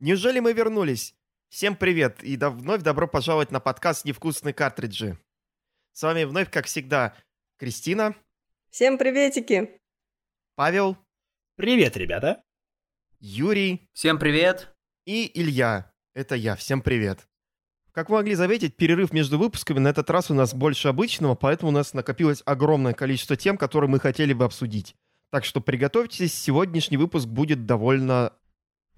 Неужели мы вернулись? Всем привет и до- вновь добро пожаловать на подкаст «Невкусные картриджи». С вами вновь, как всегда, Кристина, Всем приветики! Павел, Привет, ребята. Юрий Всем привет! и Илья. Это я. Всем привет. Как вы могли заметить, перерыв между выпусками на этот раз у нас больше обычного, поэтому у нас накопилось огромное количество тем, которые мы хотели бы обсудить. Так что приготовьтесь, сегодняшний выпуск будет довольно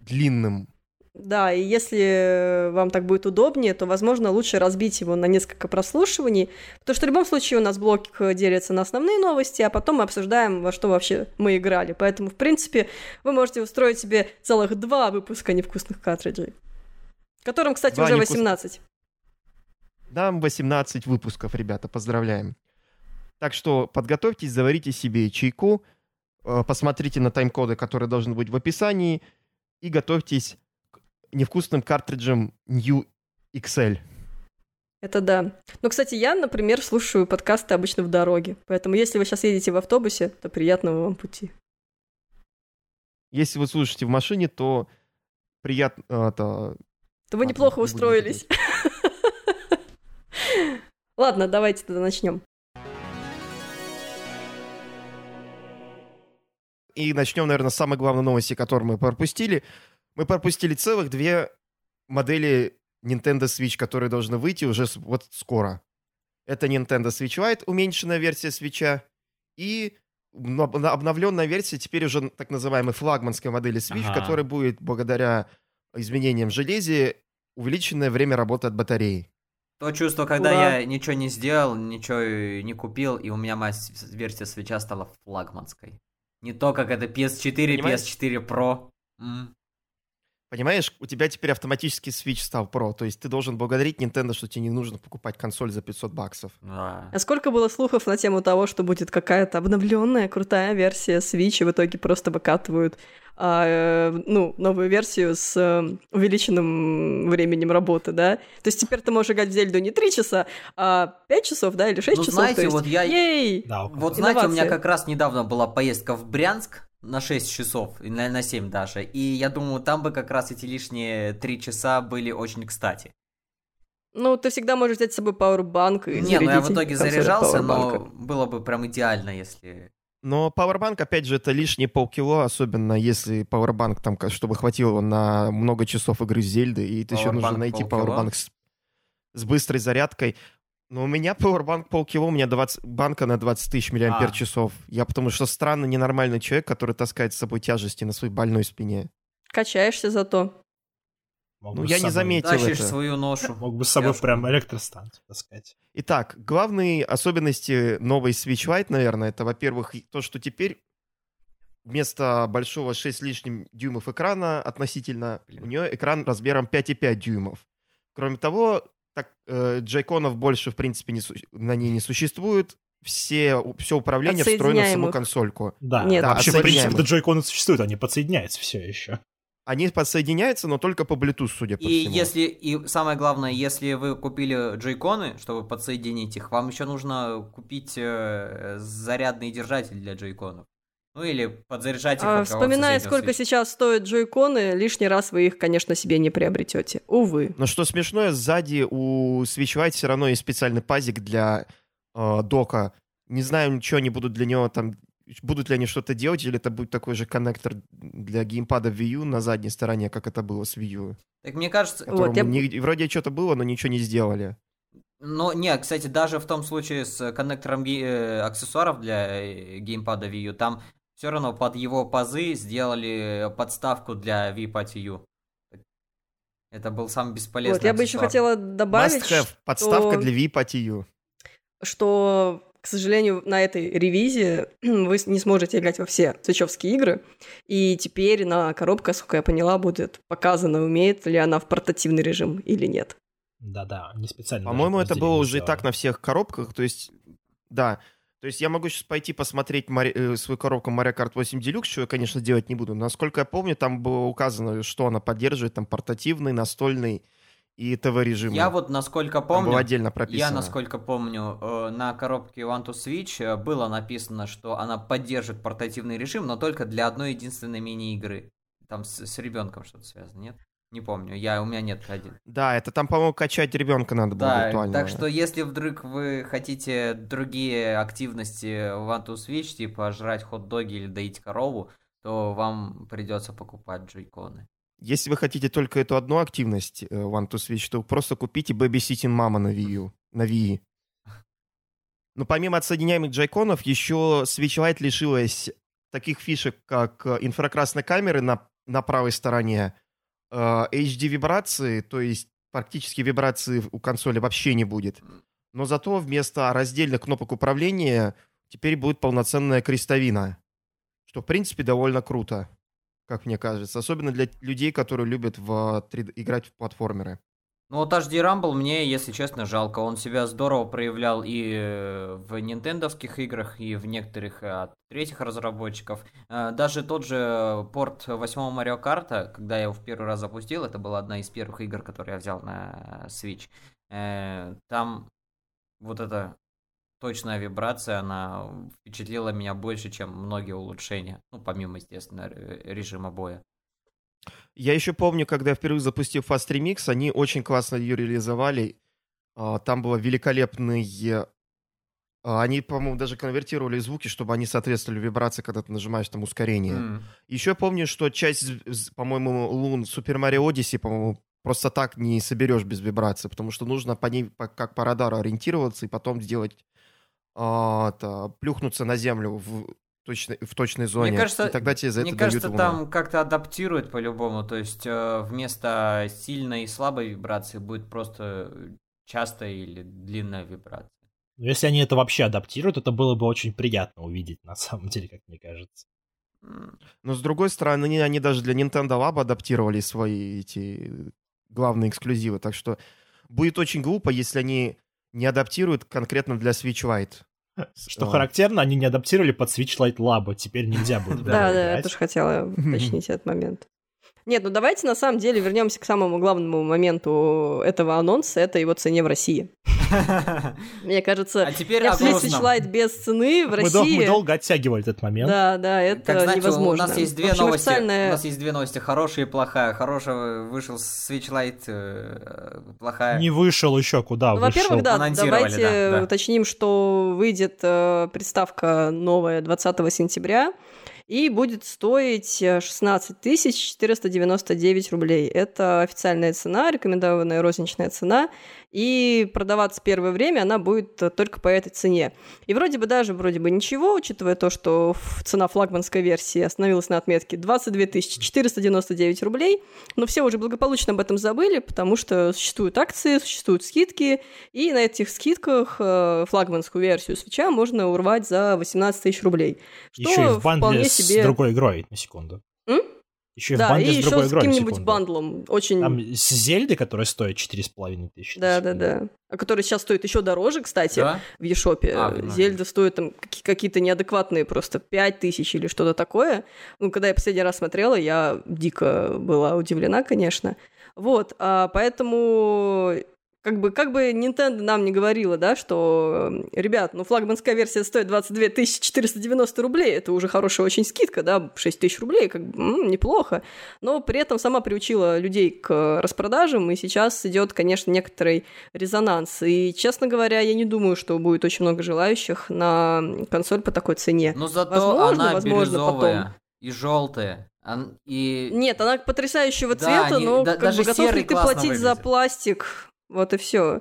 длинным. Да, и если вам так будет удобнее, то, возможно, лучше разбить его на несколько прослушиваний, потому что в любом случае у нас блок делится на основные новости, а потом мы обсуждаем, во что вообще мы играли. Поэтому, в принципе, вы можете устроить себе целых два выпуска невкусных картриджей, которым, кстати, Два уже невкус- 18. Нам 18 выпусков, ребята, поздравляем. Так что подготовьтесь, заварите себе чайку, э, посмотрите на тайм-коды, которые должны быть в описании, и готовьтесь к невкусным картриджам New XL. Это да. Ну, кстати, я, например, слушаю подкасты обычно в дороге, поэтому если вы сейчас едете в автобусе, то приятного вам пути. Если вы слушаете в машине, то приятно... э, это- То вы Ладно, неплохо устроились. Ладно, давайте тогда начнем. И начнем, наверное, с самой главной новости, которую мы пропустили. Мы пропустили целых две модели Nintendo Switch, которые должны выйти уже вот скоро. Это Nintendo Switch Lite, уменьшенная версия Switch, и обно- обновленная версия теперь уже так называемой флагманской модели Switch, Ага. которая будет благодаря изменениям в железе увеличенное время работы от батареи. То чувство, когда Ура. я ничего не сделал, ничего не купил, и у меня моя версия свеча стала флагманской. Не то, как это PS4, Понимаешь? PS4 Pro. М. Понимаешь, у тебя теперь автоматически Switch стал Pro, то есть ты должен благодарить Nintendo, что тебе не нужно покупать консоль за 500 баксов. А сколько было слухов на тему того, что будет какая-то обновленная крутая версия Switch, и в итоге просто выкатывают а, э, ну, новую версию с э, увеличенным временем работы, да? То есть теперь ты можешь играть в Зельду не 3 часа, а 5 часов, да, или 6 Ну, часов. знаете, то есть, вот я- Ей! Да, Вот знаете, у меня как раз недавно была поездка в Брянск на 6 часов, и на, на 7 даже. И я думаю, там бы как раз эти лишние 3 часа были очень кстати. Ну, ты всегда можешь взять с собой пауэрбанк и Не, ну я в итоге заряжался, но было бы прям идеально, если... Но Powerbank, опять же, это лишние полкило, особенно если Powerbank, там, чтобы хватило на много часов игры Зельды, и ты еще нужно найти? Powerbank с, с быстрой зарядкой. Но у меня Powerbank полкило, у меня 20, банка на 20 тысяч миллиампер А. часов. Я потому что странно ненормальный человек, который таскает с собой тяжести на своей больной спине. Качаешься зато. Мог Ну, я не заметил Тащишь это. свою ношу. Мог бы с собой Я прям электростанцию таскать. Итак, главные особенности новой Switch Lite, наверное, это, во-первых, то, что теперь вместо большого 6 с лишним дюймов экрана относительно, Блин. у нее экран размером 5,5 дюймов. Кроме того, так, э, джейконов больше, в принципе, не су- на ней не существует. Все, все управление встроено в саму консольку. Да, Нет. Да, вообще, в принципе, джойконы существуют, они подсоединяются все еще. Они подсоединяются, но только по Bluetooth, судя по И всему. если, и самое главное, если вы купили джойконы, чтобы подсоединить их, вам еще нужно купить э, зарядный держатель для джойконов. Ну или подзаряжать их. А, вспоминая, сколько свеча. сейчас стоят джойконы, лишний раз вы их, конечно, себе не приобретете. Увы. Но что смешное, сзади у Switch Lite все равно есть специальный пазик для э, дока. Не знаю, ничего они будут для него там... Будут ли они что-то делать, или это будет такой же коннектор для геймпада Wii U на задней стороне, как это было с Wii U. Так мне кажется, Которому я- не- вроде что-то было, но ничего не сделали. но не, кстати, даже в том случае с коннектором ге- э, аксессуаров для э, геймпада Wii U, там все равно под его пазы сделали подставку для V-Pad U. Это был самый бесполезный Вот, я бы еще хотела добавить, Must have. Подставка что- для Wii U. что, к сожалению, на этой ревизии вы не сможете играть во все свечевские игры. И теперь на коробке, сколько я поняла, будет показано, умеет ли она в портативный режим или нет. Да-да, не специально. По-моему, это было уже и так на всех коробках. То есть, да. То есть я могу сейчас пойти посмотреть Мари- э, свою коробку Mario Kart 8 Deluxe, что я, конечно, делать не буду. Насколько я помню, там было указано, что она поддерживает, там портативный, настольный и ТВ-режимы. Я вот насколько помню, было отдельно прописано. я насколько помню, э, на коробке One to Switch э, было написано, что она поддержит портативный режим, но только для одной единственной мини-игры. Там с, с ребенком что-то связано, нет? Не помню, я, у меня нет один. Да, это там, по-моему, качать ребенка надо было Да, виртуально. так что если вдруг вы хотите другие активности в One to Switch, типа жрать хот-доги или доить корову, то вам придется покупать джойконы. Если вы хотите только эту одну активность э, One to Switch, то просто купите Babysitting Mama на Wii U, на Wii. Но помимо отсоединяемых джайконов, еще Switch Lite лишилась таких фишек, как э, инфракрасной камеры на, на правой стороне, HD-вибрации, то есть практически вибрации у консоли вообще не будет. Но зато вместо раздельных кнопок управления теперь будет полноценная крестовина, что, в принципе, довольно круто, как мне кажется. Особенно для людей, которые любят в 3D играть в платформеры. Ну вот HD Rumble мне, если честно, жалко. Он себя здорово проявлял и э, в нинтендовских играх, и в некоторых э, от третьих разработчиков. Э, Даже тот же порт 8 Mario Kart, когда я его в первый раз запустил, это была одна из первых игр, которые я взял на Switch. Там вот эта точная вибрация, она впечатлила меня больше, чем многие улучшения. Ну, помимо, естественно, ре- режима боя. Я еще помню, когда я впервые запустил Fast Remix, они очень классно ее реализовали. А, Там было великолепные... а, Они, по-моему, даже конвертировали звуки, чтобы они соответствовали вибрации, когда ты нажимаешь там ускорение. М. Еще помню, что часть, по-моему, лун Super Mario Odyssey, по-моему, просто так не соберешь без вибрации, потому что нужно по ней как по радару ориентироваться и потом сделать а, это, плюхнуться на землю в точной, в точной зоне. кажется- и тогда тебе за это Мне кажется, луну. там как-то адаптируют по-любому. То есть э, вместо сильной и слабой вибрации будет просто частая или длинная вибрация. Но если они это вообще адаптируют, это было бы очень приятно увидеть, на самом деле, как мне кажется. Но с другой стороны, они, они даже для Nintendo Lab адаптировали свои эти главные эксклюзивы. Так что будет очень глупо, если они не адаптируют конкретно для Switch Lite. Что характерно, они не адаптировали под Switch Lite Labo, теперь нельзя будет. Да, да, я тоже хотела уточнить этот момент. Нет, ну давайте на самом деле вернемся к самому главному моменту этого анонса, это его цене в России. Мне кажется, А теперь грустном. Lite без цены в дол- мы России... долго оттягивали этот момент. Да, да, это Как знаете, невозможно. у нас есть две общем, новости. официальная- У нас есть две новости: хорошая и плохая. Хорошая вышел Switch Lite, э, плохая. Не вышел еще куда Ну, вышел. во-первых, да, давайте да, да. уточним, что выйдет э, приставка новая 20 сентября и будет стоить э, 16 499 рублей. Это официальная цена, рекомендованная розничная цена, и продаваться первое время она будет э, только по этой цене. И вроде бы даже вроде бы ничего, учитывая то, что цена флагманской версии остановилась на отметке 22 499 рублей, но все уже благополучно об этом забыли, потому что существуют акции, существуют скидки, и на этих скидках э, флагманскую версию свеча можно урвать за 18 тысяч рублей. Что Еще и в бандле вполне с себе... другой игрой, на секунду. М? Еще и в Да, бандле и с еще другой с каким-нибудь бандлом. Очень... Там с Зельды, которая стоит 4,5 тысячи. на Да, да, секунду. да. А который сейчас стоит еще дороже, кстати, Да? в Ешопе. А, ну, Зельда стоит там каки- какие-то неадекватные просто 5 тысяч или что-то такое. Ну, когда я последний раз смотрела, я дико была удивлена, конечно. Вот, а поэтому как бы, как бы Nintendo нам не говорила, да, что, э, ребят, ну, флагманская версия стоит 22 490 рублей, это уже хорошая очень скидка, да, 6 тысяч рублей, как бы, м, неплохо, но при этом сама приучила людей к распродажам, и сейчас идет, конечно, некоторый резонанс. И, честно говоря, я не думаю, что будет очень много желающих на консоль по такой цене. Но зато Возможно, она возможно, бирюзовая и желтая. И Нет, она потрясающего Да, цвета, они- но да- как даже бы готов ли ты платить за выглядит. пластик? Вот и все.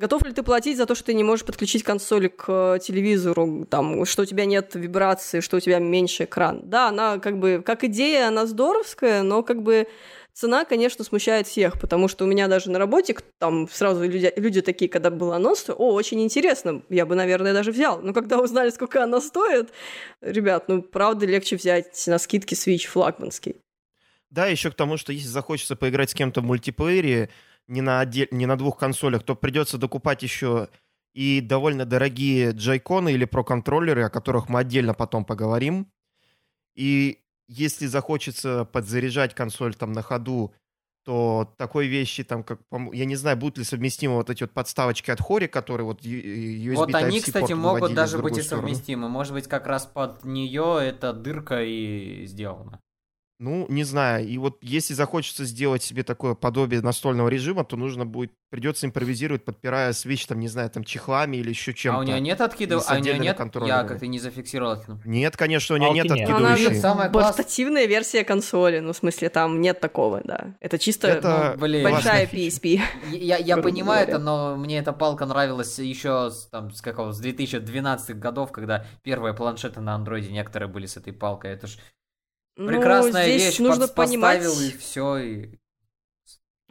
Готов ли ты платить за то, что ты не можешь подключить консоль к телевизору, там, что у тебя нет вибрации, что у тебя меньше экран? Да, она как бы, как идея, она здоровская, но как бы цена, конечно, смущает всех, потому что у меня даже на работе там сразу люди, люди такие, когда был анонс, о, очень интересно, я бы, наверное, даже взял. Но когда узнали, сколько она стоит, ребят, ну, правда, легче взять на скидке Switch флагманский. Да, еще к тому, что если захочется поиграть с кем-то в мультиплеере не на, отдель- не на двух консолях, то придется докупать еще и довольно дорогие джайконы или про-контроллеры, о которых мы отдельно потом поговорим. И если захочется подзаряжать консоль там на ходу, то такой вещи, там, как, я не знаю, будут ли совместимы вот эти вот подставочки от Хори, которые вот USB Вот они, кстати, могут даже быть и сторону. совместимы. Может быть, как раз под нее эта дырка и сделана. Ну, не знаю. И вот если захочется сделать себе такое подобие настольного режима, то нужно будет, придется импровизировать, подпирая Switch, там, не знаю, там, чехлами или еще чем-то. А у нее нет с А у нее нет? Я как-то не зафиксировал. Нет, конечно, у нее Палки нет нет. Она же откидывающей. Самое классное- портативная версия консоли, ну, в смысле, там нет такого, да. Это чисто Это Ну, блин. большая. PSP. Я, я понимаю это, но мне эта палка нравилась еще с, там, с какого, с 2012 годов, когда первые планшеты на андроиде некоторые были с этой палкой. Это ж Ну, прекрасная здесь вещь, нужно под- понимать, поставил и все. И...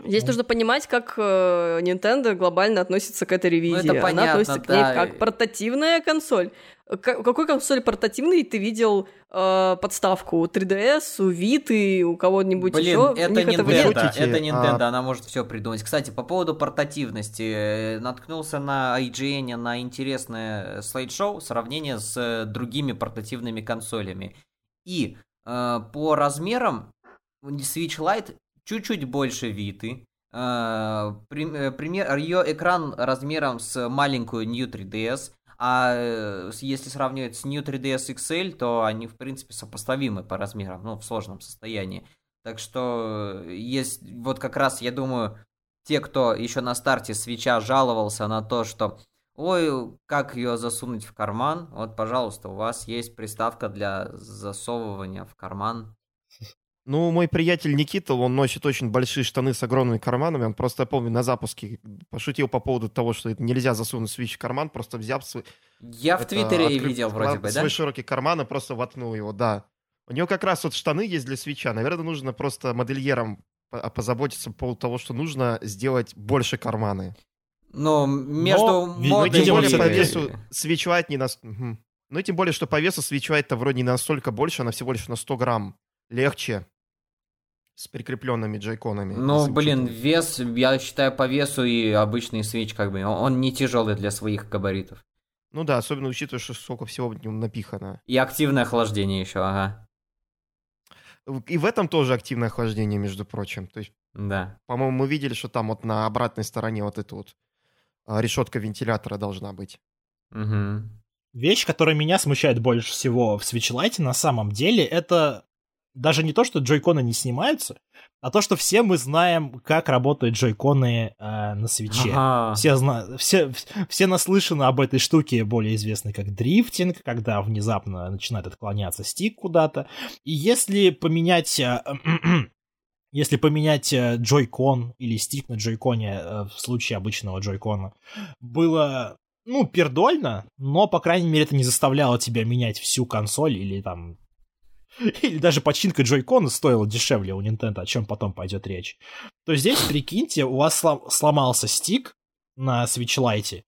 здесь нужно понимать, как э, Nintendo глобально относится к этой ревизии. Ну, это Она понятно, относится к ней да. как портативная консоль. К- какой консоль портативной ты видел э, подставку? У 3DS, у Vita, у кого-нибудь Блин, еще? это этого нет. Nintendo, Шутите, это Nintendo, а- она может все придумать. Кстати, по поводу портативности, э, наткнулся на IGN на интересное слайд-шоу, сравнение с э, другими портативными консолями. И э, по размерам Switch Lite чуть-чуть больше Vita. Э, э, пример, ее экран размером с маленькую New 3DS, а э, если сравнивать с New 3DS XL, то они, в принципе, сопоставимы по размерам, ну, в сложном состоянии. Так что э, есть, вот как раз, я думаю, те, кто еще на старте свеча жаловался на то, что ой, как ее засунуть в карман, вот, пожалуйста, у вас есть приставка для засовывания в карман. Ну, мой приятель Никита, он носит очень большие штаны с огромными карманами. Он просто, я помню, на запуске пошутил по поводу того, что это нельзя засунуть свич в карман, просто взяв свой, Я в Твиттере открыв видел вроде бы, да? свой широкий карман и просто воткнул его, да. У него как раз вот штаны есть для свеча. Наверное, нужно просто модельерам по- позаботиться по поводу того, что нужно сделать больше карманы. Но между ви- Ну, и тем более по весу Lite не нас... Мгм. Ну и тем более, что по весу Lite-то вроде не настолько больше, она всего лишь на 100 грамм легче с прикрепленными джейконами. Ну, блин, учитывать. вес, я считаю, по весу и обычный свич, как бы, он не тяжелый для своих габаритов. Ну да, особенно учитывая, что сколько всего в нем напихано. И активное охлаждение еще, ага. И в этом тоже активное охлаждение, между прочим. То есть, Да. по-моему, мы видели, что там вот на обратной стороне вот эта вот решетка вентилятора должна быть. Мгм. Вещь, которая меня смущает больше всего в Switch Lite на самом деле, это даже не то, что джойконы не снимаются, а то, что все мы знаем, как работают джойконы э, на свече. Ага. Все, зна- все, все наслышаны об этой штуке, более известной как дрифтинг, когда внезапно начинает отклоняться стик куда-то. И если поменять... э, Если поменять э, джойкон или стик на джойконе э, в случае обычного джойкона было, ну, пердольно, но, по крайней мере, это не заставляло тебя менять всю консоль или там... Или даже починка джойкона стоила дешевле у Nintendo, о чем потом пойдет речь. То здесь, прикиньте, у вас слом- сломался стик на Switch Lite,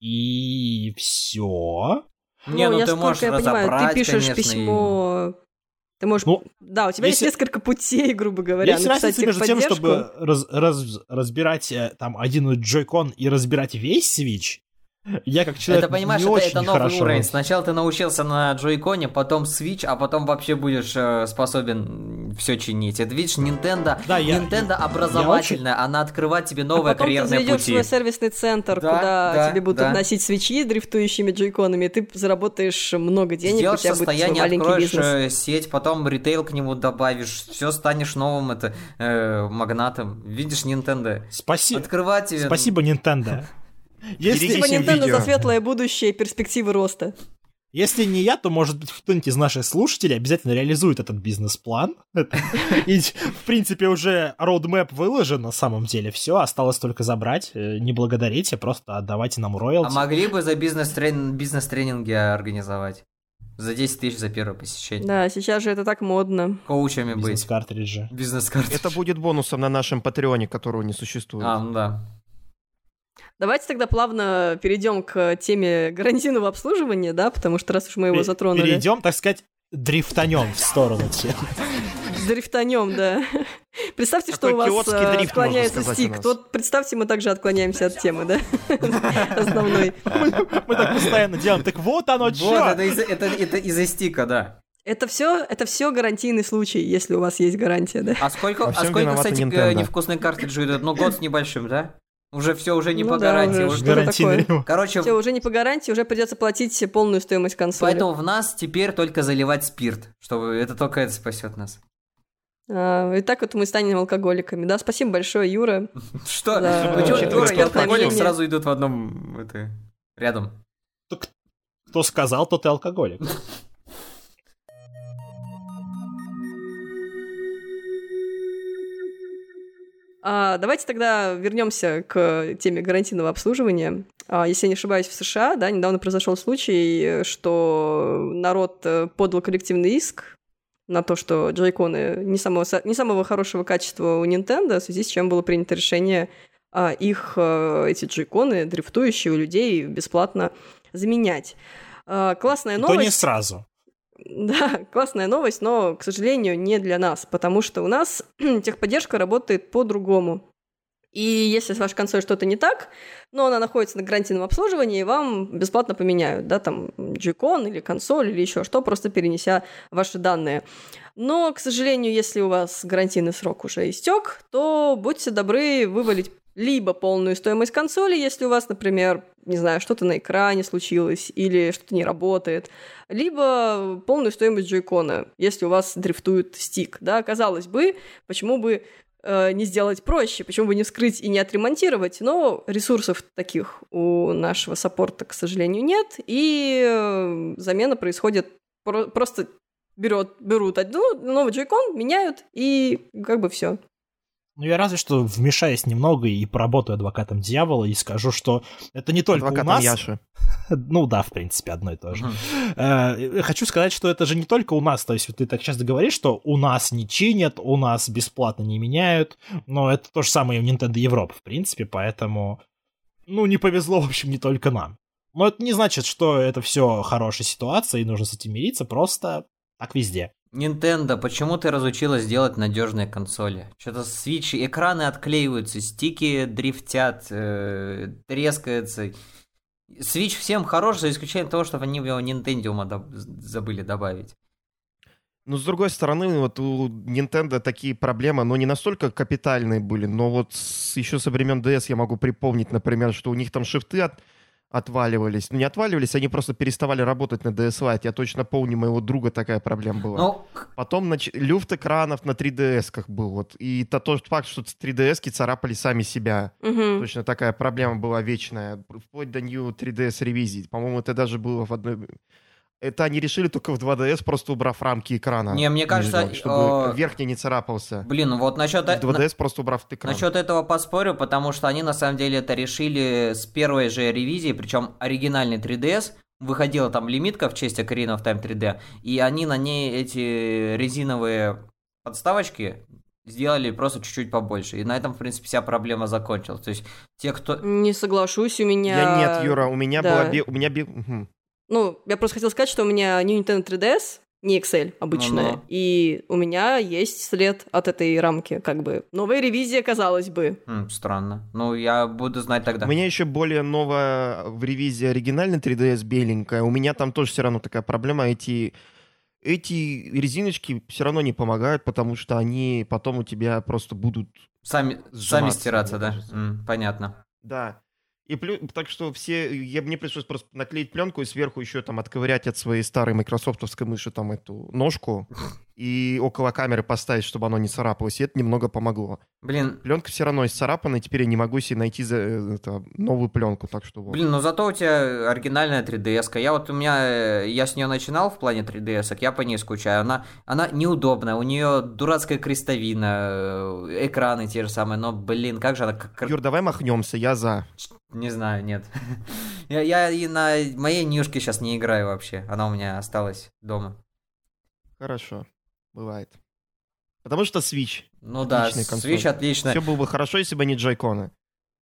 и все. Не, ну, я ты можешь сколько я понимаю, ты пишешь конечно, письмо... Ты можешь... Ну, да, у тебя если- есть несколько путей, грубо говоря, Есть разница между тем, чтобы раз- раз- разбирать э, там один джойкон и разбирать весь Switch. Я как человек это, понимаешь, не это, очень это новый хорошо уровень. Сначала ты научился на джойконе, потом Switch, а потом вообще будешь э, способен все чинить. Это видишь, Nintendo, Да, я- Nintendo образовательная, она открывает тебе новые а потом ты карьерные заведешь пути. свой сервисный центр, Да, куда да, тебе будут да. относить свечи дрифтующими джойконами, и ты заработаешь много денег, Сделаешь у тебя будет свой состояние, маленький откроешь бизнес. э, сеть, потом ритейл к нему добавишь, все станешь новым это э, магнатом. Видишь, Nintendo. Спасибо. Открывать тебе. Спасибо, Nintendo. Если, Этим Nintendo видео. за светлое будущее и перспективы роста. если не я, то, может быть, кто-нибудь из наших слушателей обязательно реализует этот бизнес-план. И, в принципе, уже roadmap выложен на самом деле. Все, осталось только забрать. Э, Не благодарите, просто отдавайте нам А роялти. могли бы за бизнес-трен... бизнес-тренинги организовать? За 10 тысяч за первое посещение. Да, сейчас же это так модно. Коучами быть. Бизнес-картриджи. Бизнес-карты. Это будет бонусом на нашем Патреоне, которого не существует. А, ну да. Давайте тогда плавно перейдем к теме гарантийного обслуживания, да, потому что раз уж мы его затронули. Перейдем, так сказать, дрифтанем в сторону темы. Дрифтанем, да. Представьте, что Такой у вас э, дрифт, отклоняется стик. Вот представьте, мы также отклоняемся от темы, да? Основной. Мы так постоянно делаем. Так вот оно Вот, чё! это из-за стика, да. Это все, это все гарантийный случай, если у вас есть гарантия, да? А сколько, а сколько кстати, Nintendo. невкусные картриджи идут? Ну, год с небольшим, да? Уже все, уже не Ну по да, гарантии. уже Гарантийный. Короче, Все, уже не по гарантии, уже придется платить полную стоимость консоли. поэтому в нас теперь только заливать спирт, чтобы это только это спасет нас. А, и так вот мы станем алкоголиками. Да, спасибо большое, Юра. Что? Почему учитывая, Юра и алкоголик сразу идут в одном рядом? Кто сказал, тот и алкоголик. А, давайте тогда вернемся к теме гарантийного обслуживания. А, если я не ошибаюсь, в США, да, недавно произошел случай, что народ э, подал коллективный иск на то, что джойконы не самого, не самого хорошего качества у Nintendo, в связи с чем было принято решение а, их, э, эти джойконы, дрифтующие у людей, бесплатно заменять. А, классная То новость. не сразу. Да, классная новость, но, к сожалению, не для нас, потому что у нас техподдержка работает по-другому. И если с вашей консолью что-то не так, но она находится на гарантийном обслуживании, вам бесплатно поменяют, да, там, Joy-Con или консоль или еще что, просто перенеся ваши данные. Но, к сожалению, если у вас гарантийный срок уже истек, то будьте добры вывалить либо полную стоимость консоли, если у вас, например, не знаю, что-то на экране случилось или что-то не работает, либо полную стоимость джойкона, если у вас дрифтует стик. Да, казалось бы, почему бы э, не сделать проще, почему бы не вскрыть и не отремонтировать, но ресурсов таких у нашего саппорта, к сожалению, нет, и э, замена происходит про- просто берет, берут одну, новый джойкон, меняют, и как бы все. Ну, я разве что вмешаюсь немного и поработаю адвокатом дьявола и скажу, что это не только Адвокатом у нас... Яши. Ну да, в принципе, одно и то же. Мгм. Э, Хочу сказать, что это же не только у нас, то есть вот ты так часто говоришь, что у нас не чинят, у нас бесплатно не меняют, но это то же самое и у Nintendo Европы, в принципе, поэтому, ну, не повезло, в общем, не только нам. Но это не значит, что это все хорошая ситуация и нужно с этим мириться, просто так везде. Nintendo, почему ты разучилась делать надежные консоли? Что-то Switch, экраны отклеиваются, стики дрифтят, э, трескаются. Switch всем хорош, за исключением того, что они его Nintendo доб- забыли добавить. Ну, с другой стороны, вот у Nintendo такие проблемы, но не настолько капитальные были, но вот с- еще со времен DS я могу припомнить, например, что у них там шифты от- отваливались. Ну, не отваливались, они просто переставали работать на DS Lite. Я точно помню, моего друга такая проблема была. Ну, к- Потом нач... люфт экранов на 3DS-ках был. Вот. И это тот факт, что 3DS-ки царапали сами себя. Мгм. Точно такая проблема была вечная. Вплоть до New 3DS ревизии. По-моему, это даже было в одной... Это они решили только в 2DS, просто убрав рамки экрана. Не, мне кажется, нижнего, чтобы э, верхний не царапался. блин, вот насчет... В 2DS просто убрав экран. Насчет этого поспорю, потому что они на самом деле это решили с первой же ревизии, причем оригинальный 3DS, выходила там лимитка в честь Ocarina of Time 3D, и они на ней эти резиновые подставочки сделали просто чуть-чуть побольше. И на этом, в принципе, вся проблема закончилась. То есть те, кто... Не соглашусь, у меня... Я нет, Юра, у меня да. была... У меня... Мгм. Ну, я просто хотела сказать, что у меня New Nintendo 3DS, не Excel обычная, Ну-ну. и у меня есть след от этой рамки, как бы. Новая ревизия, казалось бы. М, странно. Ну, я буду знать тогда. У меня еще более новая в ревизии оригинальный 3DS беленькая. У меня там тоже все равно такая проблема. Эти, эти резиночки все равно не помогают, потому что они потом у тебя просто будут... Сами, сами стираться, да? М, понятно. Да. И плюс, так что все, я, мне пришлось просто наклеить пленку и сверху еще там отковырять от своей старой майкрософтовской мыши там эту ножку и около камеры поставить, чтобы оно не царапалось. И это немного помогло. Блин, Пленка все равно исцарапана, и теперь я не могу себе найти за, э, это, новую пленку, так что вот. Блин, ну зато у тебя оригинальная 3DS. -ка. Я вот у меня, э, я с нее начинал в плане 3DS, -ок, я по ней скучаю. Она, она неудобная, у нее дурацкая крестовина, э, экраны те же самые, но, блин, как же она... Юр, давай махнемся, я за. Не знаю, нет. я, я и на моей нюшке сейчас не играю вообще. Она у меня осталась дома. Хорошо, бывает. Потому что Switch. Ну да, консоль. Switch отлично. Все было бы хорошо, если бы не джойконы.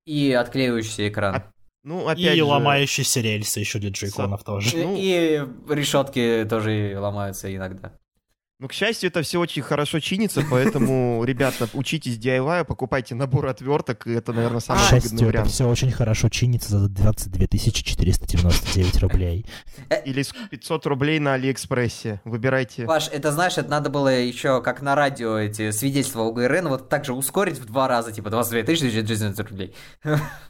И отклеивающийся экран. А- Ну, опять и же, ломающиеся рельсы еще для джейконов тоже. И- ну- И решетки тоже ломаются иногда. Ну, к счастью, это все очень хорошо чинится, поэтому, ребята, учитесь DIY, покупайте набор отверток, и это, наверное, К самый выгодный счастью, это вариант. все очень хорошо чинится за 22 499 рублей. Или с 500 рублей на Алиэкспрессе. Выбирайте. Паш, это знаешь, это надо было еще как на радио эти свидетельства УГРН вот так же ускорить в два раза, типа 22 тысячи рублей.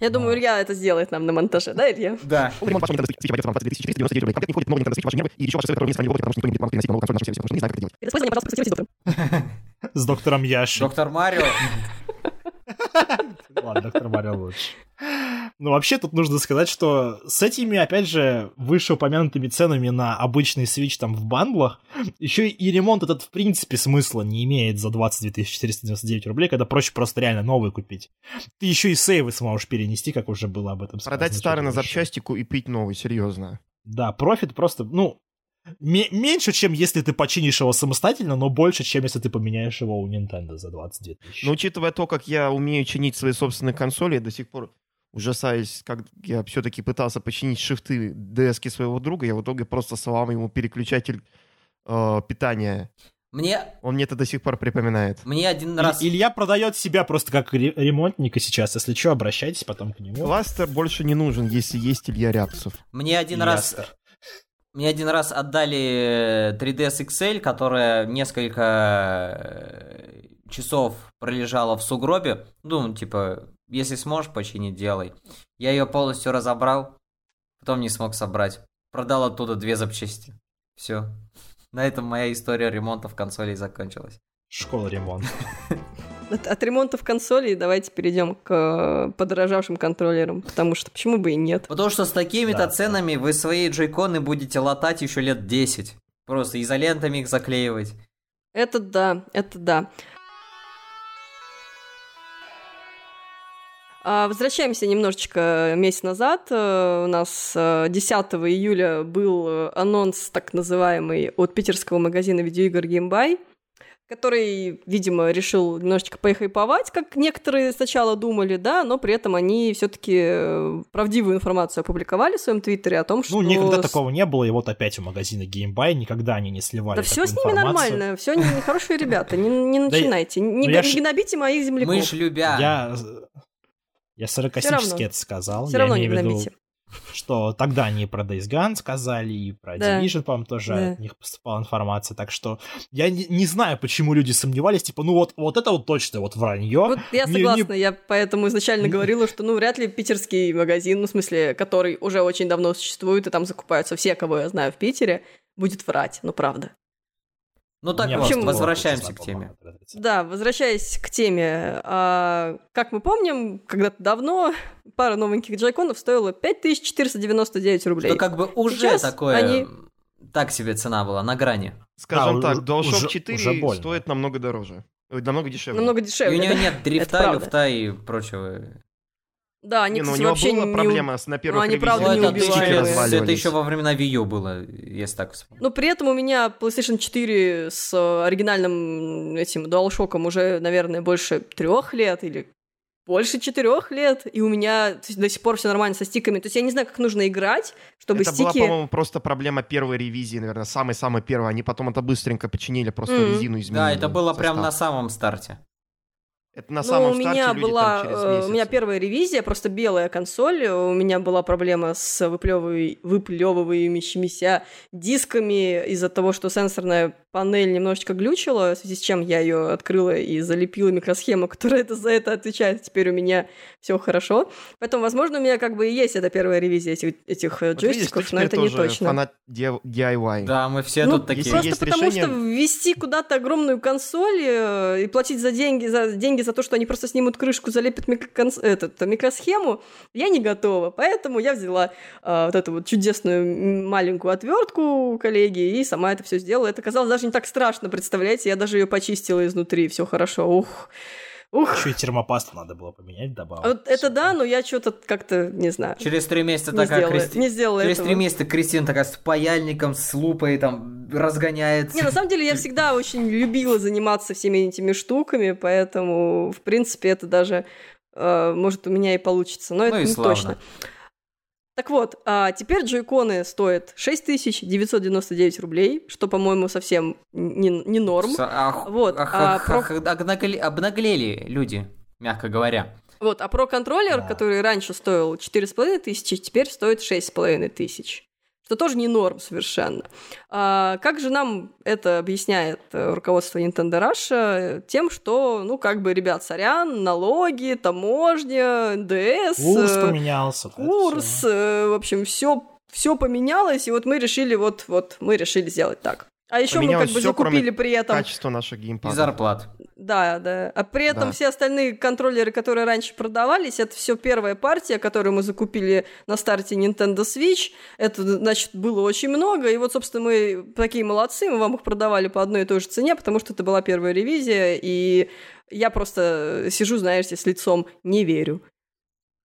Я думаю, Илья это сделает нам на монтаже, да, Илья? Да. Ремонт вашего Nintendo Switch обойдется вам 22 499 рублей. В комплект не входит новый Nintendo Switch в ваши нервы, и еще ваши советы, которые не потому что никто не будет переносить новую консоль на нашем сервисе, потому что не знает, как это делать. Использование, пожалуйста, консультируйтесь с доктором. С доктором Яши. Доктор Марио. Ладно, доктор Марио лучше. Ну, вообще, тут нужно сказать, что с этими, опять же, вышеупомянутыми ценами на обычный Switch там в бандлах, еще и ремонт этот, в принципе, смысла не имеет за 22 499 рублей, когда проще просто реально новый купить. Ты еще и сейвы сможешь перенести, как уже было об этом сказано. Продать старый на запчасти и пить новый, серьезно. Да, профит просто, ну, ме- меньше, чем если ты починишь его самостоятельно, но больше, чем если ты поменяешь его у Nintendo за 22 тысячи. Но учитывая то, как я умею чинить свои собственные консоли, я до сих пор ужасаюсь, как я все-таки пытался починить шифты ds своего друга, я в итоге просто сломал ему переключатель э, питания. Мне, Он мне это до сих пор припоминает. мне один И- раз... Илья продает себя просто как ре- ремонтника сейчас. Если что, обращайтесь потом к нему. Кластер больше не нужен, если есть Илья Рябцев. Мне один раз... Ясно. Мне один раз отдали 3ds XL, которая несколько э, часов пролежала в сугробе. Ну, типа, если сможешь починить, делай. Я ее полностью разобрал, потом не смог собрать. Продал оттуда две запчасти. Все. На этом моя история ремонтов консолей закончилась. Школа ремонта. От, от ремонтов консолей давайте перейдем к э, подорожавшим контроллерам, потому что почему бы и нет. Потому что с такими-то Да, ценами вы свои джойконы будете латать еще лет 10. Просто изолентами их заклеивать. Это да, это да. Возвращаемся немножечко месяц назад. Э, У нас э, 10 июля был э, анонс так называемый от питерского магазина видеоигр GameBuy, который, видимо, решил немножечко поихайповать, как некоторые сначала думали, да, но при этом они все-таки правдивую информацию опубликовали в своем твиттере о том, что... Ну, никогда такого не было, и вот опять у магазина Game никогда они не сливали Да все с ними информацию. нормально, все хорошие ребята, не, не начинайте, не, ну не гнобите моих земляков. Мы ж любя. Я, я саркастически это сказал. Все я равно не в виду, гнобите. что тогда они про Days Gone сказали, и про Да. Division, по-моему, тоже Да. от них поступала информация. Так что я не, не знаю, почему люди сомневались. Типа, ну вот, вот это вот точно вот вранье. Вот я Не- согласна, не- я поэтому изначально говорила, что ну вряд ли питерский магазин, ну в смысле, который уже очень давно существует, и там закупаются все, кого я знаю в Питере, будет врать, ну правда. Ну У так вот, общем, возвращаемся к теме. Да, возвращаясь к теме, а, как мы помним, когда-то давно пара новеньких джайконов стоила 5499 рублей. Что как бы уже Сейчас такое... они- Так себе цена была, на грани. Скажем А, так, DualShock уже- 4 уже больно. стоит намного дороже. Намного дешевле. Намного И дешевле. у него да. нет дрифта, люфта и прочего. Да, они, Не, ну, у него вообще была не- проблема с на первых они, ревизиях, правда, Ну, не это, убиваемые. это, это еще во времена Wii U было, если так вспомнить. Но при этом у меня PlayStation 4 с э, оригинальным этим DualShock уже, наверное, больше трех лет или больше четырех лет, и у меня до сих пор все нормально со стиками. То есть я не знаю, как нужно играть, чтобы это была, стики... по-моему, просто проблема первой ревизии, наверное, самой-самой первой. Они потом это быстренько починили, просто Мгм. резину изменили. Да, это было прям состав. на самом старте. Это на Ну, самом у меня люди была, там через э, у меня месяц. первая ревизия, просто белая консоль, у меня была проблема с выплевывающимися дисками из-за того, что сенсорная панель немножечко глючила, в связи с чем я ее открыла и залепила микросхему, которая это, за это отвечает. Теперь у меня все хорошо. Поэтому, возможно, у меня как бы и есть эта первая ревизия этих, этих э, Вот видишь, джойстиков, ты но это не точно. фанат DIY. Да, мы все Ну, тут такие. если Просто есть потому решение- что ввести куда-то огромную консоль э, и платить за деньги, за деньги за то, что они просто снимут крышку, залепят микроконс- этот, микросхему, я не готова. Поэтому я взяла э, вот эту вот чудесную маленькую отвертку коллеги и сама это все сделала. Это казалось даже не так страшно, представляете? Я даже ее почистила изнутри, все хорошо. Ух. Ух. Еще и термопасту надо было поменять, добавить. Вот это да, но я что-то как-то, не знаю, Через три месяца не такая сделала, Кристи- не сделала Через этого. три месяца Кристина такая с паяльником, с лупой там разгоняется. Не, на самом деле я всегда очень любила заниматься всеми этими штуками, поэтому, в принципе, это даже, э, может, у меня и получится, но Ну это и не славно. точно. Так вот, а теперь джойконы стоят 6999 рублей, что, по-моему, совсем не, не норм. С- ах- Вот, ах- а ах- про- ах- обнагле- обнаглели люди, мягко говоря. Вот, а про контроллер, Да. который раньше стоил 4,5 тысячи, теперь стоит 6,5 тысяч. Что тоже не норм совершенно. А как же нам это объясняет э, руководство Nintendo Russia? Тем, что, ну, как бы, ребят, сорян, налоги, таможня, НДС, Курс э, поменялся. это курс, э, в общем, все все поменялось, и вот мы решили, вот, вот, мы решили сделать так. А еще мы как бы закупили при этом Качество наших И геймпадов. зарплат. Да, да. А при этом Да. все остальные контроллеры, которые раньше продавались, это все первая партия, которую мы закупили на старте Nintendo Switch. Это, значит, было очень много. И вот, собственно, мы такие молодцы, мы вам их продавали по одной и той же цене, потому что это была первая ревизия, и я просто сижу, знаете, с лицом «не верю».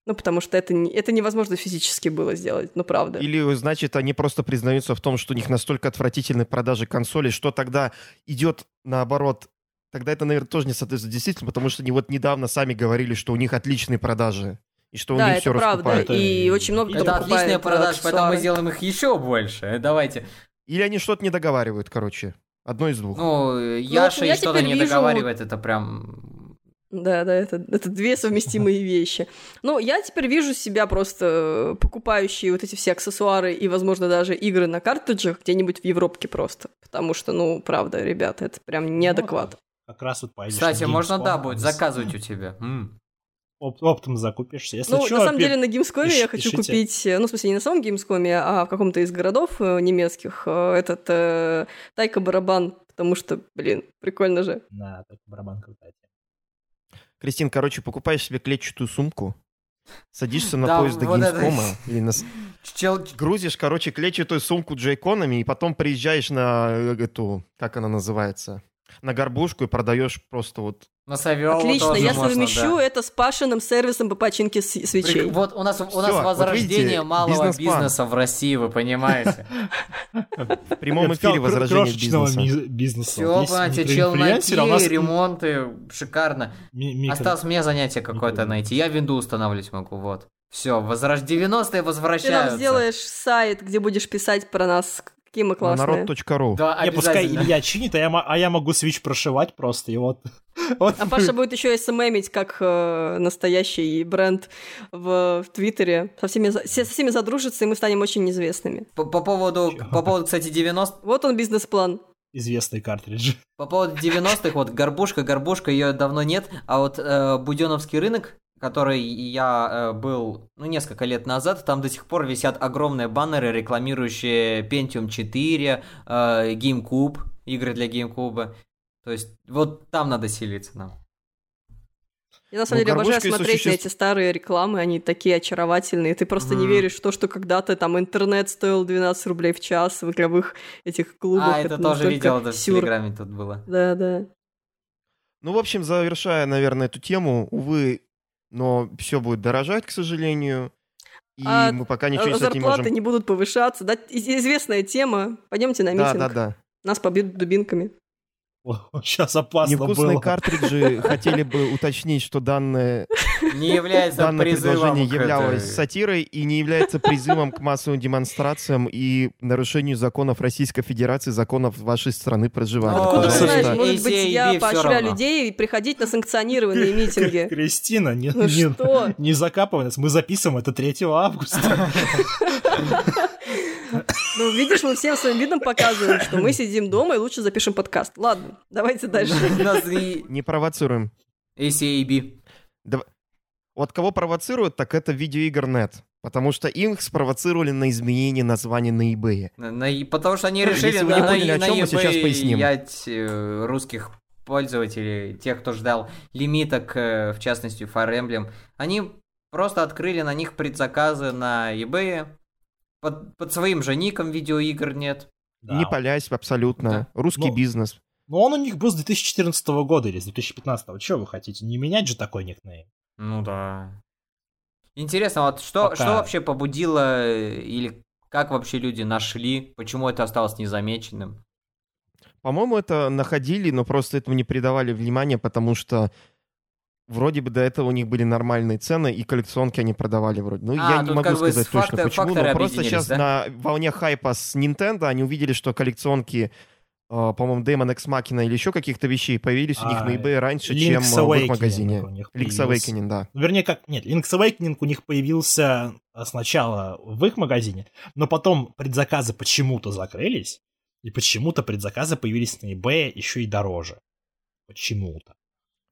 Ну, потому что это, не- это невозможно физически было сделать, ну, правда. Или, значит, они просто признаются в том, что у них настолько отвратительны продажи консолей, что тогда идет наоборот. Тогда это, наверное, тоже не соответствует действительно, потому что они вот недавно сами говорили, что у них отличные продажи. И что у да, них это все правда. раскупают. И очень много Это э, продажа, поэтому мы сделаем их еще больше. Давайте. Или они что-то не договаривают, короче. Одно из двух. Ну, Яша я и что-то не вижу- договаривает, это прям... Да, да, это, это две совместимые вещи. Ну, я теперь вижу себя просто э, покупающие вот эти все аксессуары и, возможно, даже игры на картриджах где-нибудь в Европке просто. Потому что, ну, правда, ребята, это прям неадекват. Как раз вот пойдешь Кстати, можно, да, будет заказывать у тебя. Оп- оптом закупишься. Если ну, чё, на самом деле, на я пиш- хочу пишите. купить, э, ну, в смысле, не на самом Gamescom, а в каком-то из городов э, немецких, э, этот э, Тайка-барабан, потому что, блин, прикольно же. Да, так барабан крутая. Кристин, короче, покупаешь себе клетчатую сумку, садишься на Да, поезд до вот это- Gamescom, или на Чел... грузишь, короче, клетчатую сумку джейконами, и потом приезжаешь на эту, как она называется, на горбушку и продаешь просто вот На Савелову Отлично, тоже я можно, совмещу да. это с Пашиным сервисом по починке свечей. Вот у нас, у нас Всё, вот возрождение видите, малого бизнес-план. бизнеса в России, вы понимаете? в прямом эфире крошечного бизнеса. бизнеса. Все, Вот понимаете, микроинфлюенсеры, а у нас челноки, ремонты, шикарно. Осталось мне занятие какое-то найти. Я винду устанавливать могу, вот. Все, возрож... 90-е Ты нам возвращаются. сделаешь сайт, где будешь писать про нас, какие мы На классные. народ.ру. Да, Не, пускай. Илья чинит, а я, а я могу свич прошивать просто, и вот... вот А Паша будет еще СММить как э, настоящий бренд в, в Твиттере. Со всеми, со всеми задружится, и мы станем очень известными. По, по поводу, Чё? по поводу, кстати, 90 Вот он бизнес-план. известный картридж. По поводу 90-х, вот горбушка, горбушка, ее давно нет, а вот э, Буденовский рынок, который я э, был, ну, несколько лет назад, там до сих пор висят огромные баннеры, рекламирующие Pentium 4, э, GameCube, игры для GameCube. То есть, вот там надо селиться нам. Я на самом Ну, деле обожаю смотреть на существ- эти старые рекламы, они такие очаровательные. Ты просто не Мгм. веришь в то, что когда-то там интернет стоил 12 рублей в час в игровых этих клубах. а, это, тоже настолько видел, это в сюр. Телеграме тут было. Да, да. Ну, в общем, завершая, наверное, эту тему, увы, но все будет дорожать, к сожалению. И А мы пока ничего с этим не Зарплаты можем... не будут повышаться. Да, известная тема. Пойдемте на Да, митинг. да, да. Нас побьют дубинками. Сейчас опасно Невкусные было. картриджи хотели бы уточнить, что данное, Не является данное призывом предложение являлось этой- сатирой и не является призывом к массовым демонстрациям и нарушению законов Российской Федерации, законов вашей страны проживания. Откуда ты знаешь, может быть, я поощряю равно. людей приходить на санкционированные митинги. Кристина, не, Ну не, что? не закапывай нас. Мы записываем это 3 августа. Ну, видишь, мы всем своим видом показываем, что мы сидим дома и лучше запишем подкаст. Ладно, давайте дальше. Не провоцируем. ACAB. Вот кого провоцируют, так это видеоигр.нет. Потому что их спровоцировали на изменение названия на eBay. На- на- потому что они Ну, решили если вы не на, поняли, на, о на чем мы, сейчас eBay поясним. ять, э, русских пользователей, тех, кто ждал лимиток, э, в частности Fire Emblem. Они просто открыли на них предзаказы на eBay. Под, под своим же ником видеоигр нет. Да. Не палясь абсолютно. Да. Русский Ну, бизнес. Но он у них был с 2014 года или с 2015. Что вы хотите? Не менять же такой никнейм. Ну да. Интересно, вот что, Пока. что вообще побудило, э, или как вообще люди нашли, почему это осталось незамеченным? По-моему, это находили, но просто этому не придавали внимания, потому что вроде бы до этого у них были нормальные цены, и коллекционки они продавали вроде. Ну, А, я не могу сказать точно фактор- почему, факторы но просто сейчас да? на волне хайпа с Nintendo они увидели, что коллекционки, по-моему, Demon X Machina или еще каких-то вещей появились у них А, на eBay раньше, Link's чем в их Awakening магазине. у них Link's. Awakening, да. Ну, Вернее, как... Нет, Link's Awakening у них появился а, сначала в их магазине, но потом предзаказы почему-то закрылись, и почему-то предзаказы появились на eBay еще и дороже. Почему-то.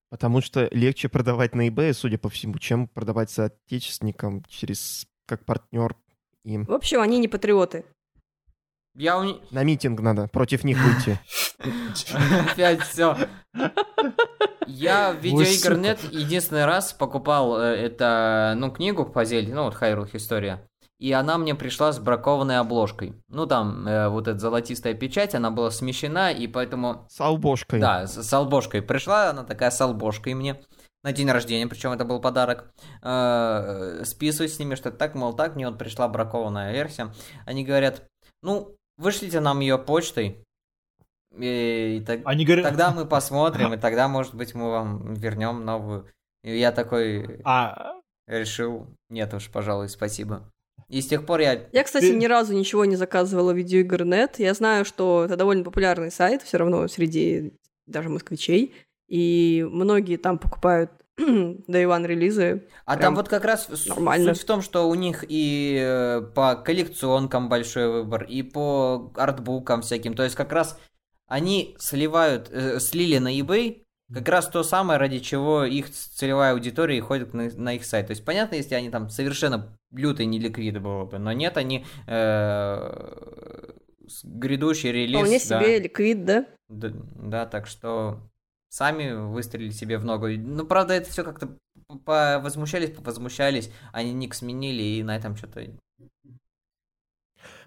Потому что легче продавать на eBay, судя по всему, чем продавать соотечественникам через как партнер им. В общем, они не патриоты. Я у... На митинг надо, против них выйти. Опять все. Я в Ой, видеоигр.нет единственный раз покупал э, это, ну, книгу по Зельде, ну, вот Хайрул История. И она мне пришла с бракованной обложкой. Ну, там э, вот эта золотистая печать, она была смещена, и поэтому... С албошкой. Да, с, с албошкой. Пришла она такая с албошкой мне на день рождения, причем это был подарок. Э, списываюсь с ними, что так, мол, так, мне вот пришла бракованная версия. Они говорят, ну, вышлите нам ее почтой. И, и так- Они говорят... тогда мы посмотрим, и тогда, может быть, мы вам вернем новую. И я такой А, решил, нет уж, пожалуй, спасибо. И с тех пор я... Я, кстати, Ты- ни разу ничего не заказывала в видеоигр.нет. Я знаю, что это довольно популярный сайт, все равно среди даже москвичей. И многие там покупают Day One релизы. А Прям там вот как раз нормально. суть в том, что у них и э, по коллекционкам большой выбор, и по артбукам всяким. То есть как раз они сливают, э, слили на eBay как раз то самое, ради чего их целевая аудитория и ходит на, на их сайт. То есть понятно, если они там совершенно лютый неликвид было бы, но нет, они э, грядущий релиз. Вполне да. себе ликвид, да? Да, да, так что сами выстрелили себе в ногу. Ну, правда, это все как-то возмущались, возмущались, они ник сменили, и на этом что-то...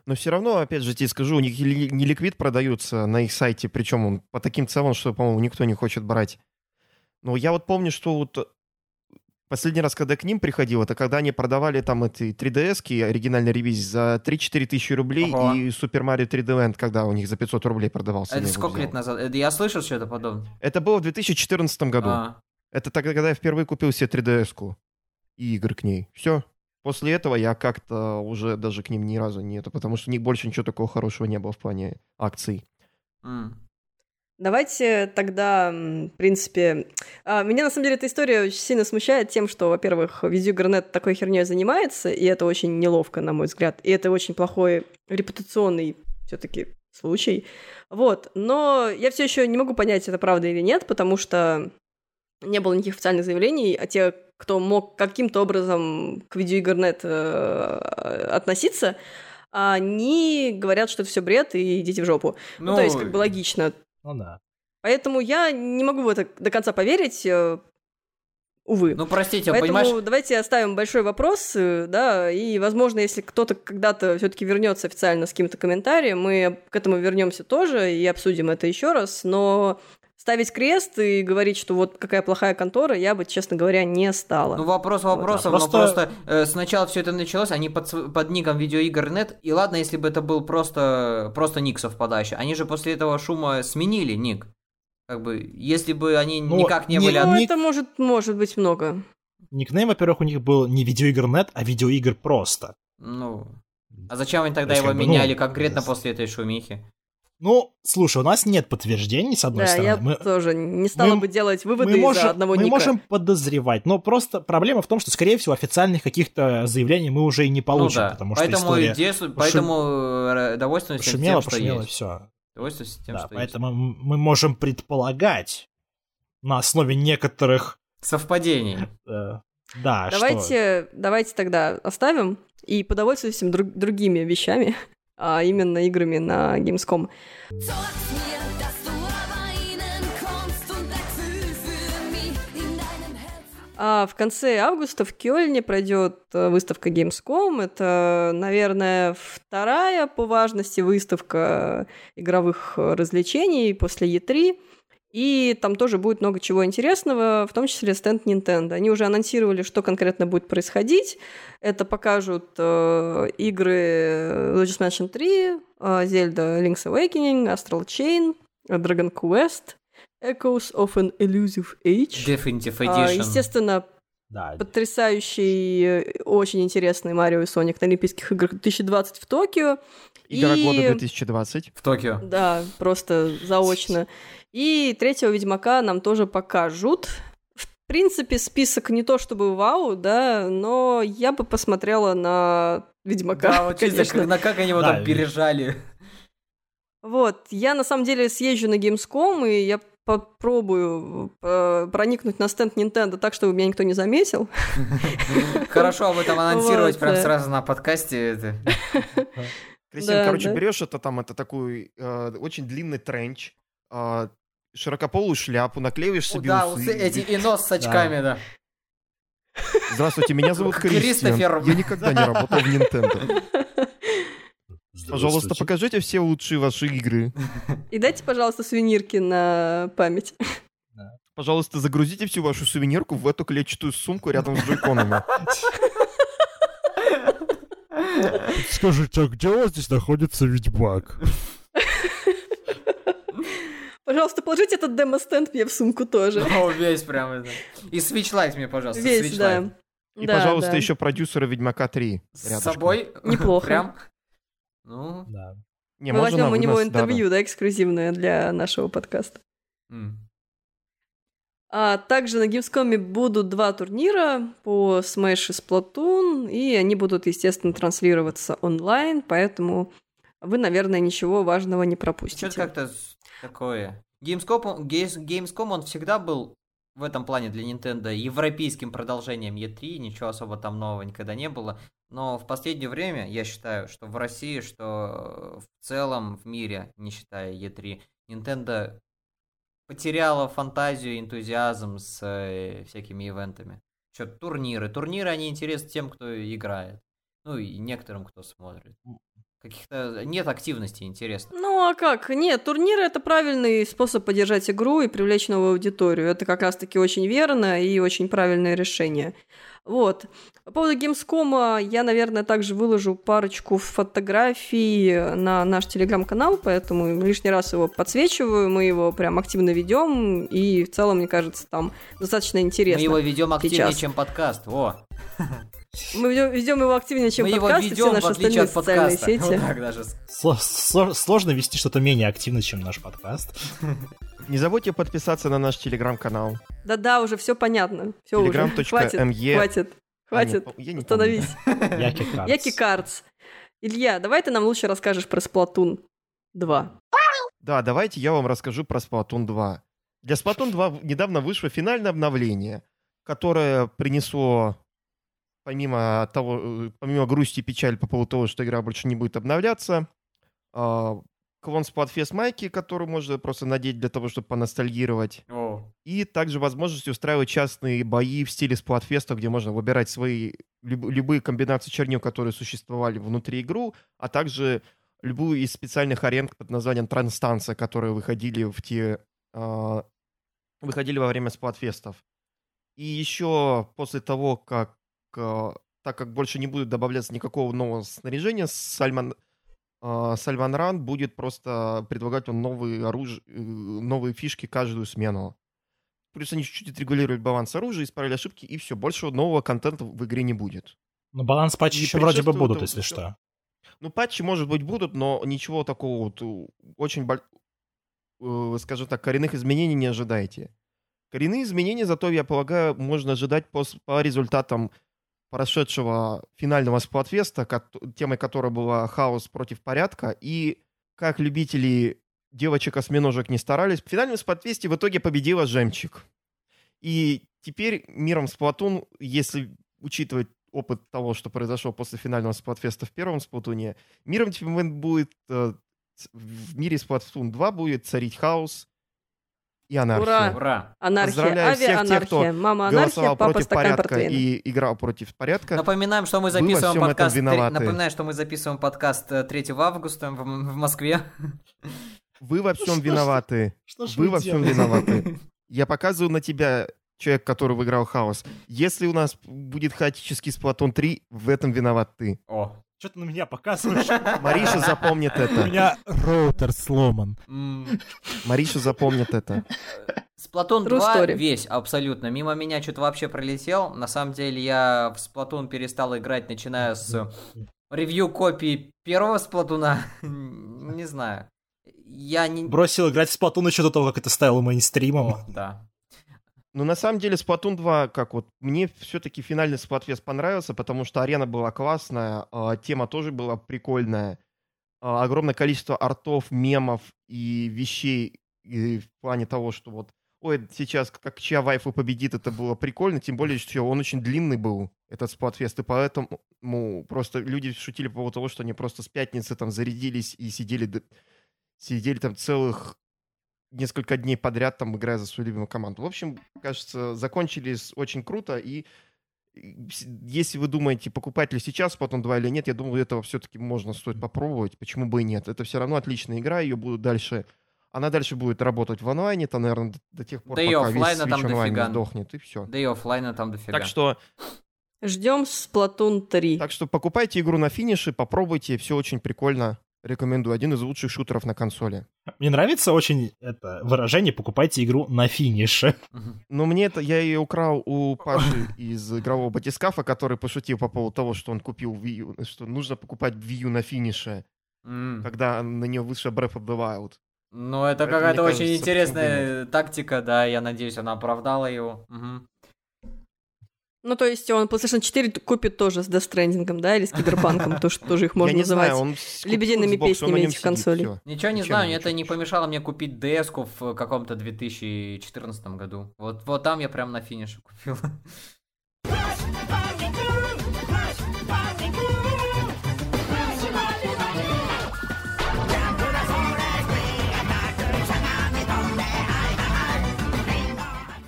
Но все равно, опять же, тебе скажу, у них не ликвид продаются на их сайте, причем он по таким ценам, что, по-моему, никто не хочет брать. Но я вот помню, что вот последний раз, когда к ним приходил, это когда они продавали там эти 3DS-ки оригинальной ревизии за 3-4 тысячи рублей, Ого. и Super Mario 3D Land, когда у них за 500 рублей продавался. Это сколько лет назад? Это я слышал что-то подобное. Это было в 2014 году. А, Это тогда, когда я впервые купил себе 3DS-ку и игры к ней. Все. После этого я как-то уже даже к ним ни разу не это, потому что у них больше ничего такого хорошего не было в плане акций. м. Давайте тогда, в принципе... а, Меня, на самом деле, эта история очень сильно смущает тем, что, во-первых, видеоигрнет такой херней занимается, и это очень неловко, на мой взгляд. И это очень плохой репутационный все таки случай. Вот. Но я все еще не могу понять, это правда или нет, потому что не было никаких официальных заявлений, а те, кто мог каким-то образом к видеоигрнет э, относиться, они говорят, что это все бред, и идите в жопу. Ну, то есть, как бы логично. Ну да. Поэтому я не могу в это до конца поверить, э, увы. Ну, простите, Поэтому понимаешь, давайте оставим большой вопрос, э, да, и, возможно, если кто-то когда-то все-таки вернется официально с каким-то комментарием, мы к этому вернемся тоже и обсудим это еще раз, но ставить крест и говорить, что вот какая плохая контора, я бы, честно говоря, не стала. Ну, вопрос вопросом, да, но просто- просто э, сначала все это началось, они под, под ником видеоигр.нет, и ладно, если бы это был просто, просто ник совпадающий, они же после этого шума сменили ник. Как бы, если бы они Ну, никак не не- были... Ну, ник- это может, может быть много. Никнейм, во-первых, у них был не видеоигр.нет, а видеоигр просто. Ну, а зачем они тогда есть, его как бы, меняли ну, конкретно с- после этой шумихи? Ну, слушай, у нас нет подтверждений, с одной Да, стороны. я Мы, тоже не стала мы- бы делать выводы мы из-за можем, одного мы ника. можем подозревать, но просто проблема в том, что, скорее всего, официальных каких-то заявлений мы уже и не получим, ну да, потому что поэтому, история и дес- поэтому э, довольствуемся тем, что пошумела, и есть. все. Довольствуемся тем, Да, что есть. поэтому м- мы можем предполагать на основе некоторых... Совпадений. э, да, что... Давайте, давайте тогда оставим и подовольствуемся друг- другими вещами, а именно играми на Gamescom. А в конце августа в Кёльне пройдет э, выставка Gamescom. Это, наверное, вторая по важности выставка игровых э, развлечений после E3. И там тоже будет много чего интересного, в том числе стенд Nintendo. Они уже анонсировали, что конкретно будет происходить. Это покажут э, игры Luigi's Mansion 3, э, Zelda Link's Awakening, Astral Chain, э, Dragon Quest. Echoes of an Elusive Age. Definitive А, Edition. естественно, Да, потрясающий, э, очень интересный Марио и Соник на Олимпийских играх 2020 в Токио. Игра И- года 2020. В Токио. Да, просто заочно. И третьего Ведьмака нам тоже покажут. В принципе, список не то чтобы вау, да, но я бы посмотрела на Ведьмака, Да, вот как, на как они его Да, там пережали. Вот, я на самом деле съезжу на Gamescom, и я попробую э, проникнуть на стенд Nintendo так, чтобы меня никто не заметил. Хорошо об этом анонсировать прям сразу на подкасте. это. Кристина, короче, берешь это там, это такой э, очень длинный тренч, э, широкополую шляпу, наклеиваешь себе Да, усы. эти и нос с очками, да. Здравствуйте, меня зовут Кристиан. Кристофер. Я никогда не работал в Nintendo. Пожалуйста, покажите все лучшие ваши игры. И дайте, пожалуйста, сувенирки на память. Пожалуйста, загрузите всю вашу сувенирку в эту клетчатую сумку рядом с джойконами. Скажите, а где у вас здесь находится Ведьмак? Пожалуйста, положите этот демо-стенд мне в сумку тоже. О, весь прям это. И Switch Lite мне, пожалуйста. Весь, Switch да. Lite. И, Да, пожалуйста, да. еще продюсера Ведьмака 3. С рядышком. собой? Неплохо. Прям? Ну, Да. Не, Мы возьмем у него интервью, да, эксклюзивное для нашего подкаста. м. А также на Gamescom будут два турнира по Smash и Splatoon, и они будут, естественно, транслироваться онлайн, поэтому вы, наверное, ничего важного не Что-то пропустите. как-то с- такое. Gamescom, Gamescom, он всегда был в этом плане для Nintendo европейским продолжением E3, ничего особо там нового никогда не было. Но в последнее время, я считаю, что в России, что в целом в мире, не считая E3, Nintendo потеряла фантазию энтузиазм с э, всякими ивентами. Что турниры. Турниры, они интересны тем, кто играет. Ну и некоторым, кто смотрит. Каких-то нет активности интересно. Ну а как? Нет, турниры это правильный способ поддержать игру и привлечь новую аудиторию. Это как раз-таки очень верно и очень правильное решение. Вот. По поводу Gamescom я, наверное, также выложу парочку фотографий на наш телеграм-канал, поэтому лишний раз его подсвечиваю, мы его прям активно ведем, и в целом, мне кажется, там достаточно интересно. Мы его ведем активнее, сейчас. чем подкаст. Во. Мы ведем, ведем его активнее, чем Мы его подкаст и все ведем, в наши отличие остальные от социальные подкаста. сети. Вот так даже. Сло- сло- Сложно вести что-то менее активно, чем наш подкаст. Не забудьте подписаться на наш телеграм-канал. Да-да, уже все понятно. Все уже. Telegram.me. Хватит, хватит, А, хватит. я не. Остановись. Яки Картс. Илья, давай ты нам лучше расскажешь про Splatoon 2. Да, давайте я вам расскажу про Splatoon 2. Для Splatoon 2 недавно вышло финальное обновление, которое принесло, помимо того, э, помимо грусти и печали по поводу того, что игра больше не будет обновляться, а, клон Splatfest майки, который можно просто надеть для того, чтобы поностальгировать. О. И также возможность устраивать частные бои в стиле Splatfest, где можно выбирать свои люб- любые комбинации чернил, которые существовали внутри игру, а также любую из специальных арен под названием Транстанция, которые выходили в те а, выходили во время Спlatфестов. И еще после того, как так как больше не будет добавляться никакого нового снаряжения, Сальман а, Сальван Ран будет просто предлагать вам новые оружие, э, новые фишки каждую смену. Плюс они чуть-чуть отрегулируют баланс оружия, исправили ошибки, и все, больше нового контента в игре не будет. Ну, баланс патчи еще вроде бы будут, если всё. что. Ну, патчи, может быть, будут, но ничего такого вот э, очень, э, скажем так, коренных изменений не ожидайте. Коренные изменения, зато, я полагаю, можно ожидать по, по результатам прошедшего финального сплатфеста, кот- темой которой была хаос против порядка, и как любители девочек-осьминожек не старались, в финальном сплатфесте в итоге победила Жемчик. И теперь миром Сплатун, если учитывать опыт того, что произошло после финального сплатфеста в первом Сплатуне, миром теперь будет э, в мире Splatoon 2 будет царить хаос и анархия. Ура! Ура. Анархия, Поздравляю всех тех, авиаанархия. кто Мама анархия, Голосовал папа против стакан порядка портвейна. и играл против порядка. Напоминаем, что мы Вы записываем подкаст. Напоминаю, что мы записываем подкаст э, 3 августа в, в Москве. Вы во всем виноваты. Что ж Вы во всем виноваты. Я показываю на тебя, человек, который выиграл хаос. Если у нас будет хаотический Splatoon 3, в этом виноват ты. О, Что ты на меня показываешь? Мариша запомнит У это. меня роутер сломан. Мариша запомнит это. Сплатун True 2 story. весь абсолютно. Мимо меня что-то вообще пролетел. На самом деле я в Сплатун перестал играть, начиная с ревью копии первого Сплатуна. Не знаю. Я не... Бросил играть в Splatoon еще до того, как это стало мейнстримом. Да. Ну, на самом деле, Splatoon 2, как вот, мне все-таки финальный Splatfest понравился, потому что арена была классная, а, тема тоже была прикольная, а, огромное количество артов, мемов и вещей и в плане того, что вот, ой, сейчас как чья вайфу победит, это было прикольно, тем более, что он очень длинный был, этот Splatfest, и поэтому просто люди шутили по поводу того, что они просто с пятницы там зарядились и сидели, сидели там целых несколько дней подряд там играя за свою любимую команду. В общем, кажется, закончили с- очень круто. И и если вы думаете, покупать ли сейчас Splatoon 2 или нет, я думаю, этого все-таки можно стоит попробовать. Почему бы и нет? Это все равно отличная игра, ее будут дальше... Она дальше будет работать в онлайне, то, наверное, до, до тех пор, Да и пока весь оффлайна там Switch онлайн не дофига. сдохнет, и все. Да и оффлайна там дофига. Так что, Ждем Splatoon 3. так что покупайте игру на финише, попробуйте, все очень прикольно. Рекомендую. Один из лучших шутеров на консоли. Мне нравится очень это выражение «покупайте игру на финише». Но мне это, я ее украл у Паши из игрового батискафа, который пошутил по поводу того, что он купил Wii U, что нужно покупать Wii U на финише, когда на нее вышла Breath of the Wild. Ну, это какая-то очень кажется, интересная тактика, да, я надеюсь, она оправдала его. Мгм. Ну, то есть он PlayStation 4 купит тоже с Death Stranding, да, или с Киберпанком, то, что тоже их можно называть. лебедиными песнями этих консолей. Ничего не знаю, это не помешало мне купить ds в каком-то 2014 году. Вот, вот там я прям на финише купил.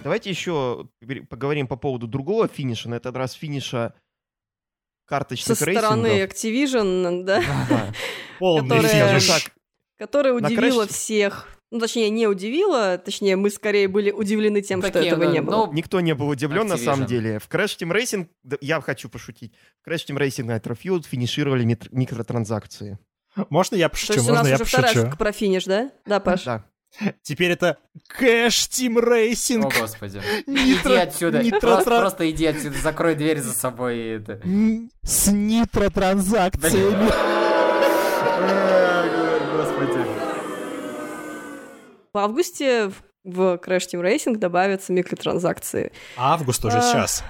Давайте еще поговорим по поводу другого финиша, на этот раз финиша Со карточных стороны. Activision, да, Да. Которая- так, которая удивила всех. Ну, точнее, не удивила, точнее, мы скорее были удивлены тем, что Такие, этого ну, не было. ну, Никто не был удивлен, на самом Activision. деле. В Crash Team Racing, да, я хочу пошутить, в Crash Team Racing Nitro Fuel фичерили микротранзакции. Можно я То пошучу? есть у нас Можно я уже вторая пошучу? шутка про финиш, да? Да, Паш? Да. Теперь это Cash Team О, Racing. господи. Nitro- Иди отсюда. Nitro- Просто, просто иди отсюда, закрой дверь за собой. и это. С нитротранзакциями. Господи. В августе в- в Crash Team Racing добавятся микротранзакции. Август уже А, сейчас.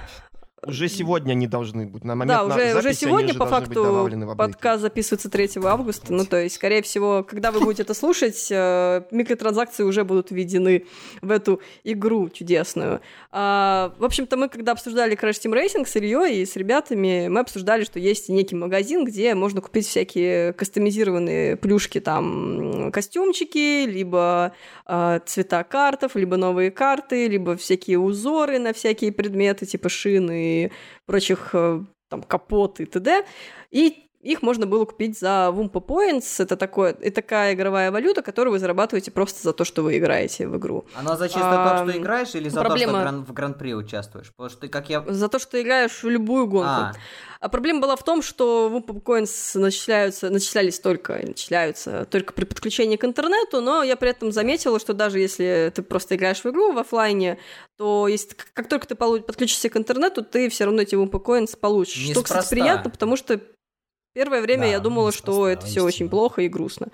Уже сегодня они должны быть. На момент Да, уже, уже записи они сегодня, уже по факту, подкаст записывается 3 августа. Ну, то есть, скорее всего, когда вы будете это слушать, э, микротранзакции уже будут введены в эту игру чудесную. А, в общем-то, мы, когда обсуждали Crash Team Racing с Ильей и с ребятами, мы обсуждали, что есть некий магазин, где можно купить всякие кастомизированные плюшки, там, костюмчики, либо э, цвета картов, либо новые карты, либо всякие узоры на всякие предметы, типа шины и прочих э, там капот и т.д. И их можно было купить за Wumpa Points. Это такое, и такая игровая валюта, которую вы зарабатываете просто за то, что вы играете в игру. Она за чисто то, Ам, что играешь, или за проблема- то, что гран- в гран-при участвуешь? Потому что ты, как я... За то, что ты играешь в любую гонку. А, А проблема была в том, что Wumpa Coins начисляются, начислялись только, начисляются только при подключении к интернету, но я при этом заметила, что даже если ты просто играешь в игру в оффлайне, то если, как только ты подключишься к интернету, ты все равно эти Wumpa Coins получишь. Что, кстати, приятно, потому что первое время Да, я думала, что это все очень плохо и грустно.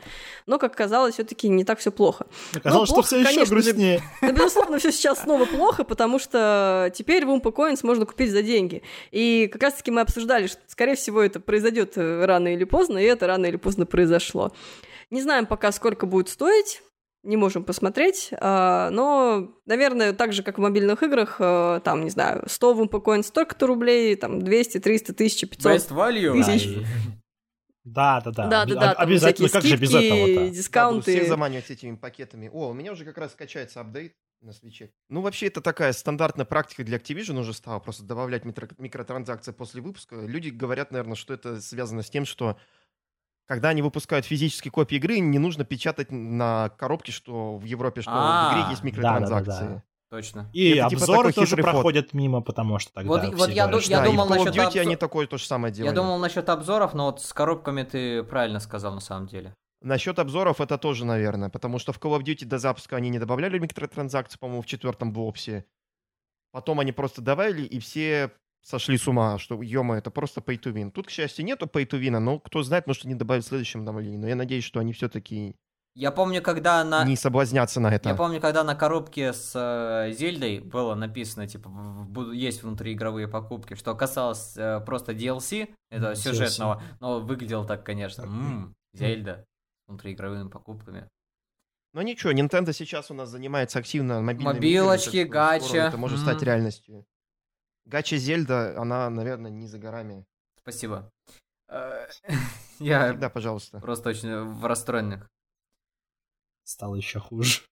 Но, как оказалось, все-таки не так все плохо. Оказалось, что плохо, все еще конечно же. грустнее. Да, безусловно, все сейчас снова плохо, потому что теперь Wumpa Coins можно купить за деньги. И как раз-таки мы обсуждали, что, скорее всего, это произойдет э, рано или поздно, и это рано или поздно произошло. Не знаем пока, сколько будет стоить, не можем посмотреть, а, но, наверное, так же, как в мобильных играх, э, там, не знаю, 100 Wumpa Coins столько-то рублей, там, 200, 300, 1000, 500. best value? Тысяч. Да, да, да. Да, да, да, Обязательно, как же без этого-то? Дискаунты. всех заманивать этими пакетами. О, у меня уже как раз качается апдейт на свече. Ну, вообще, это такая стандартная практика для Activision уже стала, просто добавлять микротранзакции после выпуска. Люди говорят, наверное, что это связано с тем, что когда они выпускают физические копии игры, не нужно печатать на коробке, что в Европе, что в А, игре есть да-да-да-да. микротранзакции. Точно. И Это типа обзоры такой тоже ход. проходят мимо, потому что тогда Вот- все вот я говорят, я Да, думал и в Call of насчет Duty обзор- они такое то же самое делали. Я думал насчет обзоров, но вот с коробками ты правильно сказал на самом деле. Насчет обзоров это тоже, наверное, потому что в Call of Duty до запуска они не добавляли микротранзакции, по-моему, в четвертом боксе. Потом они просто добавили, и все сошли с ума, что, ё это просто pay to win. Тут, к счастью, нету pay to win, но кто знает, может, они добавят в следующем обновлении. Но я надеюсь, что они все-таки Я помню, когда на... не соблазнятся на это. Я помню, когда на коробке с э, Зельдой было написано, типа, буду- есть внутриигровые покупки, что касалось э, просто DLC, это Мгм, сюжетного, но выглядело так, конечно, м Зельда с внутриигровыми покупками. Но ничего, Nintendo сейчас у нас занимается активно мобильными Мобилочки, играми, гача. Это может стать реальностью. Гача Зельда, она, наверное, не за горами. Спасибо. Э, Я Да, пожалуйста. просто очень в расстроенных. стало еще хуже.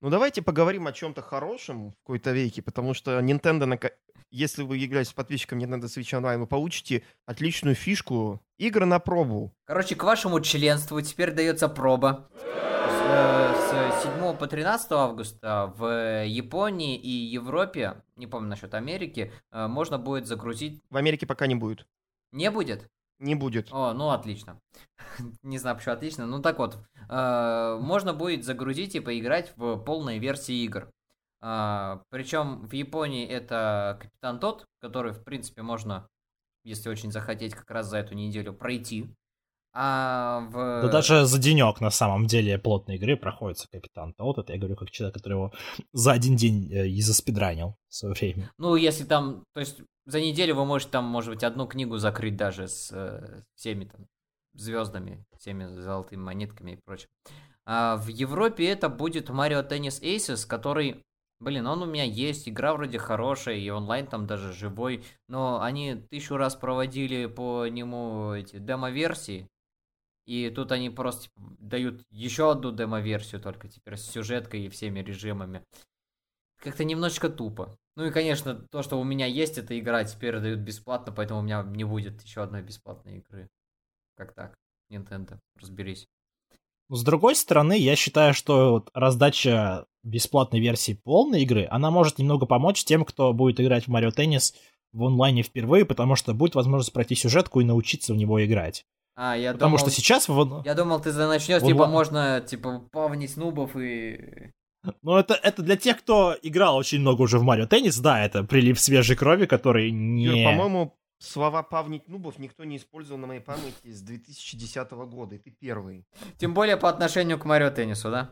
Ну, давайте поговорим о чем-то хорошем в какой-то веке, потому что Nintendo, если вы являетесь подписчиком Nintendo Switch Online, вы получите отличную фишку игры на пробу. Короче, к вашему членству теперь дается проба. С 7 по 13 августа в Японии и Европе, не помню насчет Америки, э, можно будет загрузить... В Америке пока не будет. Не будет? Не будет. О, ну отлично. Не знаю, почему отлично. Ну так вот, э, можно будет загрузить и поиграть в полной версии игр. Причем в Японии это Капитан Тот, который, в принципе, можно, если очень захотеть, как раз за эту неделю пройти. А в... Да даже за денек на самом деле плотной игры проходится Капитан Тот. Это я говорю как человек, который его за один день э, и заспидранил в свое время. Ну, если там, то есть за неделю вы можете там, может быть, одну книгу закрыть даже с э, всеми там звездами, всеми золотыми монетками и прочим. А в Европе это будет Mario Tennis Aces, который, блин, он у меня есть, игра вроде хорошая, и онлайн там даже живой, но они тысячу раз проводили по нему эти демо-версии, и тут они просто типа, дают еще одну демо-версию, только теперь с сюжеткой и всеми режимами. Как-то немножечко тупо. Ну и, конечно, то, что у меня есть эта игра, теперь дают бесплатно, поэтому у меня не будет еще одной бесплатной игры. Как так? Nintendo, разберись. Но с другой стороны, я считаю, что раздача бесплатной версии полной игры, она может немного помочь тем, кто будет играть в Mario Tennis в онлайне впервые, потому что будет возможность пройти сюжетку и научиться в него играть. А, я Потому думал, что сейчас Я думал, ты начнешь, типа, можно, типа, павнить нубов и... Ну, это, это для тех, кто играл очень много уже в Марио Теннис, да, это прилив свежей крови, который не... Юр, по-моему, слова «павнить нубов» никто не использовал на моей памяти с 2010 года, и ты первый. Тем более по отношению к Марио Теннису, да?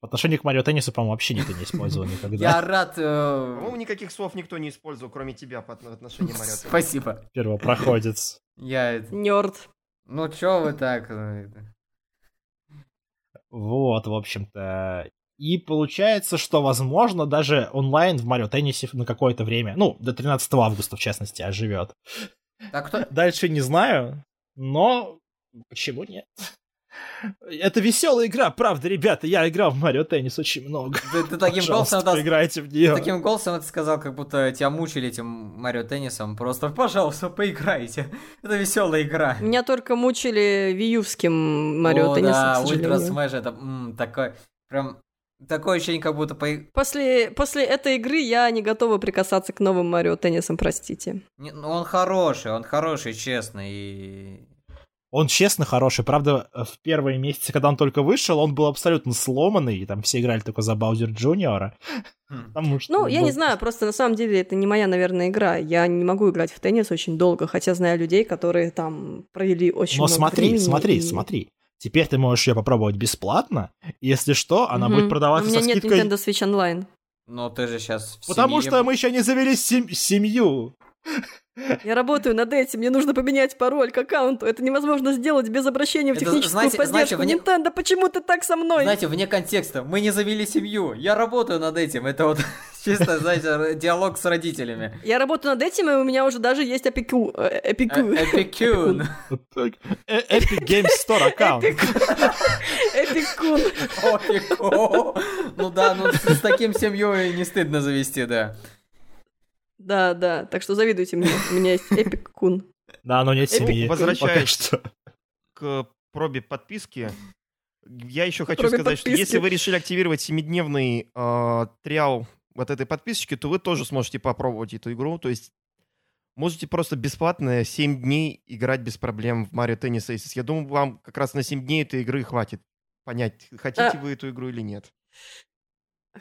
В отношении к Марио Теннису, по-моему, вообще никто не использовал никогда. Я рад... э, По-моему, никаких слов никто не использовал, кроме тебя, по отно- отношению Марио Тенниса. Спасибо. Первопроходец. Я... Нерд. Ну, чё вы так? Вот, в общем-то. И получается, что, возможно, даже онлайн в Марио Теннисе на какое-то время, ну, до 13 августа, в частности, оживет. Так кто... Дальше не знаю, но почему нет? Это веселая игра, правда, ребята. Я играл в Марио Теннис очень много. Ты, ты таким Пожалуйста, голосом... это- поиграйте в нее. Таким голосом это сказал, как будто тебя мучили этим Марио Теннисом. Просто, пожалуйста, поиграйте. Это веселая игра. Меня только мучили виювским Марио О, Теннисом, да, Ультра. Smash это м, такой, прям, такое ощущение, как будто по... После, после этой игры я не готова прикасаться к новым Марио Теннисам, простите. Не, ну, он хороший, он хороший, честно, и... Он честно хороший. Правда, в первые месяцы, когда он только вышел, он был абсолютно сломанный. И там все играли только за Баузер Джуниора. Хм. Потому что Ну, я был не знаю, просто на самом деле это не моя, наверное, игра. Я не могу играть в теннис очень долго, хотя знаю людей, которые там провели очень Но много смотри, времени. смотри, и- смотри. Теперь ты можешь ее попробовать бесплатно. и Если что, она Мгм. будет продаваться У меня со нет скидкой. Nintendo Switch Online. Но ты же сейчас в Потому семье. что мы еще не завели сем- семью. Я работаю над этим, мне нужно поменять пароль к аккаунту. Это невозможно сделать без обращения в Это, техническую знаете- поддержку. знаете, вне- Nintendo, почему ты так со мной? Знаете, вне контекста, мы не завели семью, я работаю над этим, это вот чисто, знаете, диалог с родителями. Я работаю над этим, и у меня уже даже есть опеку... э, эпику... Э, Эпикюн. Epic Games Store аккаунт. Эпикун. Опеку. Ну да, ну с с таким семьей не стыдно завести, да. Да, да, так что завидуйте мне. У меня есть эпикун. Да, но нет Эпик, семьи. возвращаясь. К пробе подписки. Я еще хочу сказать, что если вы решили активировать семидневный э, триал вот этой подписочки, то вы тоже сможете попробовать эту игру. То есть можете просто бесплатно 7 дней играть без проблем в Mario Tennis Aces. Я думаю, вам как раз на 7 дней этой игры хватит понять, хотите А- вы эту игру или нет.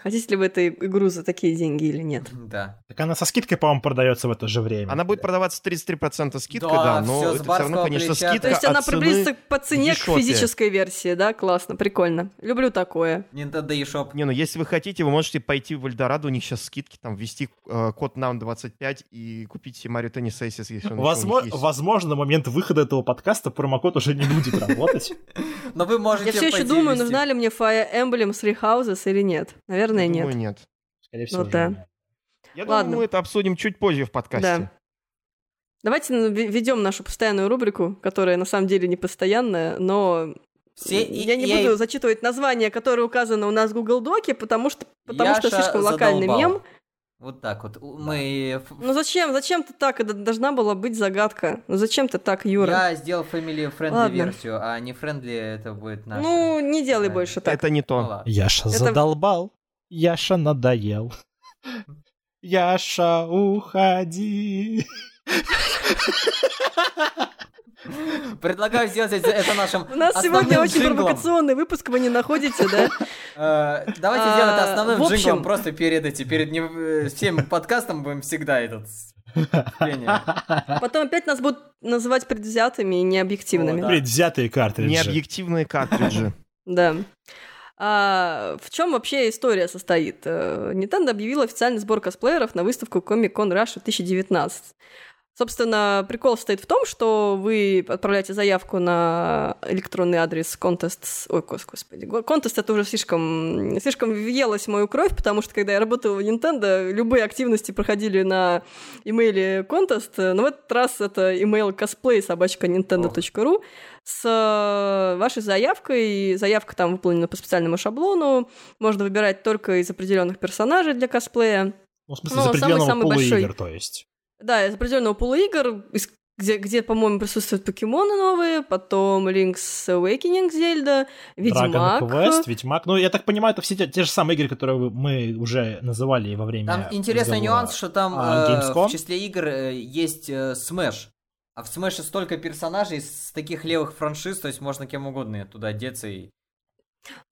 Хотите ли вы эту игру за такие деньги или нет? Да. Так она со скидкой, по-моему, продается в это же время. Она будет продаваться 33% скидкой, Да, да, но всё с это все равно, конечно, плеча. скидка То есть она приблизится по цене к физической версии, да? Классно, прикольно. Люблю такое. Nintendo eShop. Не, ну если вы хотите, вы можете пойти в Эльдорадо, у них сейчас скидки, там ввести э, код NAM25 и купить себе Mario Tennis Aces, если он Возможно, есть. возможно, на момент выхода этого подкаста промокод уже не будет работать. Но вы можете Я все еще думаю, нужна ли мне Fire Emblem Three Houses или нет. Наверное, Я нет. думаю, нет. Скорее всего, Ну да. нет. Я Ладно. думаю, мы это обсудим чуть позже в подкасте. Да. Давайте введем нашу постоянную рубрику, которая на самом деле не постоянная, но Все я не EA буду зачитывать название, которое указано у нас в Google Доке, потому что, потому что Яша слишком локальный задолбал. мем. Вот так вот. Мы... Ну зачем? Зачем ты так? Это должна была быть загадка. Ну зачем ты так, Юра? Я сделал family friendly Ладно. версию, а не friendly это будет наш. Ну, не делай Да. больше так. Это не Ну то. ладно. Яша Это- задолбал, Яша надоел. Яша, уходи. Предлагаю сделать это, это нашим У нас основным сегодня очень джинглом. провокационный выпуск, вы не находите, да? Э, Давайте А, сделать основным в общем- джинглом просто перед этим, перед э, всем подкастом будем всегда этот. Потом опять нас будут называть предвзятыми и необъективными. Предвзятые картриджи. Необъективные картриджи. Да. А, в чем вообще история состоит? Э, Nintendo объявила официальный сбор косплееров на выставку Comic Con Russia 2019. Собственно, прикол состоит в том, что вы отправляете заявку на электронный адрес contest... Ой, гос- господи. го- Contest это уже слишком, слишком въелось в мою кровь, потому что, когда я работала в Nintendo, любые активности проходили на имейле contest, но в этот раз это email cosplay собачка nintendo.ru с вашей заявкой. Заявка там выполнена по специальному шаблону. Можно выбирать только из определенных персонажей для косплея. Ну, в смысле, Ну, из определенного самый-самый пула большой. игр, то есть. Да, из определенного пула игр, из- где, где, по-моему, присутствуют покемоны новые, потом Link's Awakening Зельда, Ведьмак. Dragon Quest, Ведьмак. Ну, я так понимаю, это все те, те же самые игры, которые мы уже называли во время Там интересный нюанс, что там А, э, в числе игр э, есть э, Smash. А в Smash столько персонажей с таких левых франшиз, то есть можно кем угодно туда одеться и...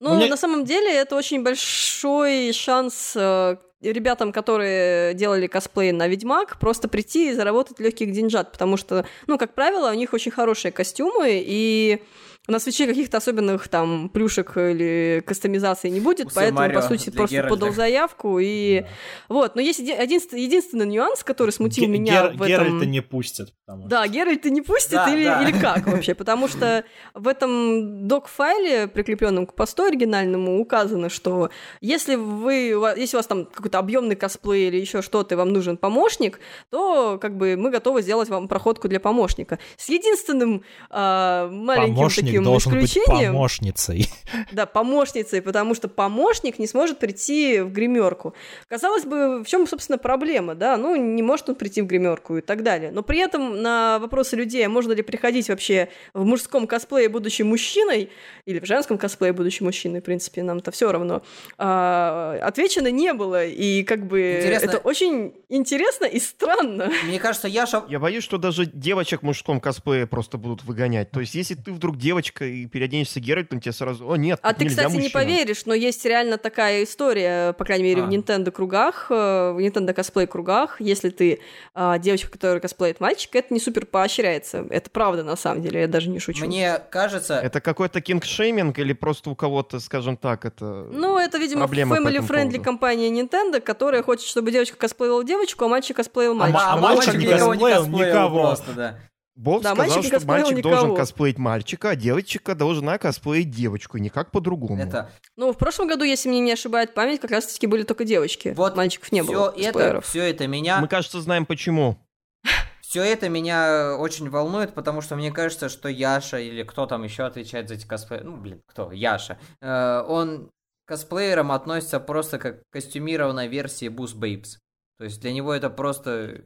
Ну, У меня- на самом деле, это очень большой шанс э, ребятам, которые делали косплей на Ведьмак, просто прийти и заработать легких деньжат, потому что, ну, как правило, у них очень хорошие костюмы, и на свече каких-то особенных там плюшек или кастомизаций не будет, У поэтому, Марио по сути, просто Геральта. подал заявку, и вот. Но есть еди- единственный, нюанс, который смутил Ге- меня Гер- в этом... Геральта не пустят. потому Да, Геральт не пустит Да, или, да. или как вообще? Потому что в этом док-файле, прикрепленном к посту оригинальному, указано, что если вы, у вас- если у вас там какой-то объемный косплей или еще что-то, и вам нужен помощник, то как бы мы готовы сделать вам проходку для помощника. С единственным а, маленьким Помощник таким должен быть исключением, помощницей. да, помощницей, потому что помощник не сможет прийти в гримерку. Казалось бы, в чем, собственно, проблема, да? Ну, не может он прийти в гримерку и так далее. Но при этом на вопросы людей, а можно ли приходить вообще в мужском косплее, будучи мужчиной, или в женском косплее, будучи мужчиной, в принципе, нам-то все равно, а, отвечено не было. И как бы Интересно. это очень интересно и странно. Мне кажется, Яша... Я боюсь, что даже девочек в мужском косплее просто будут выгонять. То есть, если ты вдруг девочка и переоденешься Геральтом, тебе сразу, о нет, А ты, нельзя кстати, не мужчинам». поверишь, но есть реально такая история, по крайней мере, А. в Nintendo кругах, э, в Nintendo косплей кругах. Если ты а, девочка, которая косплеит мальчика, это не супер поощряется. Это правда, на самом деле, я даже не шучу. Мне кажется... Это какой-то кингшейминг или просто у кого-то, скажем так, это... Ну, это, видимо, family-friendly компания Nintendo, которая хочет, чтобы девочка косплеила девочку, а мальчик косплеил А мальчика. ма- а ма- мальчик мальчик не никого косплеил никого. Просто, да. Бог Да, сказал, мальчик что мальчик никого. должен косплеить мальчика, а девочка должна косплеить девочку, никак по-другому. Это... Ну, в прошлом году, если мне не ошибает память, как раз-таки были только девочки. Вот Мальчиков не все было. это, все это меня... Мы, кажется, знаем почему. Все это меня очень волнует, потому что мне кажется, что Яша или кто там еще отвечает за эти косплеи, ну, блин, кто? Яша. Э, он к косплеерам относится просто как к костюмированной версии Boost Babes. То есть для него это просто...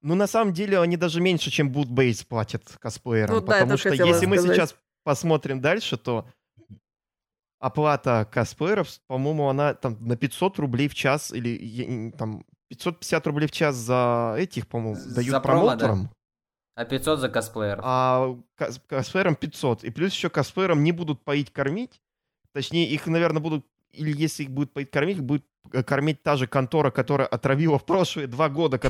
Ну, на самом деле, они даже меньше, чем Boot Base платят косплеерам. Ну да, потому тоже что если мы сказать. сейчас посмотрим дальше, то оплата косплееров, по-моему, она там на 500 рублей в час или там 550 рублей в час за этих, по-моему, За дают промо, да. промоутерам, А 500 за косплееров. а кос- косплеерам 500. И плюс еще косплеерам не будут поить кормить. Точнее, их, наверное, будут, или если их будет поить кормить, их будет кормить та же контора, которая отравила в прошлые два года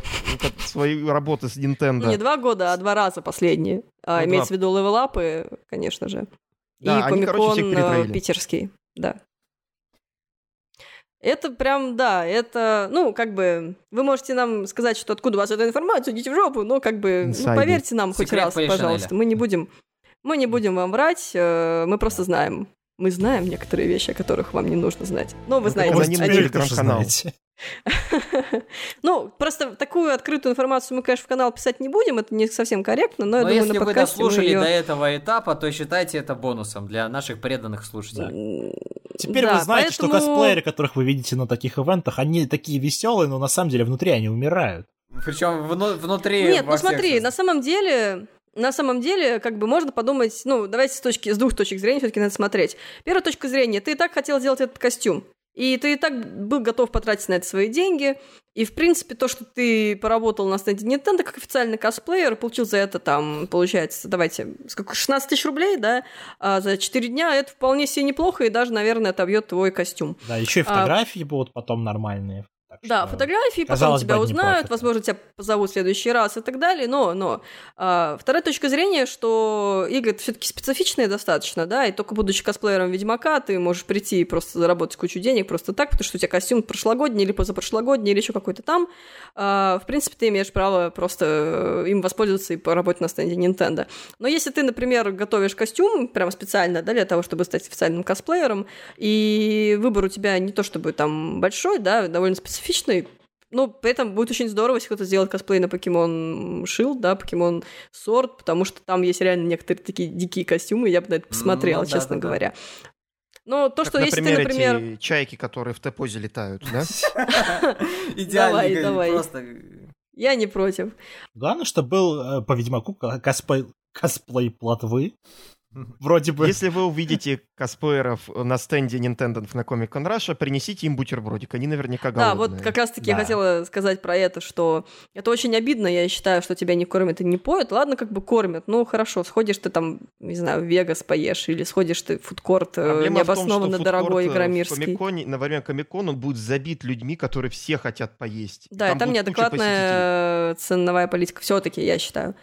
свои работы с Nintendo. Ну, не два года, а два раза последние. А, Ну, имеется в виду левелапы, конечно же. Да, и они, короче, всех комикон э, питерский, да. Это прям, да, это, ну, как бы, вы можете нам сказать, что откуда у вас эта информация, идите в жопу, но как бы, ну, поверьте нам хоть Секрет раз, Полишинеля. пожалуйста, мы не будем, мы не будем вам врать, э, мы просто знаем. Мы знаем некоторые вещи, о которых вам не нужно знать. Но вы Ну, знаете. теперь тоже телеграм-канал. знаете. Ну, просто такую открытую информацию мы, конечно, в канал писать не будем, это не совсем корректно, но, я думаю, если на вы дослушали до этого этапа, то считайте это бонусом для наших преданных слушателей. Теперь Да, вы знаете, что косплееры, которых вы видите на таких ивентах, они такие веселые, но на самом деле внутри они умирают. Причем внутри. Нет, во ну всех смотри, на самом деле, на самом деле, как бы можно подумать, ну, давайте с точки, с двух точек зрения все-таки надо смотреть. Первая точка зрения, ты и так хотел сделать этот костюм, и ты и так был готов потратить на это свои деньги, и, в принципе, то, что ты поработал на стенде Nintendo как официальный косплеер, получил за это, там, получается, давайте, сколько, 16 тысяч рублей, да, а за 4 дня, это вполне себе неплохо, и даже, наверное, отобьет твой костюм. Да, еще и А- фотографии будут потом нормальные. Так Да, что- фотографии, потом тебя узнают, возможно, тебя позовут в следующий раз и так далее, но, но а, вторая точка зрения, что игры все-таки специфичные достаточно, да, и только будучи косплеером Ведьмака, ты можешь прийти и просто заработать кучу денег просто так, потому что у тебя костюм прошлогодний или позапрошлогодний или еще какой-то там, А, в принципе, ты имеешь право просто э, им воспользоваться и поработать на стенде Nintendo. Но если ты, например, готовишь костюм прямо специально, да, для того, чтобы стать официальным косплеером, и выбор у тебя не то чтобы там большой, да, довольно специфичный, ну, при этом будет очень здорово, если кто-то сделает косплей на покемон Shield, да, покемон Sword, потому что там есть реально некоторые такие дикие костюмы, я бы на это посмотрела, Ну, да, честно да, да. говоря. Но то, Как, что если ты, например, например... эти чайки, которые в Т-позе летают, да? Давай, давай. Я не против. Главное, что был э, по Ведьмаку ко- косплей, косплей плотвы. Вроде бы. Если вы увидите косплееров на стенде Nintendo на Comic Con Russia, принесите им бутербродик, они наверняка Да, голодные. вот как раз-таки я Да. хотела сказать про это, что это очень обидно, я считаю, что тебя не кормят и не поют. Ладно, как бы кормят, ну хорошо, сходишь ты там, не знаю, в Вегас поешь, или сходишь ты в фудкорт э, Проблема в том, необоснованно что дорогой фудкорт, э, игромирский. В Комиконе, на время Комикона он будет забит людьми, которые все хотят поесть. Да, и там куча посетителей. неадекватная ценовая политика все-таки, я считаю.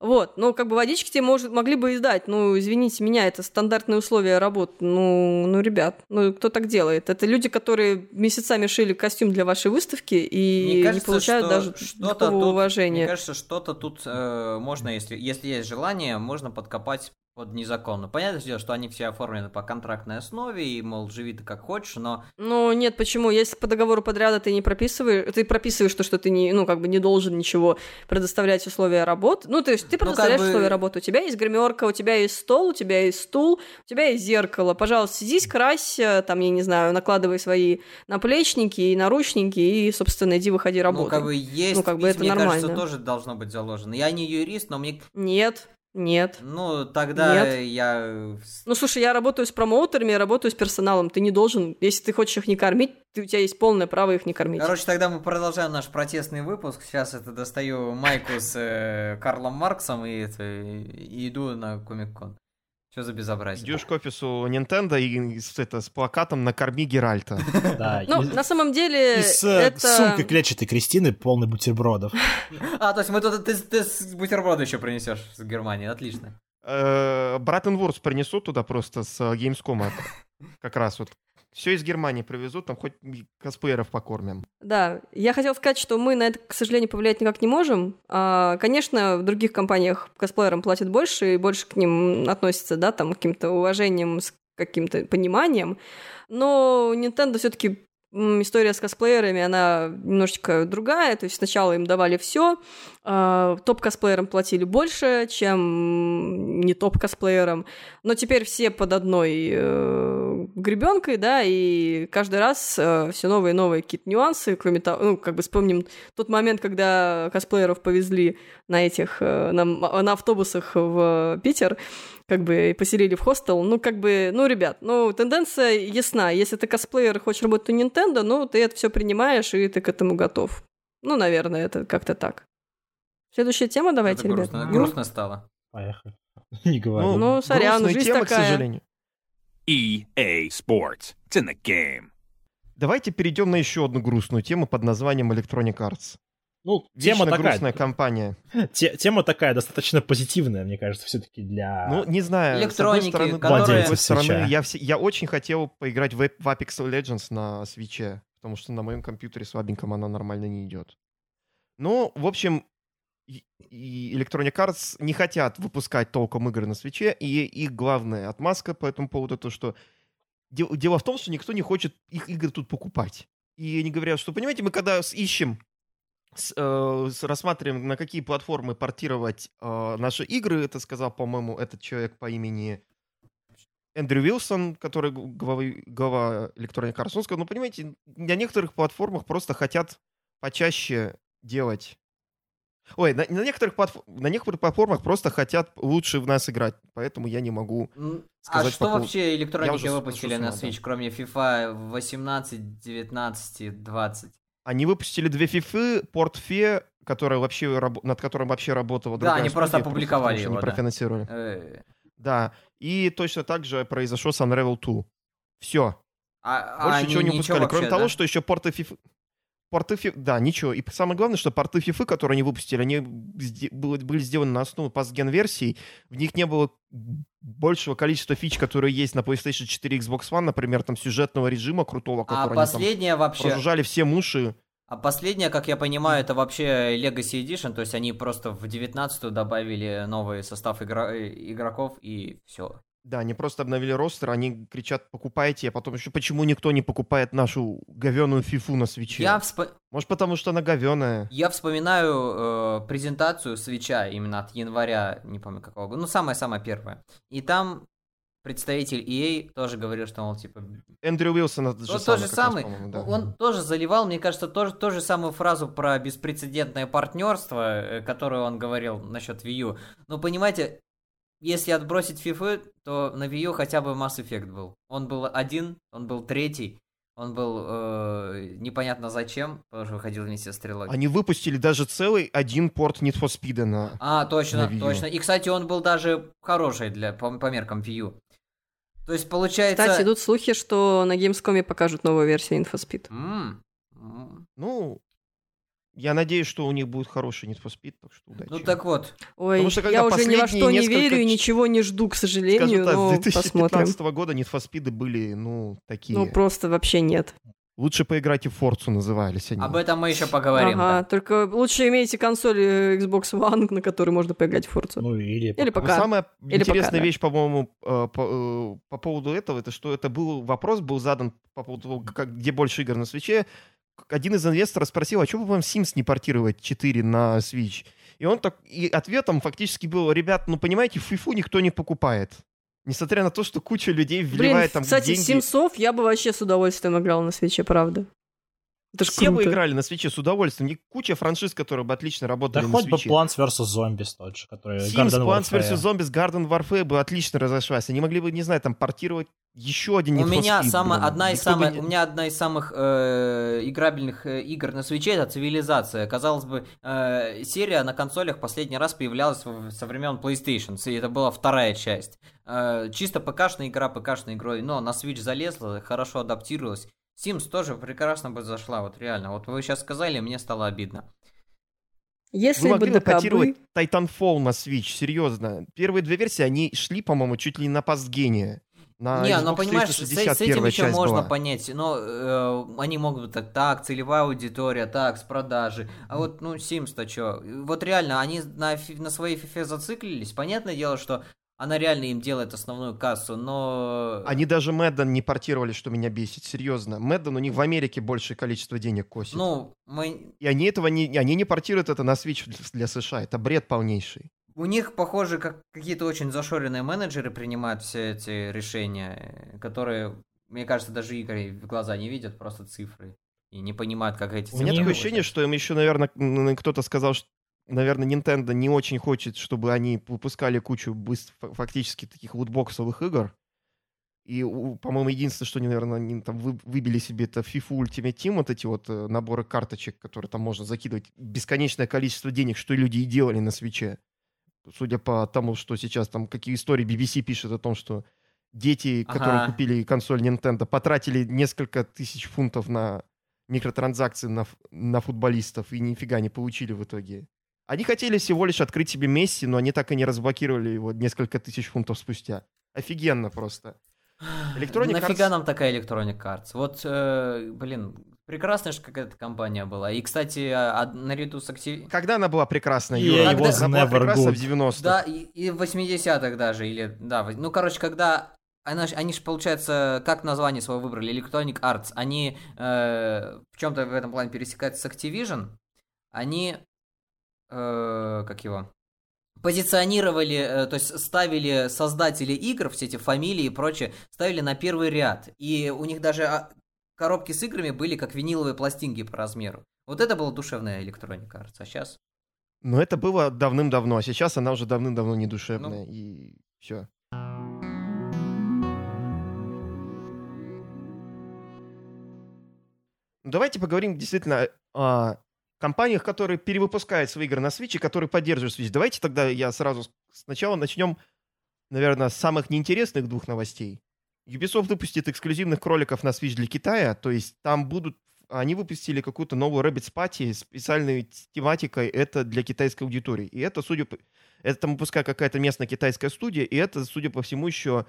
Вот, ну, как бы водички тебе может, могли бы издать. Ну, извините меня, это стандартные условия работы. Ну, ну, ребят, ну, кто так делает? Это люди, которые месяцами шили костюм для вашей выставки и Мне не кажется, получают даже что-то такого тут- уважения. Мне кажется, что-то тут э, можно, если, если есть желание, можно подкопать под незаконно. Понятное дело, что они все оформлены по контрактной основе, и, мол, живи ты как хочешь, но Ну, нет, почему? Если по договору подряда ты не прописываешь, ты прописываешь то, что ты не, ну, как бы не должен ничего предоставлять условия работы. Ну, то есть ты как предоставляешь бы- условия работы. У тебя есть гримерка, у тебя есть стол, у тебя есть стул, у тебя есть зеркало. Пожалуйста, сидись, крась, э, там, я не знаю, накладывай свои наплечники и наручники, и, собственно, иди выходи работай. ну, как бы есть, Ну, как бы это мне кажется, нормально. тоже должно быть заложено. Я не юрист, но мне... Нет, нет. Ну, тогда Нет. я... Ну, слушай, я работаю с промоутерами, я работаю с персоналом. Ты не должен, если ты хочешь их не кормить, ты, у тебя есть полное право их не кормить. Короче, тогда мы продолжаем наш протестный выпуск. Сейчас это достаю майку с э, Карлом Марксом и, это, и иду на Комик-кон. Что за безобразие? Идешь к офису Nintendo и с, это, с плакатом «Накорми Геральта». Да, Ну, на самом деле, и с э, это... сумкой клетчатой Кристины, полной бутербродов. А, то есть мы тут ты, бутерброды еще принесешь с Германии, отлично. Э, Братенворс принесут туда просто с э, Gamescom. Как раз вот. Все из Германии привезут, там хоть косплееров покормим. Да, я хотела сказать, что мы на это, к сожалению, повлиять никак не можем. А, конечно, в других компаниях косплеерам платят больше и больше к ним относятся, да, там, каким-то уважением, с каким-то пониманием. Но Nintendo все-таки история с косплеерами, она немножечко другая. То есть сначала им давали все, топ-косплеерам платили больше, чем не топ-косплеерам. Но теперь все под одной э, гребенкой, да, и каждый раз все новые и новые какие-то нюансы, кроме того, ну, как бы вспомним тот момент, когда косплееров повезли на этих, э, на, на автобусах в Питер, как бы и поселили в хостел. Ну, как бы, ну, ребят, ну, тенденция ясна. Если ты косплеер и хочешь работать у Nintendo, ну, ты это все принимаешь, и ты к этому готов. Ну, наверное, это как-то так. Следующая тема, давайте, Это ребят. грустно, Ну, грустно стало. Поехали. Не говори. Ну, Ну, сорян, грустная жизнь тема, такая. к сожалению. EA Sports. It's in the game. Давайте перейдем на еще одну грустную тему под названием Electronic Arts. Ну, Вечно тема такая. грустная компания. те- тема такая достаточно позитивная, мне кажется, все-таки для... Ну, не знаю. Электроники, с одной стороны, которые- с другой стороны, я, все- я очень хотел поиграть в, в Apex Legends на свече, потому что на моем компьютере слабеньком она нормально не идет. Ну, в общем, и- Electronic Arts не хотят выпускать толком игры на свече, и их главная отмазка по этому поводу то, что де- дело в том, что никто не хочет их игры тут покупать. И они говорят, что, понимаете, мы когда ищем с- э, с- рассматриваем, на какие платформы портировать э, наши игры. Это сказал, по-моему, этот человек по имени Эндрю Вилсон, который г- главы- глава Electronic Arts. Он сказал, ну, понимаете, на некоторых платформах просто хотят почаще делать... Ой, на, на некоторых платф- на некоторых платформах просто хотят лучше в нас играть, поэтому я не могу А сказать что по поводу- вообще электроники выпустили на Switch, кроме FIFA 18, 19 и 20? Они выпустили две фифы, порт Фе, которая вообще, над которым вообще работала Да, они просто студия, опубликовали потому что его, да. профинансировали. Э, Да, и точно так же произошло с Unravel 2. Все. А, а Больше они ничего не выпускали, кроме вообще, того, да? что еще порты FIFA... Порты FIFA... Да, ничего. И самое главное, что порты FIFA, которые они выпустили, они были сделаны на основе пастген-версий. В них не было большего количества фич, которые есть на PlayStation 4 и Xbox One, например, там сюжетного режима крутого, А который они там последняя вообще... прожужжали все уши. А последняя, как я понимаю, это вообще Legacy Edition, то есть они просто в 19-ю добавили новый состав игра- э, игроков и все. Да, они просто обновили ростер, они кричат, покупайте, а потом еще, почему никто не покупает нашу говеную фифу на свече? Я, всп- Может, потому что она говеная. я вспоминаю э, презентацию свеча именно от января, не помню какого года, ну самая-самая первая. И там представитель EA тоже говорил, что, мол, типа, Эндрю Уилсон это же Вот самый, тот же раз, самый, по-моему, да. он тоже заливал, мне кажется, тоже ту же самую фразу про беспрецедентное партнерство, э, которую он говорил насчет Wii U. Но понимаете, если отбросить FIFA, то на Wii U хотя бы Mass Effect был. Он был один, он был третий, он был э, непонятно зачем, тоже выходил вместе с трилогией. Они выпустили даже целый один порт Need for Speed на... А, точно, на Wii U. точно. И, кстати, он был даже хороший для, по, по меркам Wii U. То есть, получается... Кстати, идут слухи, что на Gamescom покажут новую версию InfoSpeed. М, м. Ну, я надеюсь, что у них будет хороший Need for Speed, так что удачи. Ну так вот, Ой, Потому что я уже ни во что не несколько верю и ничего не жду, к сожалению, так, но с 2015 посмотрим. года Need for Speed были, ну, такие. Ну, просто вообще нет. Лучше поиграйте в Forza назывались они. об этом мы еще поговорим. ага, да. только лучше имейте консоль э, Xbox One, на которой можно поиграть в Forza. Ну, или... Или Но пока. самая Или интересная пока, да. вещь, по-моему, э, по, э, по поводу этого, это что это был вопрос был задан по поводу того, как, где больше игр на свече. Один из инвесторов спросил, а что бы вам Sims не портировать 4 на Switch? И он так, и ответом фактически был, ребят, ну понимаете, фифу никто не покупает. Несмотря на то, что куча людей Блин, вливает там кстати, деньги. Симсов я бы вообще с удовольствием играл на свече, правда. Это ж Все бы круто. играли на свече с удовольствием. И куча франшиз, которые бы отлично Да работали на хоть бы свече. Plants vs. Zombies тот же, который... Sims, Garden Plants Warfare. vs. Zombies, Garden Warfare бы отлично разошлась. Они могли бы, не знаю, там портировать еще один У меня Speed, самая, блин. одна из бы самых, не- у меня одна из самых э, играбельных э, игр на свече это цивилизация. Казалось бы, э, серия на консолях последний раз появлялась в- со времен PlayStation, и это была вторая часть. Э, чисто ПКшная игра, ПКшной игрой, но на Switch залезла, хорошо адаптировалась. Sims тоже прекрасно бы зашла, вот реально. Вот вы сейчас сказали, мне стало обидно. Если Вы бы могли бы портировать Titanfall на Switch, серьезно. Первые две версии, они шли, по-моему, чуть ли не на пастгене. На не, Xbox ну понимаешь, с, 360 с этим еще можно была. понять, но э, они могут так, так, целевая аудитория, так, с продажи. А вот, ну, Sims-то что? Вот реально, они на, на своей фифе зациклились. Понятное дело, что она реально им делает основную кассу, но... Они даже Мэдден не портировали, что меня бесит, серьезно. Мэдден у них в Америке большее количество денег косит. Ну, мы... И они этого не, они не портируют это на Switch для США. Это бред полнейший. У них, похоже, как какие-то очень зашоренные менеджеры принимают все эти решения, которые, мне кажется, даже Игорь в глаза не видят, просто цифры. И не понимают, как эти У меня такое ощущение, что им еще, наверное, кто-то сказал, что наверное, Nintendo не очень хочет, чтобы они выпускали кучу быс- фа- фактически таких лутбоксовых игр. И, по-моему, единственное, что они, наверное, они там вы- выбили себе, это FIFA Ultimate Team, вот эти вот э, наборы карточек, которые там можно закидывать бесконечное количество денег, что люди и делали на свече. Судя по тому, что сейчас там какие истории BBC пишет о том, что дети, которые Ага. купили консоль Nintendo, потратили несколько тысяч фунтов на микротранзакции на, на футболистов и нифига не получили в итоге. Они хотели всего лишь открыть себе Месси, но они так и не разблокировали его несколько тысяч фунтов спустя. Офигенно просто. Electronic Нафига Arts- нам такая Electronic Arts? Вот, э, блин, прекрасная же какая-то компания была. И, кстати, а, а, наряду с Activ... Когда она была прекрасная, EA Юра? was Она была прекрасна good. в 90-х. Да, и, и в 80-х даже, или, да, ну, короче, когда она ж- они же, получается, как название свое выбрали, Electronic Arts, они э, в чем-то в этом плане пересекаются с Activision, они, э, как его, позиционировали, э, то есть ставили создатели игр, все эти фамилии и прочее, ставили на первый ряд, и у них даже а, коробки с играми были как виниловые пластинки по размеру. Вот это была душевная Electronic Arts, а сейчас... Но это было давным-давно, а сейчас она уже давным-давно не душевная. Ну. И все. Давайте поговорим действительно о компаниях, которые перевыпускают свои игры на Switch и которые поддерживают Switch. Давайте тогда я сразу сначала начнем, наверное, с самых неинтересных двух новостей. Ubisoft выпустит эксклюзивных кроликов на Switch для Китая, то есть там будут... Они выпустили какую-то новую Rabbids Party с специальной тематикой, это для китайской аудитории. И это, судя по... Это там выпускает какая-то местная китайская студия, и это, судя по всему, еще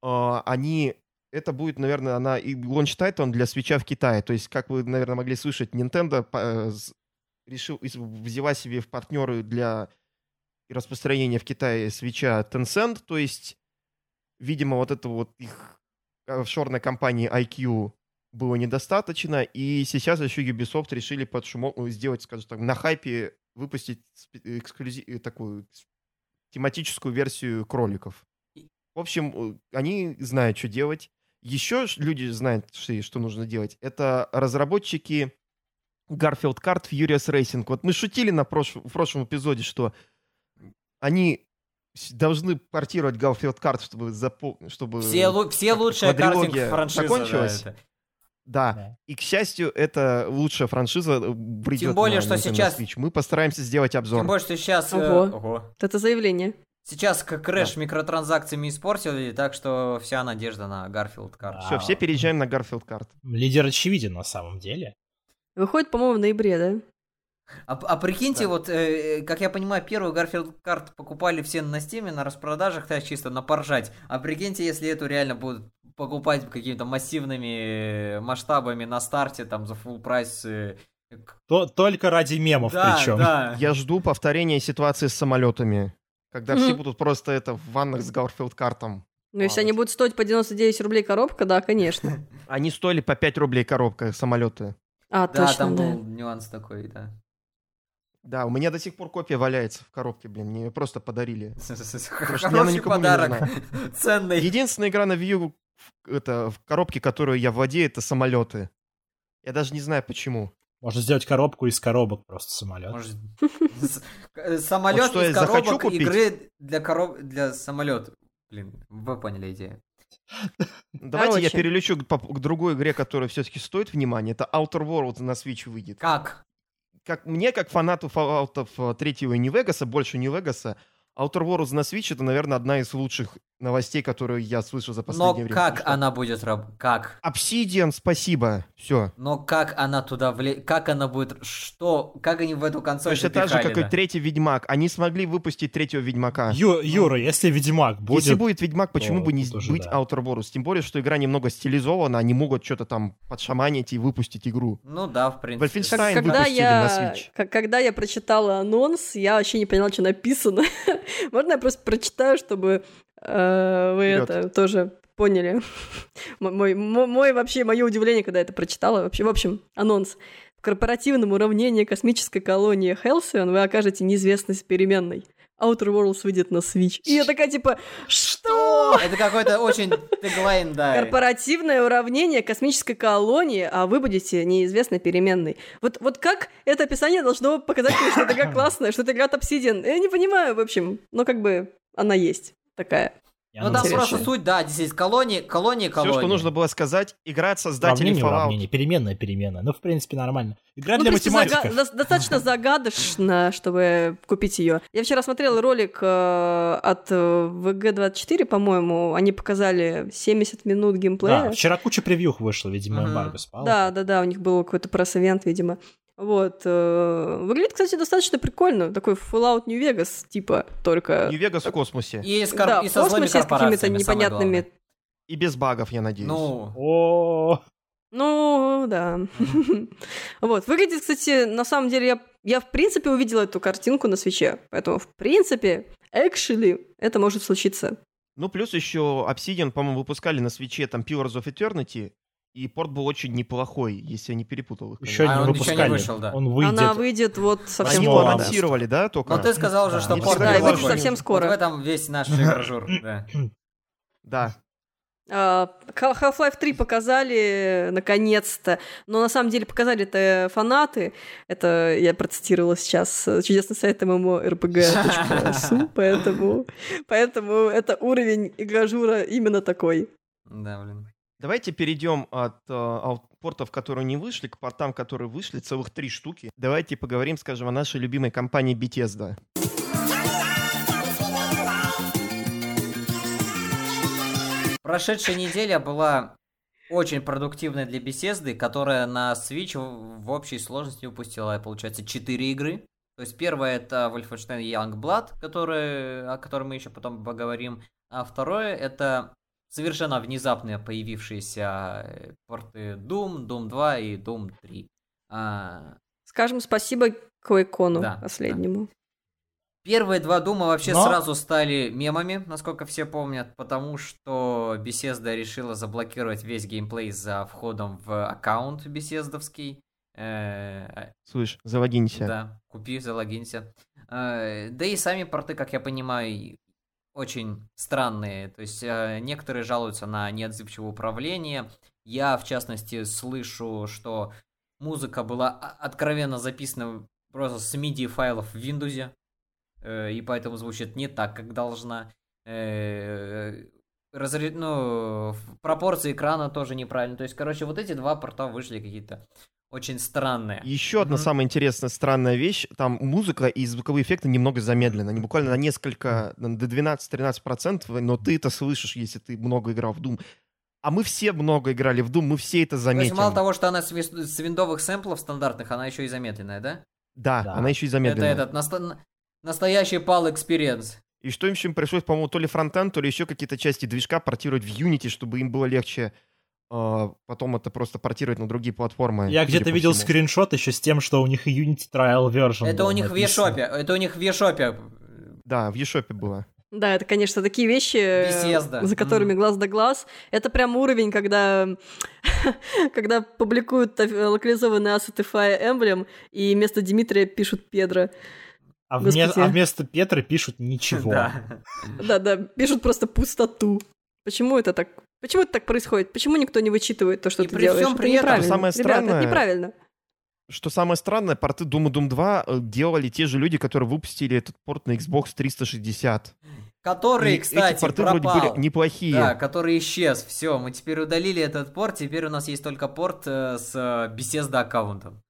а, они... Это будет, наверное, она и launch title для свитча в Китае. То есть, как вы, наверное, могли слышать, Nintendo э, решил, взяла себе в партнеры для распространения в Китае свитча Tencent. То есть, видимо, вот это вот их офшорной компании IQ было недостаточно, и сейчас еще Ubisoft решили под шумок ну, сделать, скажем так, на хайпе выпустить спе- эксклюзи- э, такую тематическую версию кроликов. В общем, э, они знают, что делать. Еще люди знают, что нужно делать. Это разработчики Garfield Kart Furious Racing. Вот мы шутили на прош- в прошлом эпизоде, что они должны портировать Garfield Kart, чтобы, запо- чтобы Все, лу- все лучшие квадрилогия картинг-франшизы. да, закончилась. это. Да. Да. И, к счастью, это лучшая франшиза э, придет Тем более, на что Nintendo сейчас- Switch. Мы постараемся сделать обзор. Тем более, что сейчас... э, Ого. ого. Вот Это заявление. Сейчас как Crash микротранзакциями испортили, так что вся надежда на Garfield Kart. Все, все переезжаем на Garfield Kart. Лидер очевиден на самом деле. Выходит, по-моему, в ноябре, да? А, а прикиньте, Да. вот, э, как я понимаю, первую Garfield Kart покупали все на Steam е, на распродажах, так чисто на поржать. А прикиньте, если эту реально будут покупать какими-то массивными э, масштабами на старте, там, за full price. э, То- только ради мемов да, причем. да. Я жду повторения ситуации с самолетами. Когда все будут просто это в ваннах с Garfield Kart ом. Ну, если они будут стоить по 99 рублей коробка, да, конечно. Они стоили по 5 рублей коробка самолеты. А, Да, точно, там да. был нюанс такой, да. Да, у меня до сих пор копия валяется в коробке, блин. Мне ее просто подарили. Хороший подарок. Ценный. Единственная игра на Wii в- это, в коробке, которую я владею, это самолеты. Я даже не знаю почему. Можно сделать коробку из коробок просто самолет. Может, э, Самолет Вот что я из захочу коробок купить? игры для короб для самолета. Блин, вы поняли идею. Давайте я Короче. перелечу к, к другой игре, которая все-таки стоит внимания. Это Outer Worlds на Switch выйдет. Как? Как мне, как фанату Fallout 3 и New Vegas, больше New Vegas, Outer Worlds на Switch это, наверное, одна из лучших новостей, которые я слышал за Но последнее время. как Потому что она будет работать? Как? Obsidian, спасибо. Все. Но как она туда вле... Как она будет... Что? Как они в эту консоль Точно так же, как и третий Ведьмак. Они смогли выпустить третьего Ведьмака. Ю- Юра, если Ведьмак будет... Если будет Ведьмак, почему то бы не тут уже быть да. Outer Worlds? Тем более, что игра немного стилизована, они могут что-то там подшаманить и выпустить игру. Ну да, в принципе. Wolfenstein Когда выпустили на я, Switch. когда я прочитала анонс, я вообще не поняла, что написано. Можно я просто прочитаю, чтобы э, вы Вперёд. это тоже поняли? Мой, мо- мой вообще, мое удивление, когда я это прочитала. Вообще, в общем, анонс. В корпоративном уравнении космической колонии Halcyon вы окажете неизвестность переменной. Outer Worlds выйдет на Switch. И я такая, типа, что? Это какой-то очень теглайн, да. Корпоративное уравнение космической колонии, а вы будете неизвестной переменной. Вот, вот как это описание должно показать мне, что это игра классная, что это игра Obsidian? Я не понимаю, в общем. Но как бы она есть такая. Ну там просто суть, да, действительно, колонии, колонии, колонии. Все, что нужно было сказать, игра от создателей Уравнение, Fallout. уравнение, переменная, переменная. Ну, в принципе, нормально. Игра Ну, для математиков. зага- до- достаточно загадочно, чтобы купить ее. Я вчера смотрела ролик э, от э, VG24, по-моему. Они показали 70 минут геймплея. Да, вчера куча превьюх вышло, видимо, Мгм. эмбарго спало. Да, да, да, у них был какой-то пресс-эвент, видимо. Вот. э, Выглядит, кстати, достаточно прикольно. Такой Fallout New Vegas, типа, только... Нью-Вегас в космосе. И, с кор- Да, и в со злыми космосе с какими-то непонятными... И без багов, я надеюсь. Ну, О, Ну, да. Вот. Выглядит, кстати, на самом деле, я, я в принципе увидела эту картинку на свече. Поэтому, в принципе, actually, это может случиться. Ну, плюс еще Obsidian, по-моему, выпускали на свече там Pillars of Eternity, и порт был очень неплохой, если я не перепутал их. еще А не он еще не вышел, да. Он выйдет. Она выйдет вот совсем Они скоро. августа. анонсировали, да, только? но ты сказал же, Да, что порт Да, выйдет совсем Вот скоро. в этом весь наш игражур, да. Да. А, Half-Life 3 показали наконец-то, но на самом деле показали это фанаты. Это я процитировала сейчас э, чудесный сайт MMORPG.su, поэтому, поэтому это уровень игражура именно такой. Да, блин. Давайте перейдем от э, аут- портов, которые не вышли, к портам, которые вышли, целых три штуки. Давайте поговорим, скажем, о нашей любимой компании Bethesda. Прошедшая неделя была очень продуктивной для беседы, которая на Switch в общей сложности выпустила, получается, 4 игры. То есть первое это Wolfenstein Youngblood, который, о котором мы еще потом поговорим. А второе это совершенно внезапно появившиеся э, порты Doom, Doom 2 и Doom 3. А, Скажем спасибо Квейкону Да, последнему. Первые два Дума вообще Но- сразу стали мемами, насколько все помнят, потому что Bethesda решила заблокировать весь геймплей за входом в аккаунт беседовский. Э, Слышь, залогинься. да, купи, залогинься. Э, Да и сами порты, как я понимаю, очень странные. То есть э, некоторые жалуются на неотзывчивое управление. Я, в частности, слышу, что музыка была о- откровенно записана просто с MIDI файлов в Windows. э, И поэтому звучит не так, как должна. Э, разре- Ну, пропорции экрана тоже неправильно. То есть, короче, вот эти два порта вышли какие-то очень странные. Еще одна Мгм. самая интересная, странная вещь. Там музыка и звуковые эффекты немного замедлены. Они буквально на несколько, до 12-13%, но ты это слышишь, если ты много играл в Doom. А мы все много играли в Doom, мы все это То есть мало того, что она с, с виндовых сэмплов стандартных, она еще и замедленная, да? Да, Да. она еще и Это замедленная. этот наста- настоящий PAL experience. И что им еще пришлось, по-моему, то ли фронтенд, то ли еще какие-то части движка портировать в Unity, чтобы им было легче потом это просто портировать на другие платформы. Я где-то видел всему. скриншот еще с тем, что у них Unity Trial Version. Это у них в написан. eShop, это у них в eShop. Да, в eShop было. Да, это, конечно, такие вещи, э, Bethesda. за которыми Мгм. глаз да глаз. Это прям уровень, когда, когда публикуют э, локализованные ассеты Fire Emblem, и вместо Дмитрия пишут Педро. А, вме- Господи. а вместо Петра пишут ничего. Да. Да-да, пишут просто пустоту. Почему это так? Почему это так происходит? Почему никто не вычитывает то, что И ты при делаешь? всем это при этом неправильно. самое Ребята, странное- это неправильно. Что самое странное, порты Doom и Doom 2 э, делали те же люди, которые выпустили этот порт на Xbox 360. Который, И кстати, эти порты пропал. вроде были неплохие. Да, который исчез. Все, мы теперь удалили этот порт. Теперь у нас есть только порт э, с э, Bethesda аккаунтом.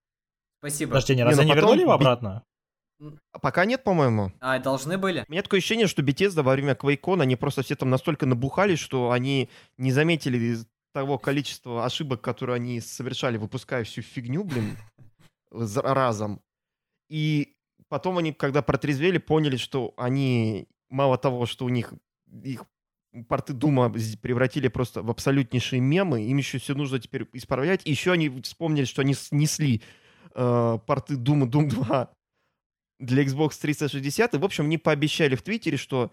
Спасибо. Подожди, не, Не, разве ну они потом вернули его обратно? А Пока нет, по-моему. А, должны были? У меня такое ощущение, что Bethesda во время QuakeCon, они просто все там настолько набухали, что они не заметили из того количества ошибок, которые они совершали, выпуская всю фигню, блин, разом. И потом они, когда протрезвели, поняли, что они, мало того, что у них их порты Дума превратили просто в абсолютнейшие мемы, им еще все нужно теперь исправлять. И еще они вспомнили, что они снесли э, порты и Doom 2 для Xbox 360. И, в общем, они пообещали в Твиттере, что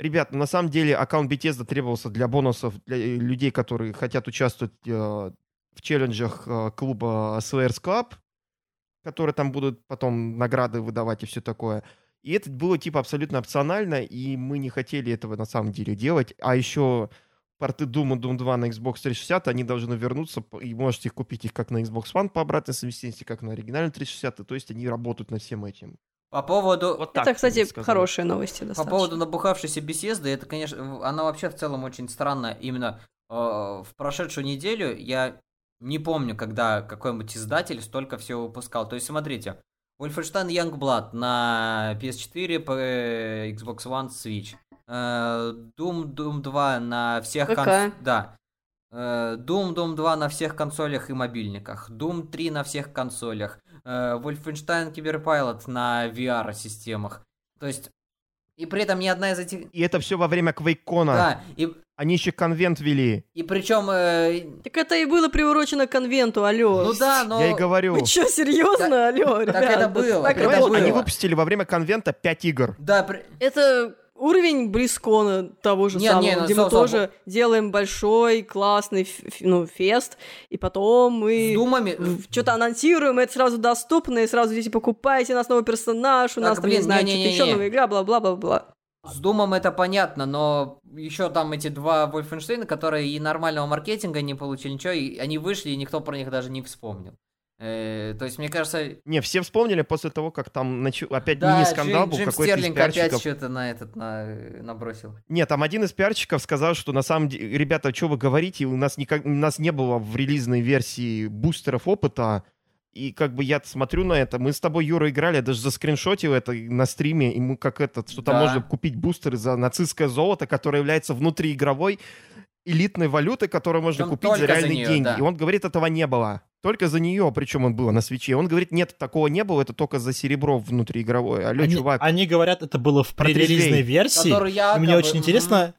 Ребят, на самом деле аккаунт Bethesda требовался для бонусов для э, людей, которые хотят участвовать э, в челленджах э, клуба Slayers Club, которые там будут потом награды выдавать и все такое. И это было типа абсолютно опционально, и мы не хотели этого на самом деле делать. А еще порты Doom и Doom 2 на Xbox 360, они должны вернуться, и можете купить их как на Xbox One по обратной совместимости, как на оригинальной 360, то есть они работают над всем этим. По поводу... Вот так Это, кстати, хорошие новости По достаточно. поводу набухавшейся беседы, это, конечно, она вообще в целом очень странная. Именно э, в прошедшую неделю я не помню, когда какой-нибудь издатель столько всего выпускал. То есть, смотрите, Wolfenstein Youngblood на PS4, по э, Xbox One, Switch. Э, Doom, Doom 2 на всех ПК. Да. Э, Doom, Doom 2 на всех консолях и мобильниках. Doom 3 на всех консолях. Э, Wolfenstein Cyberpilot на VR-системах. То есть, и при этом ни одна из этих... И это все во время Квейкона. Да, и, Они еще конвент вели. и причем... э, Так это и было приурочено к конвенту, алло. ну да, но... Я и говорю. Вы что, серьезно, алло, ребят? это было, так это работает. они было. выпустили во время конвента 5 игр. Да, при- Это уровень Близкона того же Не, самого, не, ну, где мы со- тоже делаем большой, классный ну, фест, и потом мы думами... что-то анонсируем, это сразу доступно, и сразу идите покупайте, у нас новый персонаж, у Так, нас там, блин, не знаю, что-то еще новая игра, бла-бла-бла-бла. С Думом это понятно, но еще там эти два Вольфенштейна, которые и нормального маркетинга не получили, ничего, и они вышли, и никто про них даже не вспомнил. Э, то есть, мне кажется, Не, все вспомнили после того, как там нач- опять да, мини-скандал Джим, был, Джим какой-то из Стерлинг опять пиарщиков. что-то на этот на, набросил. Нет, там один из пиарщиков сказал, что на самом деле, ребята, что вы говорите, у нас, никак, у нас не было в релизной версии бустеров опыта, и как бы я смотрю на это, мы с тобой, Юра, играли, я даже заскриншотил это на стриме, и мы как этот, что там Да. можно купить бустеры за нацистское золото, которое является внутриигровой элитной валютой, которую можно Причем купить за только за реальные неё, деньги. да. И он говорит, этого не было. Только за нее, причем он было на свече. Он говорит, нет, такого не было, это только за серебро внутриигровое. Алло, Они, чувак. они говорят, это было в пререлизной версии. Который И мне очень интересно...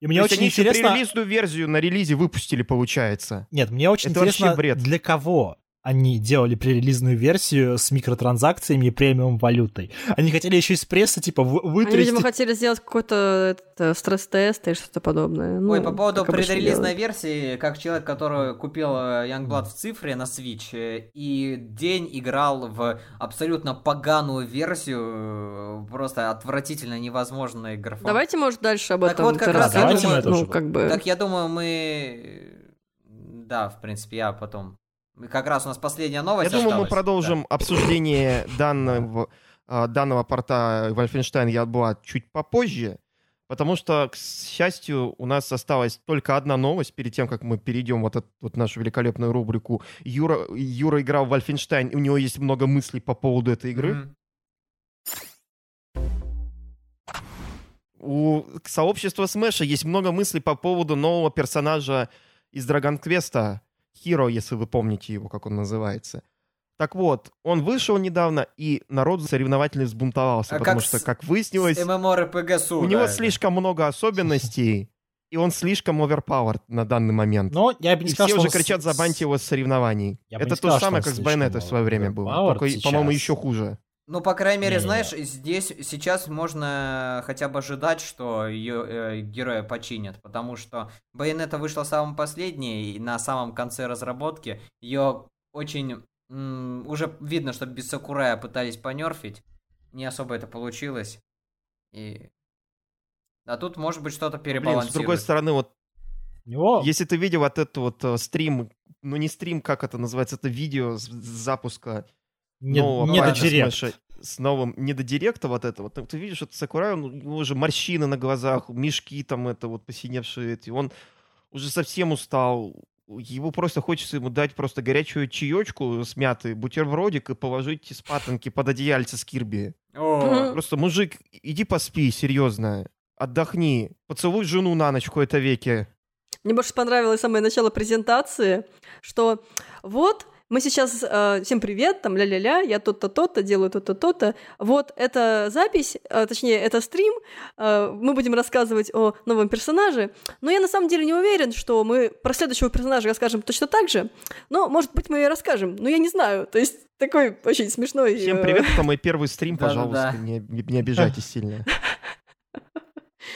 И мне То есть очень они еще интересно... пререлизную версию на релизе выпустили, получается. Нет, мне очень Это вообще интересно, бред. для кого они делали пререлизную версию с микротранзакциями и премиум валютой. Они хотели еще из прессы, типа, вы- Они, вытрясти... видимо, хотели сделать какой-то э, стресс-тест или что-то подобное. Ну, Ой, по поводу делают. версии, как человек, который купил э, Youngblood в цифре на Switch э, и день играл в абсолютно поганую версию, просто отвратительно невозможный графон. Давайте, может, дальше об Так этом вот, как ты раз я думаю- ну, как бы... Так я думаю, мы... Да, в принципе, я потом... Как раз у нас последняя новость Я думаю, мы осталась. продолжим обсуждение данного, а, данного порта Wolfenstein Youngblood чуть попозже, потому что, к счастью, у нас осталась только одна новость перед тем, как мы перейдем вот эту вот нашу великолепную рубрику. Юра, Юра играл в Wolfenstein, у него есть много мыслей по поводу этой игры. Мгм. У сообщества Смэша есть много мыслей по поводу нового персонажа из Dragon Quest, Hero, если вы помните его, как он называется. Так вот, он вышел недавно, и народ соревновательно взбунтовался, А потому как что, как выяснилось, MMORPG у него да. слишком много особенностей, и он слишком overpowered на данный момент. Но я бы не и сказал, все что уже он кричат забаньте его с соревнований. Я Это то же самое, как с Байонетой в свое время было. Только, по-моему, еще хуже. Ну, по крайней мере, Не-не-не. знаешь, здесь сейчас можно хотя бы ожидать, что ее э, героя починят, потому что Байонета вышла самым последней, и на самом конце разработки ее очень... м, уже видно, что без Сакурая пытались понерфить, не особо это получилось, и... А тут, может быть, что-то Блин, с перебалансирует. другой стороны, вот него... Если ты видел вот этот вот э, стрим, ну не стрим, как это называется, это видео с, с запуска Не, нового не до патча директ. Смэша с новым, не до директа вот это вот, ты видишь, это Сакурай, он, у него уже морщины на глазах, мешки там это вот посиневшие эти, он уже совсем устал, его просто хочется ему дать просто горячую чаечку с мятой, бутербродик и положить с патонки под одеяльце с Кирби. О, Просто, мужик, иди поспи, серьезно, отдохни, поцелуй жену на ночь в кои-то веке. Мне больше понравилось самое начало презентации, что вот мы сейчас э, всем привет, там ля-ля-ля, я то-то, то-то, делаю то-то, то-то. Вот это запись, э, точнее, это стрим, э, мы будем рассказывать о новом персонаже, но я на самом деле не уверен, что мы про следующего персонажа расскажем точно так же, но, может быть, мы и расскажем, но я не знаю, то есть такой очень смешной... Всем э, привет, это мой первый стрим, пожалуйста, не- не обижайтесь сильно.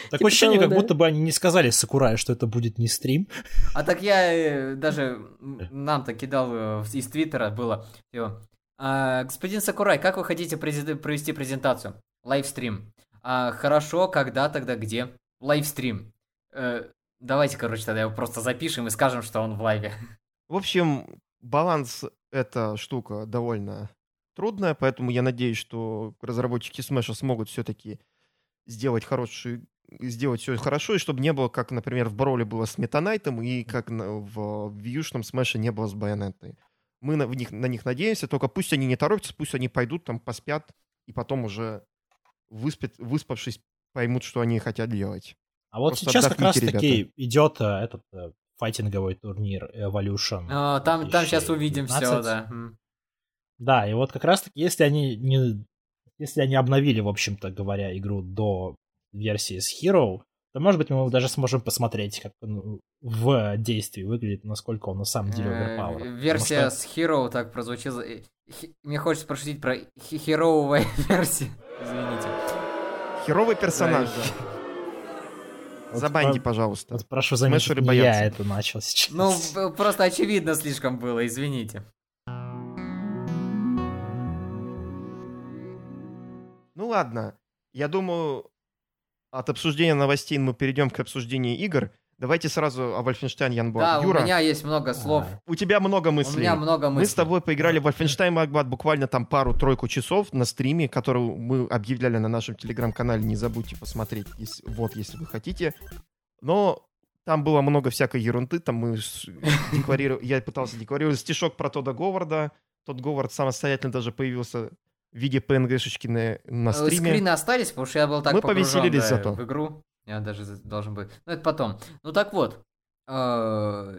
Такое типа ощущение, того, как да. будто бы они не сказали Сакурай, что это будет не стрим. А так я э, даже нам-то кидал э, из Твиттера было, типа, А, господин Сакурай, как вы хотите презид- провести презентацию? Лайвстрим. А, хорошо, когда, тогда, где? Лайвстрим. Э, давайте, короче, тогда его просто запишем и скажем, что он в лайве. В общем, баланс эта штука довольно трудная, поэтому я надеюсь, что разработчики Smash смогут все-таки сделать хороший сделать все хорошо, и чтобы не было, как, например, в Броуле было с Метанайтом, и как на- в вьюшном Смэше не было с Байонетой. Мы на, в них, на них надеемся, только пусть они не торопятся, пусть они пойдут там, поспят, и потом уже выспят, выспавшись, поймут, что они хотят делать. А вот Просто сейчас как раз отдохните, таки идет э, этот э, файтинговый турнир Evolution. А, там, там сейчас 2019. увидим все, да. Да, и вот как раз таки, если они не... Если они обновили, в общем-то говоря, игру до версии с Hero, то, может быть, мы даже сможем посмотреть, как он в действии выглядит, насколько он на самом деле Э, overpowered. Потому Версия что- с Hero так прозвучила. э, Мне хочется пошутить про херовая версия. Извините. Херовый персонаж. Да, Вот Забаньте, про- пожалуйста. Вот прошу заметить, Смешеры боятся. я это начал сейчас. Ну, просто очевидно слишком было, извините. Ну ладно, я думаю, от обсуждения новостей мы перейдем к обсуждению игр. Давайте сразу о Wolfenstein Youngblood. Да, Юра, у меня есть много слов. у тебя много У мыслей. меня много мыслей. Мы с тобой поиграли в Wolfenstein Youngblood буквально там пару-тройку часов на стриме, который мы объявляли на нашем телеграм-канале. Не забудьте посмотреть, если- вот, если вы хотите. Но там было много всякой ерунды. Там мы декларировали- я пытался декларировать стишок про Тода Говарда. Тот Говард самостоятельно даже появился в виде PNG-шечки на, на Э, стриме. Скрины остались, потому что я был так Мы погружен, повеселились да, зато. в игру. Я даже должен быть. Ну, это потом. Ну, так вот. э,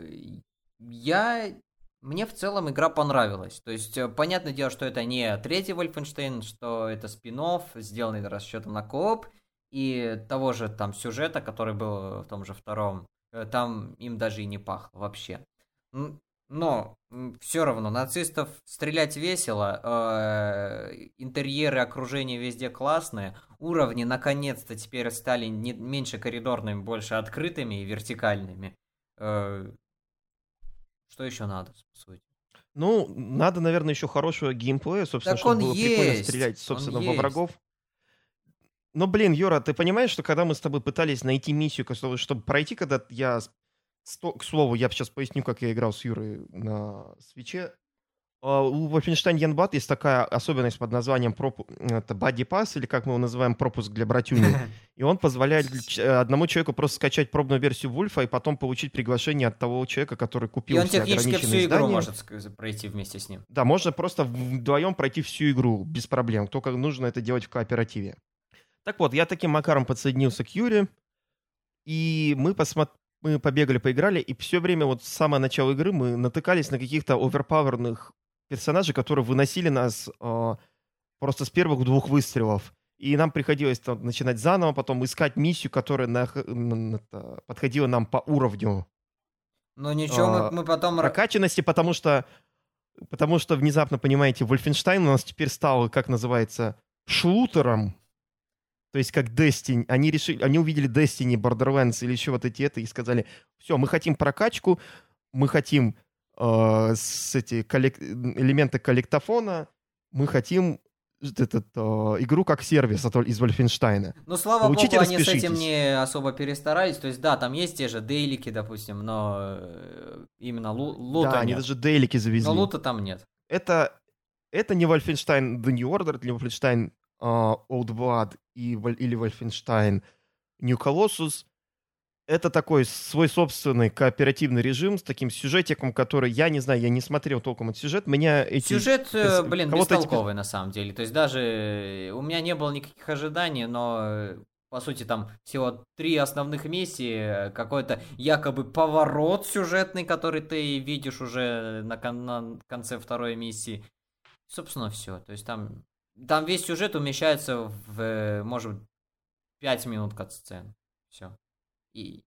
Я... Мне в целом игра понравилась. То есть, э, понятное дело, что это не третий Wolfenstein, что это спин сделанный расчетом на кооп, и того же там сюжета, который был в том же втором, там им даже и не пахло вообще. Но все равно нацистов стрелять весело, э, интерьеры, окружение везде классные, уровни наконец-то теперь стали не, меньше коридорными, больше открытыми и вертикальными. Э, Что еще надо, по сути? Ну, надо, наверное, еще хорошего геймплея, собственно, Так чтобы он было прикольно есть, стрелять, он собственно, во есть. врагов. Но, блин, Юра, ты понимаешь, что когда мы с тобой пытались найти миссию, чтобы пройти, когда я... сто- К слову, я сейчас поясню, как я играл с Юрой на свече. А, У Wolfenstein Youngblood есть такая особенность под названием пропу... это Body Pass, или как мы его называем, пропуск для братюни. И он позволяет одному человеку просто скачать пробную версию Вульфа и потом получить приглашение от того человека, который купил И он технически всю ограниченные игру издания. может пройти вместе с ним. Да, можно просто вдвоем пройти всю игру без проблем. Только нужно это делать в кооперативе. Так вот, я таким макаром подсоединился к Юре, и мы, посмо- мы побегали, поиграли, и все время, вот с самого начала игры мы натыкались на каких-то оверпаверных персонажей, которые выносили нас э, просто с первых двух выстрелов. И нам приходилось там, начинать заново, потом искать миссию, которая нах- н- это, подходила нам по уровню Но ничего, А, мы, мы потом... прокачанности, потому что, потому что внезапно, понимаете, Wolfenstein у нас теперь стал, как называется, шлутером. То есть как Destiny. Они решили, они увидели Destiny, Borderlands или еще вот эти это и сказали, все, мы хотим прокачку, мы хотим э, с эти коллек- элементы коллектофона, мы хотим этот, э, игру как сервис от- из Wolfenstein. Ну, слава Получите, богу, они с этим не особо перестарались. То есть, да, там есть те же дейлики, допустим, но э, именно лу- лута да, они нет. даже дейлики завезли. Но лута там нет. это, это не Wolfenstein The New Order, это не Wolfenstein а, Old Blood и, или Wolfenstein New Colossus. Это такой свой собственный кооперативный режим с таким сюжетиком, который, я не знаю, я не смотрел толком этот сюжет. Меня эти... Сюжет, э, перс- блин, кого-то эти бестолковый на самом деле. То есть даже э, у меня не было никаких ожиданий, но э, по сути там всего три основных миссии, э, какой-то якобы поворот сюжетный, который ты видишь уже на, кон- на конце второй миссии. Собственно, все. То есть там, там весь сюжет умещается в, может, 5 минут катсцен. Все. И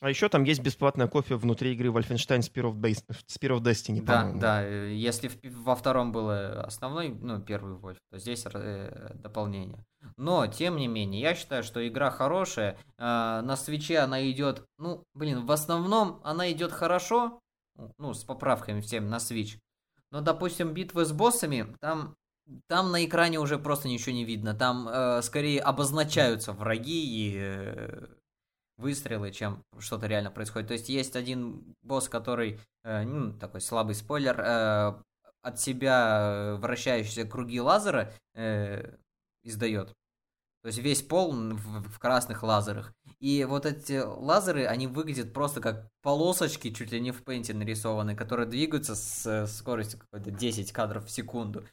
А еще там есть бесплатная кофе внутри игры Wolfenstein Spear of, Bas- Spear of Destiny, Да, по-моему. да. э, Если в во втором было основной, ну, первый вольф, то здесь э, дополнение. Но, тем не менее, я считаю, что игра хорошая. э, на свече она идет, ну, блин, в основном она идет хорошо, ну, с поправками всем на свич. Но, допустим, битвы с боссами, там, там на экране уже просто ничего не видно. Там э, скорее обозначаются враги и э, выстрелы, чем что-то реально происходит. То есть есть один босс, который, э, ну, такой слабый спойлер, э, от себя э, вращающиеся круги лазера э, издает. То есть весь пол в, в красных лазерах. И вот эти лазеры, они выглядят просто как полосочки, чуть ли не в пейнте нарисованы, которые двигаются с э, скоростью какой-то 10 кадров в секунду.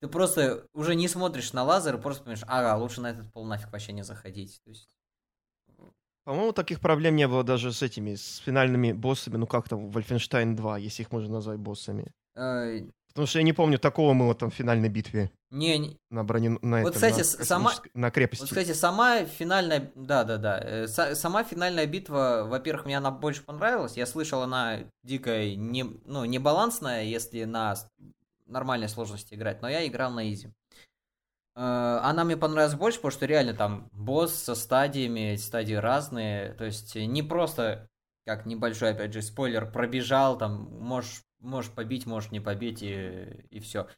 Ты просто уже не смотришь на лазер, просто понимаешь, ага, лучше на этот пол нафиг вообще не заходить. То есть, По-моему, таких проблем не было даже с этими, с финальными боссами, ну как там, Wolfenstein 2, если их можно назвать боссами. э, Потому что я не помню такого мыла там в финальной битве не, не- на броне, на Вот, этом, кстати, на сама- на крепости. Вот, кстати, сама финальная... Да-да-да. э, са- Сама финальная битва, во-первых, мне она больше понравилась. Я слышал, она дикая, не, ну, не балансная, если на нормальной сложности играть, но я играл на изи. Э, Она мне понравилась больше, потому что реально там босс со стадиями, стадии разные. То есть не просто, как небольшой, опять же, спойлер, пробежал, там, можешь, можешь побить, можешь не побить, и, и все.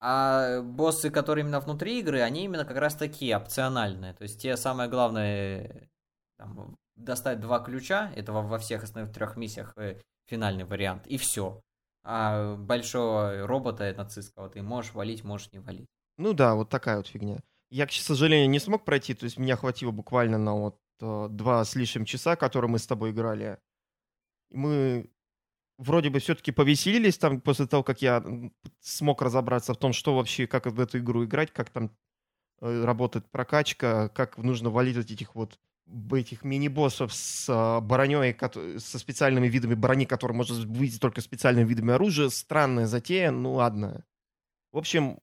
А боссы, которые именно внутри игры, они именно как раз такие опциональные. То есть те самое главное там, достать два ключа, это во, всех основных трех миссиях э, финальный вариант, и все. А большого робота нацистского ты можешь валить, можешь не валить. Ну да, вот такая вот фигня. Я, к сожалению, не смог пройти, то есть меня хватило буквально на вот э, два с лишним часа, которые мы с тобой играли. Мы вроде бы все-таки повеселились там после того, как я смог разобраться в том, что вообще, как в эту игру играть, как там э, работает прокачка, как нужно валить вот этих вот этих мини-боссов с э, броней, со специальными видами брони, которые можно выйти только специальными видами оружия. Странная затея, ну ладно. В общем,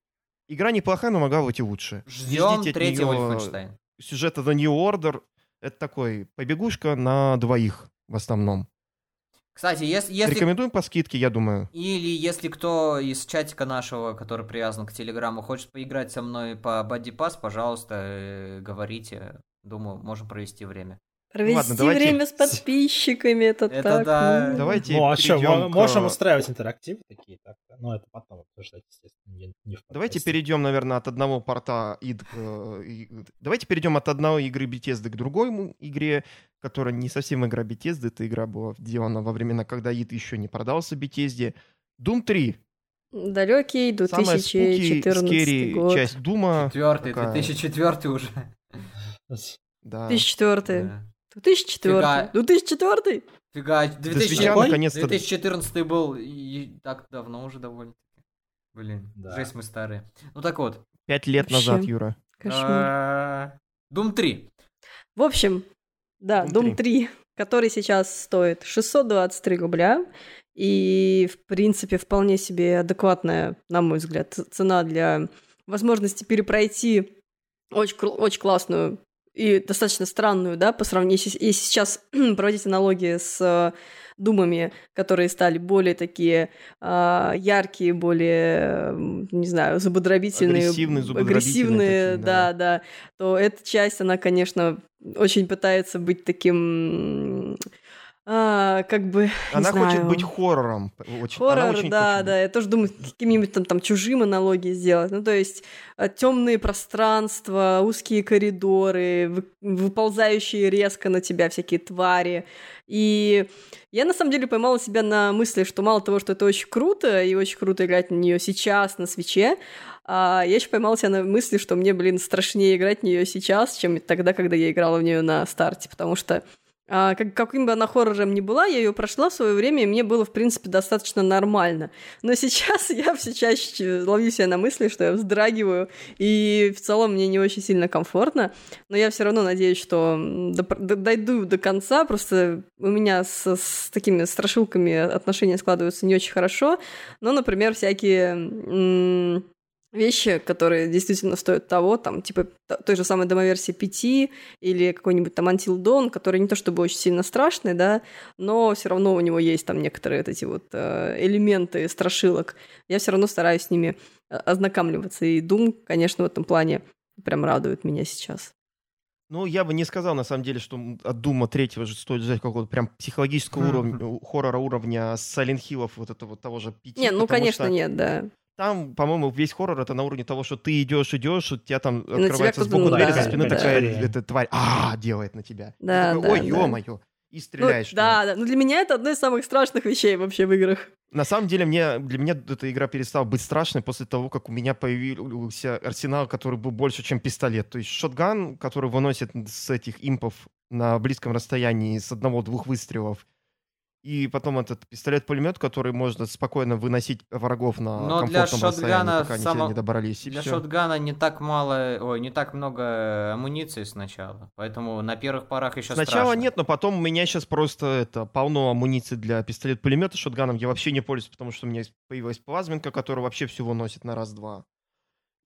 игра неплохая, но могла быть и лучше. Ждем неё Wolfenstein. сюжета The New Order. Это такой побегушка на двоих в основном. Кстати, если, если Рекомендуем по скидке, я думаю. Или если кто из чатика нашего, который привязан к Телеграму, хочет поиграть со мной по Buddy Pass, пожалуйста, э, говорите. Думаю, можем провести время. Провести ладно, давайте- время с подписчиками, это, Это так. да. ну. Давайте Ну а что, к- можем устраивать интерактивы такие, так но это потом обсуждать, естественно, не, не в Давайте перейдем, наверное, от одного порта к, э, и- Давайте перейдем от одной игры Bethesda к другой игре, которая не совсем игра Bethesda. Эта игра была сделана во времена, когда id еще не продался Bethesda. Doom 3. Далекий Самая спуки, 2014 год. часть Дума. Четвертый, такая. 2004 уже. Да. 2004. Да. 2004. Фига. 2004? Фига, До 2000 свеча Какой? наконец-то 2014 был и так давно уже довольно. Блин, Да. жесть мы старые. Ну так вот. пять лет Вообще. назад, Юра. Кошмар. а, Doom 3. В общем, да, Doom Doom 3, который сейчас стоит 623 рубля. И, в принципе, вполне себе адекватная, на мой взгляд, цена для возможности перепройти очень, очень классную и достаточно странную, да, по сравнению, если, сейчас проводить аналогии с э, думами, которые стали более такие а, яркие, более, не знаю, зубодробительные, Агрессивные, агрессивные, такие, да. да, да, то эта часть, она, конечно, очень пытается быть таким, а, как бы, Она хочет знаю. быть хоррором. Очень, Хоррор, очень да, хочет да. Я тоже думаю, каким-нибудь там, там чужим аналогии сделать. Ну, то есть темные пространства, узкие коридоры, вы- выползающие резко на тебя всякие твари. И я на самом деле поймала себя на мысли, что мало того, что это очень круто, и очень круто играть на нее сейчас на свече, а я еще поймала себя на мысли, что мне, блин, страшнее играть в нее сейчас, чем тогда, когда я играла в нее на старте, потому что а, как, каким бы она хоррором ни была, я ее прошла в свое время, и мне было, в принципе, достаточно нормально. Но сейчас я все чаще ловлю себя на мысли, что я вздрагиваю, и в целом мне не очень сильно комфортно. Но я все равно надеюсь, что дойду до конца. Просто у меня с, с такими страшилками отношения складываются не очень хорошо. Но, например, всякие вещи, которые действительно стоят того, там, типа той же самой домоверсии 5 или какой-нибудь там Until Dawn, который не то чтобы очень сильно страшный, да, но все равно у него есть там некоторые вот эти вот э, элементы страшилок. Я все равно стараюсь с ними э, ознакомливаться. И Doom, конечно, в этом плане прям радует меня сейчас. Ну, я бы не сказал, на самом деле, что от Дума третьего же стоит ждать какого-то прям психологического Мгм. уровня, хоррора уровня Silent Hill'ов, вот этого того же пяти. Не, ну, конечно, что нет, да. Там, по-моему, весь хоррор это на уровне того, что ты идешь, идешь, у тебя там тебя открывается кто-то, сбоку ну, дверь, да, за спины да. такая эта тварь а делает на тебя. И Да, такой, да, Ой, да. ё-моё. И Ну, стреляешь. неё. да, да. Ну, для меня это одна из самых страшных вещей вообще в играх. На самом деле, мне, для меня эта игра перестала быть страшной после того, как у меня появился арсенал, который был больше, чем пистолет. То есть шотган, который выносит с этих импов на близком расстоянии с одного-двух выстрелов. И потом этот пистолет-пулемет, который можно спокойно выносить врагов на Но для комфортном шотгана пока они само- сюда не добрались. и Для всё. шотгана не так мало, ой, не так много амуниции сначала, поэтому на первых порах еще Сначала страшно. нет, но потом у меня сейчас просто это полно амуниции для пистолет-пулемета шотганом. Я вообще не пользуюсь, потому что у меня появилась плазменка, которая вообще всего носит на раз-два.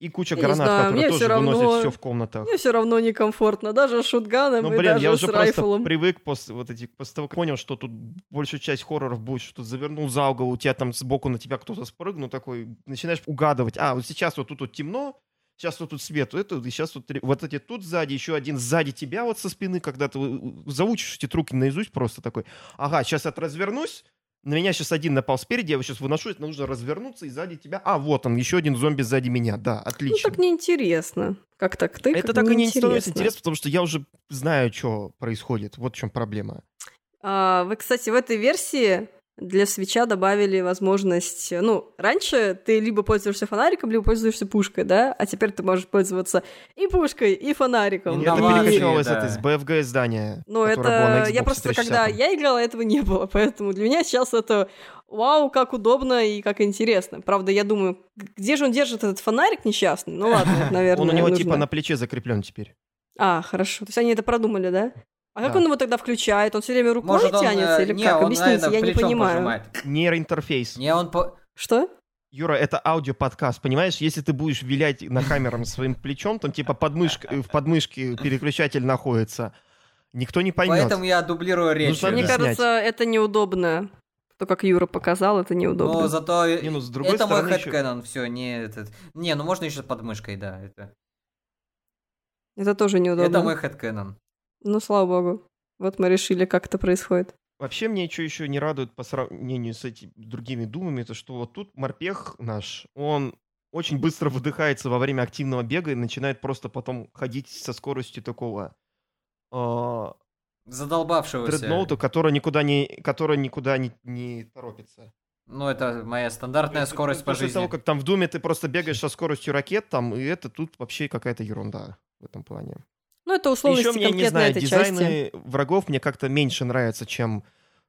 И куча Я гранат, знаю, которые тоже равно- выносят все в комнатах. Мне все равно некомфортно, даже с шутганом Ну, и блин, даже я с уже просто райфлом. привык после вот этих, после того, как понял, что тут большую часть хорроров будет, что ты завернул за угол, у тебя там сбоку на тебя кто-то спрыгнул, такой, начинаешь угадывать, а, вот сейчас вот тут вот темно, сейчас вот тут свет, это, и сейчас вот, вот эти тут сзади, еще один сзади тебя вот со спины, когда ты э, заучишь эти трюки наизусть просто такой, ага, сейчас я развернусь, на меня сейчас один напал спереди, я его сейчас выношу, это нужно развернуться, и сзади тебя, а, вот он, еще один зомби сзади меня, да, Ну, отлично. так неинтересно. Как так ты? это так и не становится интересно, потому что я уже знаю, что происходит, вот в чем проблема. А, вы, кстати, в этой версии для свеча добавили возможность... Ну, раньше ты либо пользуешься фонариком, либо пользуешься пушкой, да? А теперь ты можешь пользоваться и пушкой, и фонариком. И Это Инновации, перекочевалось да. это из BFG издания. Ну, это... Я просто, 360. когда я играла, этого не было, поэтому для меня сейчас это вау, как удобно и как интересно. Правда, я думаю, где же он держит этот фонарик несчастный? Ну ладно, это, наверное, Он у него нужно. типа на плече закреплен теперь. А, хорошо. То есть они это продумали, да? А как Да. он его тогда включает? Он все время рукой Может, он, тянется э, или не, как? он, Объясните, наверное, я не понимаю. пожимает. Нейроинтерфейс. Не, он по... Что? Юра, это аудиоподкаст, понимаешь? Если ты будешь вилять на камерам своим плечом, там типа подмышка, э, в подмышке переключатель находится. Никто не поймет. Поэтому я дублирую речь. Нужно Мне объяснять. кажется, это неудобно. То, как Юра показал, это неудобно. Но зато Не, ну, с другой это мой хэдкэнон, все, не этот. Не, ну можно еще под мышкой, да. Это, Это тоже неудобно. это мой хэдкэнон. Ну, слава богу. Вот мы решили, как это происходит. Вообще мне что еще не радует по сравнению с этими другими думами, это что вот тут морпех наш, он очень быстро выдыхается во время активного бега и начинает просто потом ходить со скоростью такого а, Задолбавшегося. дредноута, который никуда не, который никуда не, не торопится. Ну, это моя стандартная После- скорость по после жизни. того, как там в Думе ты просто бегаешь со скоростью ракет, там, и это тут вообще какая-то ерунда в этом плане. Ну, это условности Еще мне, не знаю, этой дизайны части. врагов мне как-то меньше нравятся, чем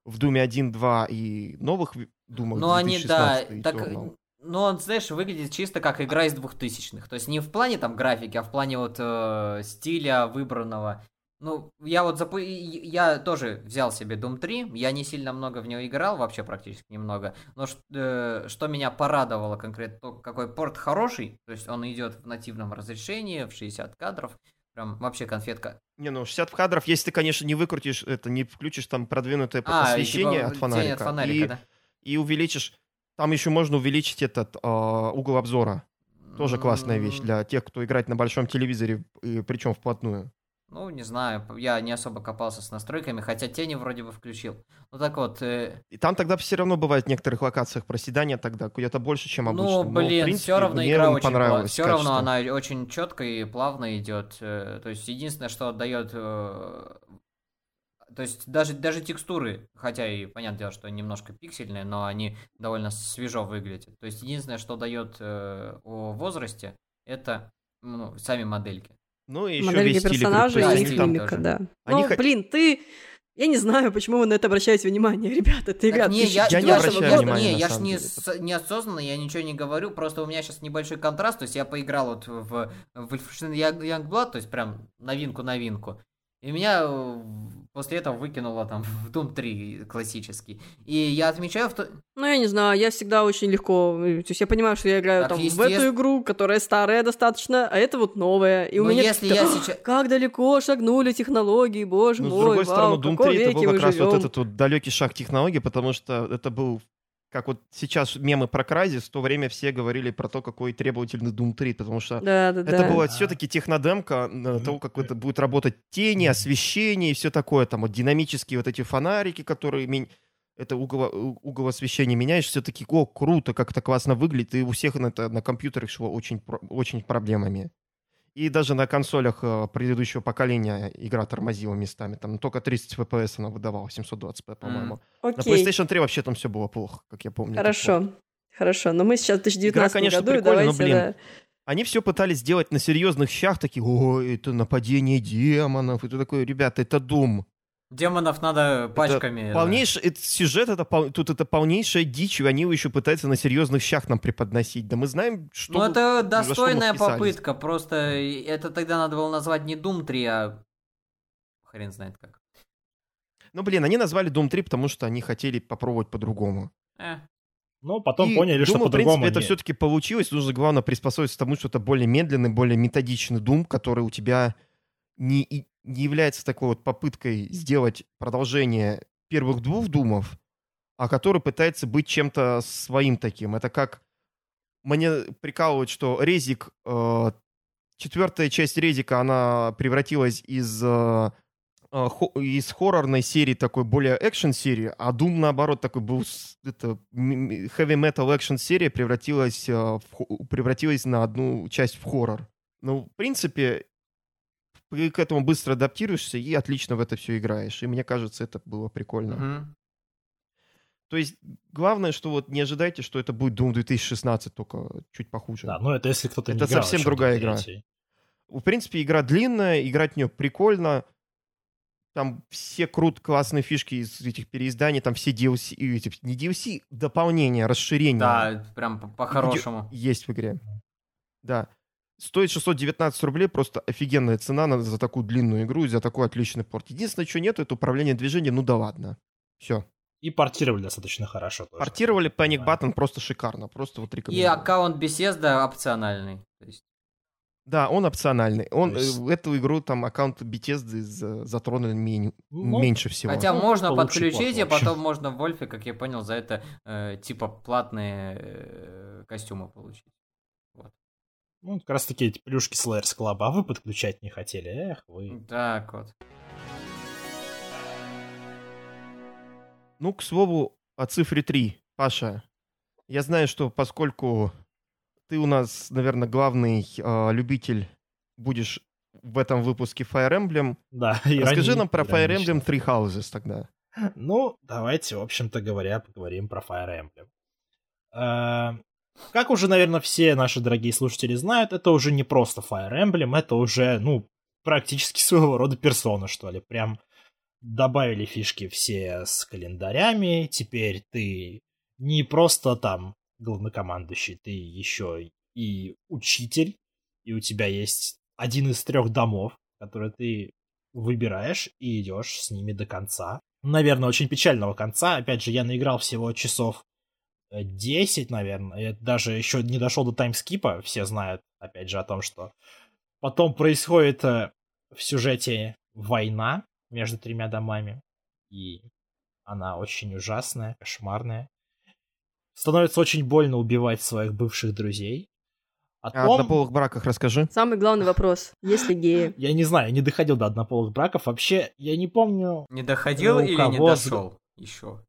в Думе 1, 2 и новых Думах Ну, они, да, 2016 и так, Eternal. ну, он, знаешь, выглядит чисто как игра из двухтысячных. То есть не в плане там графики, а в плане вот э, стиля выбранного. Ну, я вот запу... я тоже взял себе Doom 3, я не сильно много в него играл, вообще практически немного, но ш- э, что меня порадовало конкретно, то, какой порт хороший, то есть он идет в нативном разрешении, в 60 кадров, прям вообще конфетка. Не, ну 60 кадров, если ты, конечно, не выкрутишь, это не включишь там продвинутое А, освещение типа от фонарика. от фонарика, и, да? и увеличишь, там еще можно увеличить этот а, угол обзора. Тоже классная вещь для тех, кто играет на большом телевизоре, и причем вплотную. Ну, не знаю, я не особо копался с настройками, хотя тени вроде бы включил. Ну так вот, э, И там тогда все равно бывает в некоторых локациях проседания тогда где-то больше, чем обычно. ну, Но, в блин, принципе, все равно игра очень понравилось все равно она очень четко и плавно идет. э, То есть единственное, что отдает, э, то есть даже даже текстуры, хотя и понятное дело, что немножко пиксельные, но они довольно свежо выглядят. То есть единственное, что дает э, о возрасте, это ну, сами модельки. Ну, и еще Модельки персонажей и их мимика, да. Они ну, хо- блин, ты... Я не знаю, почему вы на это обращаете внимание, ребята. Это игра Так не, я, Я не обращаю я- внимания, не, на я ж не, с- неосознанно, я ничего не говорю, просто у меня сейчас небольшой контраст, то есть я поиграл вот в, в Wolfenstein Young- Youngblood, то есть прям новинку-новинку, и меня э, после этого выкинуло там в Doom 3 классический. И я отмечаю в то... Ну, я не знаю, я всегда очень легко... э, То есть я понимаю, что я играю Так, там в естественно. эту игру, которая старая достаточно, а это вот новая. И у Но меня если я «А, сейчас- Как далеко шагнули технологии, боже Ну, с мой, другой вау, стороны, в Doom каком 3 это был как раз вот живем?» этот вот далекий шаг технологий, потому что это был как вот сейчас мемы про Crysis, в то время все говорили про то, какой требовательный Doom 3, потому что Да, да, это да. была все-таки технодемка э, того, как это будет работать тени, освещение и все такое. Там вот динамические вот эти фонарики, которые... мен- Это угол, угол освещения меняешь, все-таки, о, круто, как это классно выглядит. И у всех на, это, на компьютерах шло очень, очень проблемами. И даже на консолях э, предыдущего поколения игра тормозила местами. Там только 30 FPS она выдавала, 720p, по-моему. На Окей, PlayStation 3 вообще там все было плохо, как я помню. хорошо. Хорошо, но мы сейчас в 2019 Игра, конечно, году, и прикольная, но, давайте, блин, да. Они все пытались сделать на серьезных щах, такие, о, это нападение демонов. И ты такой, ребята, это Doom. Демонов надо пачками. да. Полнейший это, сюжет, это, пол- тут это полнейшая дичь, и они его еще пытаются на серьезных щах нам преподносить. Да мы знаем, что... Ну, это за что мы достойная попытка. Просто это тогда надо было назвать не Doom 3, а хрен знает как. Ну, блин, они назвали Doom 3, потому что они хотели попробовать по-другому. Э. Но потом И поняли, что Doom, в по-другому принципе, это все-таки получилось. Нужно, главное, приспособиться к тому, что это более медленный, более методичный Doom, который у тебя не, не является такой вот попыткой сделать продолжение первых двух Думов, а который пытается быть чем-то своим таким. Это как... Мне прикалывает, что Резик... э, четвертая часть Резика, она превратилась из... э, э, хо- из хоррорной серии такой более экшен серии, а Doom наоборот такой был это heavy metal экшен серия превратилась э, в превратилась на одну часть в хоррор. Ну, в принципе, к этому быстро адаптируешься и отлично в это все играешь. И мне кажется, это было прикольно. Мгм. То есть главное, что вот не ожидайте, что это будет Doom 2016, только чуть похуже. Да, ну это если кто-то не Это играл совсем другая игра. 3. В принципе, игра длинная, играть в нее прикольно. Там все крут, классные фишки из этих переизданий, там все DLC, эти, не DLC, дополнения, расширения. Да, прям по- по-хорошему. Есть в игре. Да. Стоит 619 рублей, просто офигенная цена на- за такую длинную игру и за такой отличный порт. Единственное, что нет, это управление движением, ну да ладно. Все. И портировали достаточно хорошо. тоже. Портировали Panic. Button просто шикарно, просто вот И рекомендую. аккаунт Bethesda опциональный. То есть, Да, он опциональный. Он, есть- э, эту игру там аккаунт Bethesda за- затронули мен- Ну, меньше всего. Хотя Ну, можно подключить, и общем. потом можно в Вольфе, как я понял, за это э, типа платные э, костюмы получить. Ну, как раз таки эти плюшки Slayers Club, а вы подключать не хотели. Эх, вы. Так вот. Ну, к слову, о цифре 3. Паша, я знаю, что поскольку ты у нас, наверное, главный э, любитель будешь в этом выпуске Fire Emblem, Да, расскажи нам про Fire. Emblem Three Houses тогда. Ну, давайте, в общем-то говоря, поговорим про Fire Emblem. Как уже, наверное, все наши дорогие слушатели знают, это уже не просто Fire Emblem, это уже, ну, практически своего рода персона, что ли. Прям добавили фишки все с календарями, теперь ты не просто там главнокомандующий, ты еще и учитель, и у тебя есть один из трех домов, которые ты выбираешь и идешь с ними до конца. Наверное, очень печального конца. Опять же, я наиграл всего часов 10, наверное. Я даже еще не дошел до таймскипа. Все знают, опять же, о том, что потом происходит э, в сюжете война между тремя домами. И она очень ужасная, кошмарная. Становится очень больно убивать своих бывших друзей. О О том- однополых браках расскажи. Самый главный вопрос, есть ли геи? Я не знаю, я не доходил до однополых браков. Вообще, я не помню, Не доходил у или не дошел? Еще.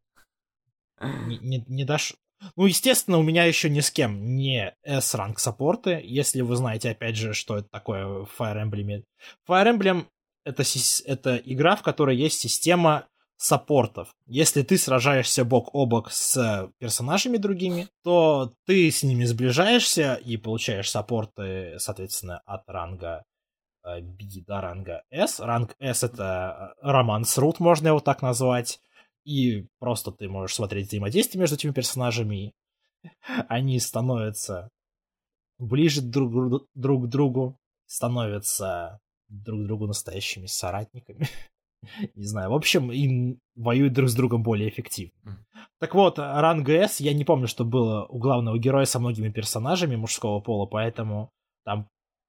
не, не, не дош... Ну, естественно, у меня еще ни с кем не S-ранг саппорты. Если вы знаете, опять же, что это такое в Fire Emblem. Fire Emblem это, это игра, в которой есть система саппортов. Если ты сражаешься бок о бок с персонажами другими, то ты с ними сближаешься и получаешь саппорты, соответственно, от ранга э, B до ранга S. Ранг S это э, романс рут, можно его так назвать. И просто ты можешь смотреть взаимодействие между этими персонажами. Они становятся ближе друг, друг- к другу, становятся друг другу настоящими соратниками. Не знаю, в общем, и воюют друг с другом более эффективно. Мгм. Так вот, ранг S, я не помню, что было у главного героя со многими персонажами мужского пола, поэтому там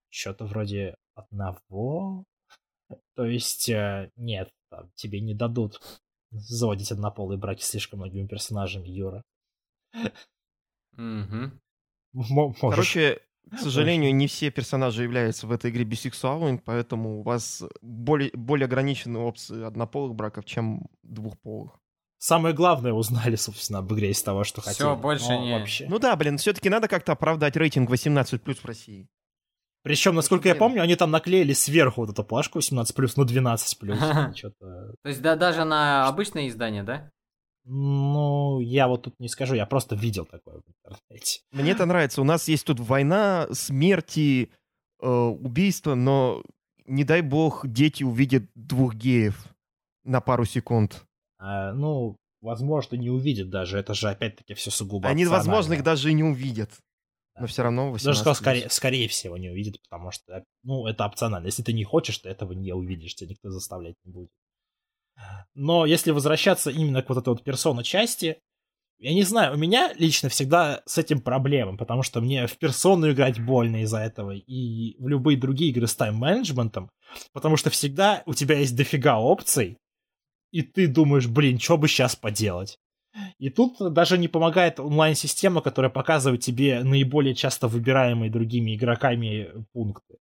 что-то вроде одного. То есть, э, нет, там тебе не дадут заводить однополые браки слишком многими персонажами, Юра. Мо- можешь. Короче, к сожалению, не все персонажи являются в этой игре бисексуалами, поэтому у вас более, более ограниченные опции однополых браков, чем двухполых. Самое главное узнали, собственно, об игре из того, что хотели. больше Но не- Вообще. Ну да, блин, все-таки надо как-то оправдать рейтинг 18+, в России. Причем, насколько я помню, они там наклеили сверху вот эту плашку 18+, ну 12+. Что-то... То есть да, даже на обычное издание, да? Ну, я вот тут не скажу, я просто видел такое в интернете. Мне это нравится. У нас есть тут война, смерти, э, убийства, но не дай бог дети увидят двух геев на пару секунд. А, ну, возможно, не увидят даже. Это же опять-таки все сугубо Они, возможно, опционально. их даже и не увидят. Но все равно 18 Даже сказал, скорее, скорее всего, не увидят, потому что, ну, это опционально. Если ты не хочешь, то этого не увидишь, тебя никто заставлять не будет. Но если возвращаться именно к вот этой вот персона части, я не знаю, у меня лично всегда с этим проблемы, потому что мне в персону играть больно из-за этого, и в любые другие игры с тайм-менеджментом, потому что всегда у тебя есть дофига опций, и ты думаешь, блин, что бы сейчас поделать? И тут даже не помогает онлайн-система, которая показывает тебе наиболее часто выбираемые другими игроками пункты.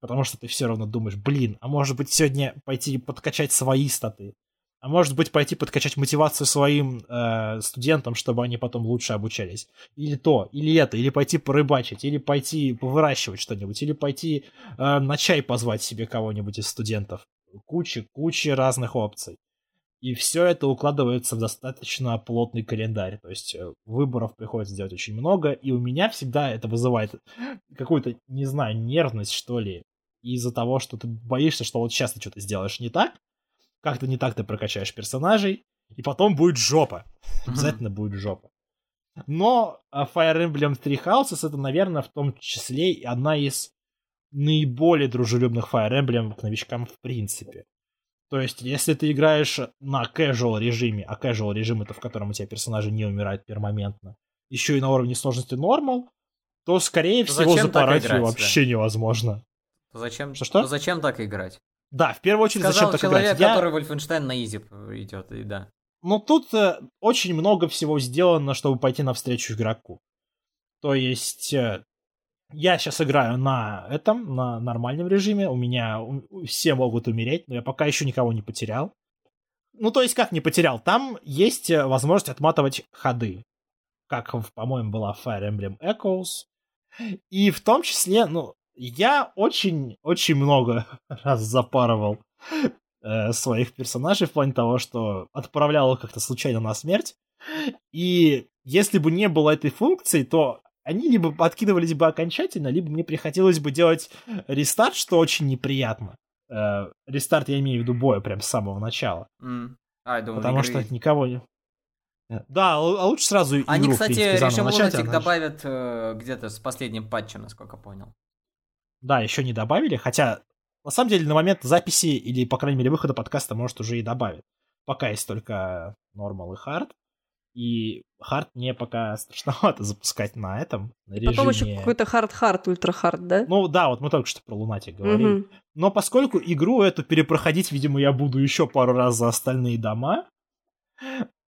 Потому что ты все равно думаешь, блин, а может быть сегодня пойти подкачать свои статы? А может быть пойти подкачать мотивацию своим э, студентам, чтобы они потом лучше обучались? Или то, или это, или пойти порыбачить, или пойти повыращивать что-нибудь, или пойти э, на чай позвать себе кого-нибудь из студентов. Куча, куча разных опций. И все это укладывается в достаточно плотный календарь. То есть э, выборов приходится делать очень много, и у меня всегда это вызывает какую-то, не знаю, нервность, что ли, из-за того, что ты боишься, что вот сейчас ты что-то сделаешь не так, как-то не так ты прокачаешь персонажей, и потом будет жопа. Обязательно будет жопа. Но а, Fire Emblem Three Houses это, наверное, в том числе одна из наиболее дружелюбных Fire Emblem к новичкам в принципе. То есть, если ты играешь на casual режиме, а casual режим это в котором у тебя персонажи не умирают перманентно, еще и на уровне сложности normal, то, скорее То всего, запорать играть, вообще невозможно. То зачем, Что-что? то зачем так играть? Да, в первую очередь, Сказал зачем так человек, играть? Я- который Вольфенштейн на изи идет, и да. Но тут э, очень много всего сделано, чтобы пойти навстречу игроку. То есть э, я сейчас играю на этом, на нормальном режиме. У меня все могут умереть, но я пока еще никого не потерял. Ну, то есть как не потерял? Там есть э, возможность отматывать ходы. Как, по-моему, была Fire Emblem Echoes. И в том числе, ну, я очень-очень много раз запарывал э, своих персонажей в плане того, что отправлял их как-то случайно на смерть. И если бы не было этой функции, то они либо откидывались бы окончательно, либо мне приходилось бы делать рестарт, что очень неприятно. Э, рестарт я имею в виду боя прям с самого начала. М. А, я думал, потому игры. что никого не... Да, а а лучше сразу Они, игру, кстати, принципе, режим начать, лунатик добавят э, где-то с последним патчем, насколько понял. Да, еще не добавили, хотя на самом деле на момент записи или, по крайней мере, выхода подкаста, может, уже и добавят. Пока есть только Normal и Hard. И Hard мне пока страшновато запускать на этом, на режиме... Потом еще какой-то hard-hard, ultra-hard, да? Ну да, вот мы только что про Lunatic говорили. Мгм. Но поскольку игру эту перепроходить, видимо, я буду еще пару раз за остальные дома,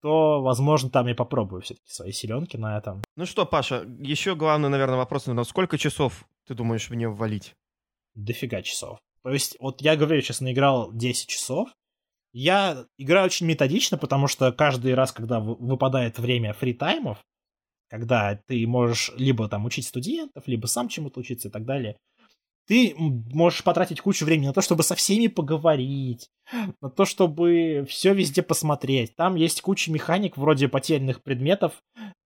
то, возможно, там я попробую все-таки свои силенки на этом. Ну что, Паша, еще главный, наверное, вопрос, наверное, сколько часов ты думаешь в нее ввалить? дофига часов. То есть, вот я говорю, я сейчас наиграл 10 часов. Я играю очень методично, потому что каждый раз, когда вы- выпадает время фритаймов, когда ты можешь либо там учить студентов, либо сам чему-то учиться и так далее, ты можешь потратить кучу времени на то, чтобы со всеми поговорить, на то, чтобы все везде посмотреть. Там есть куча механик вроде потерянных предметов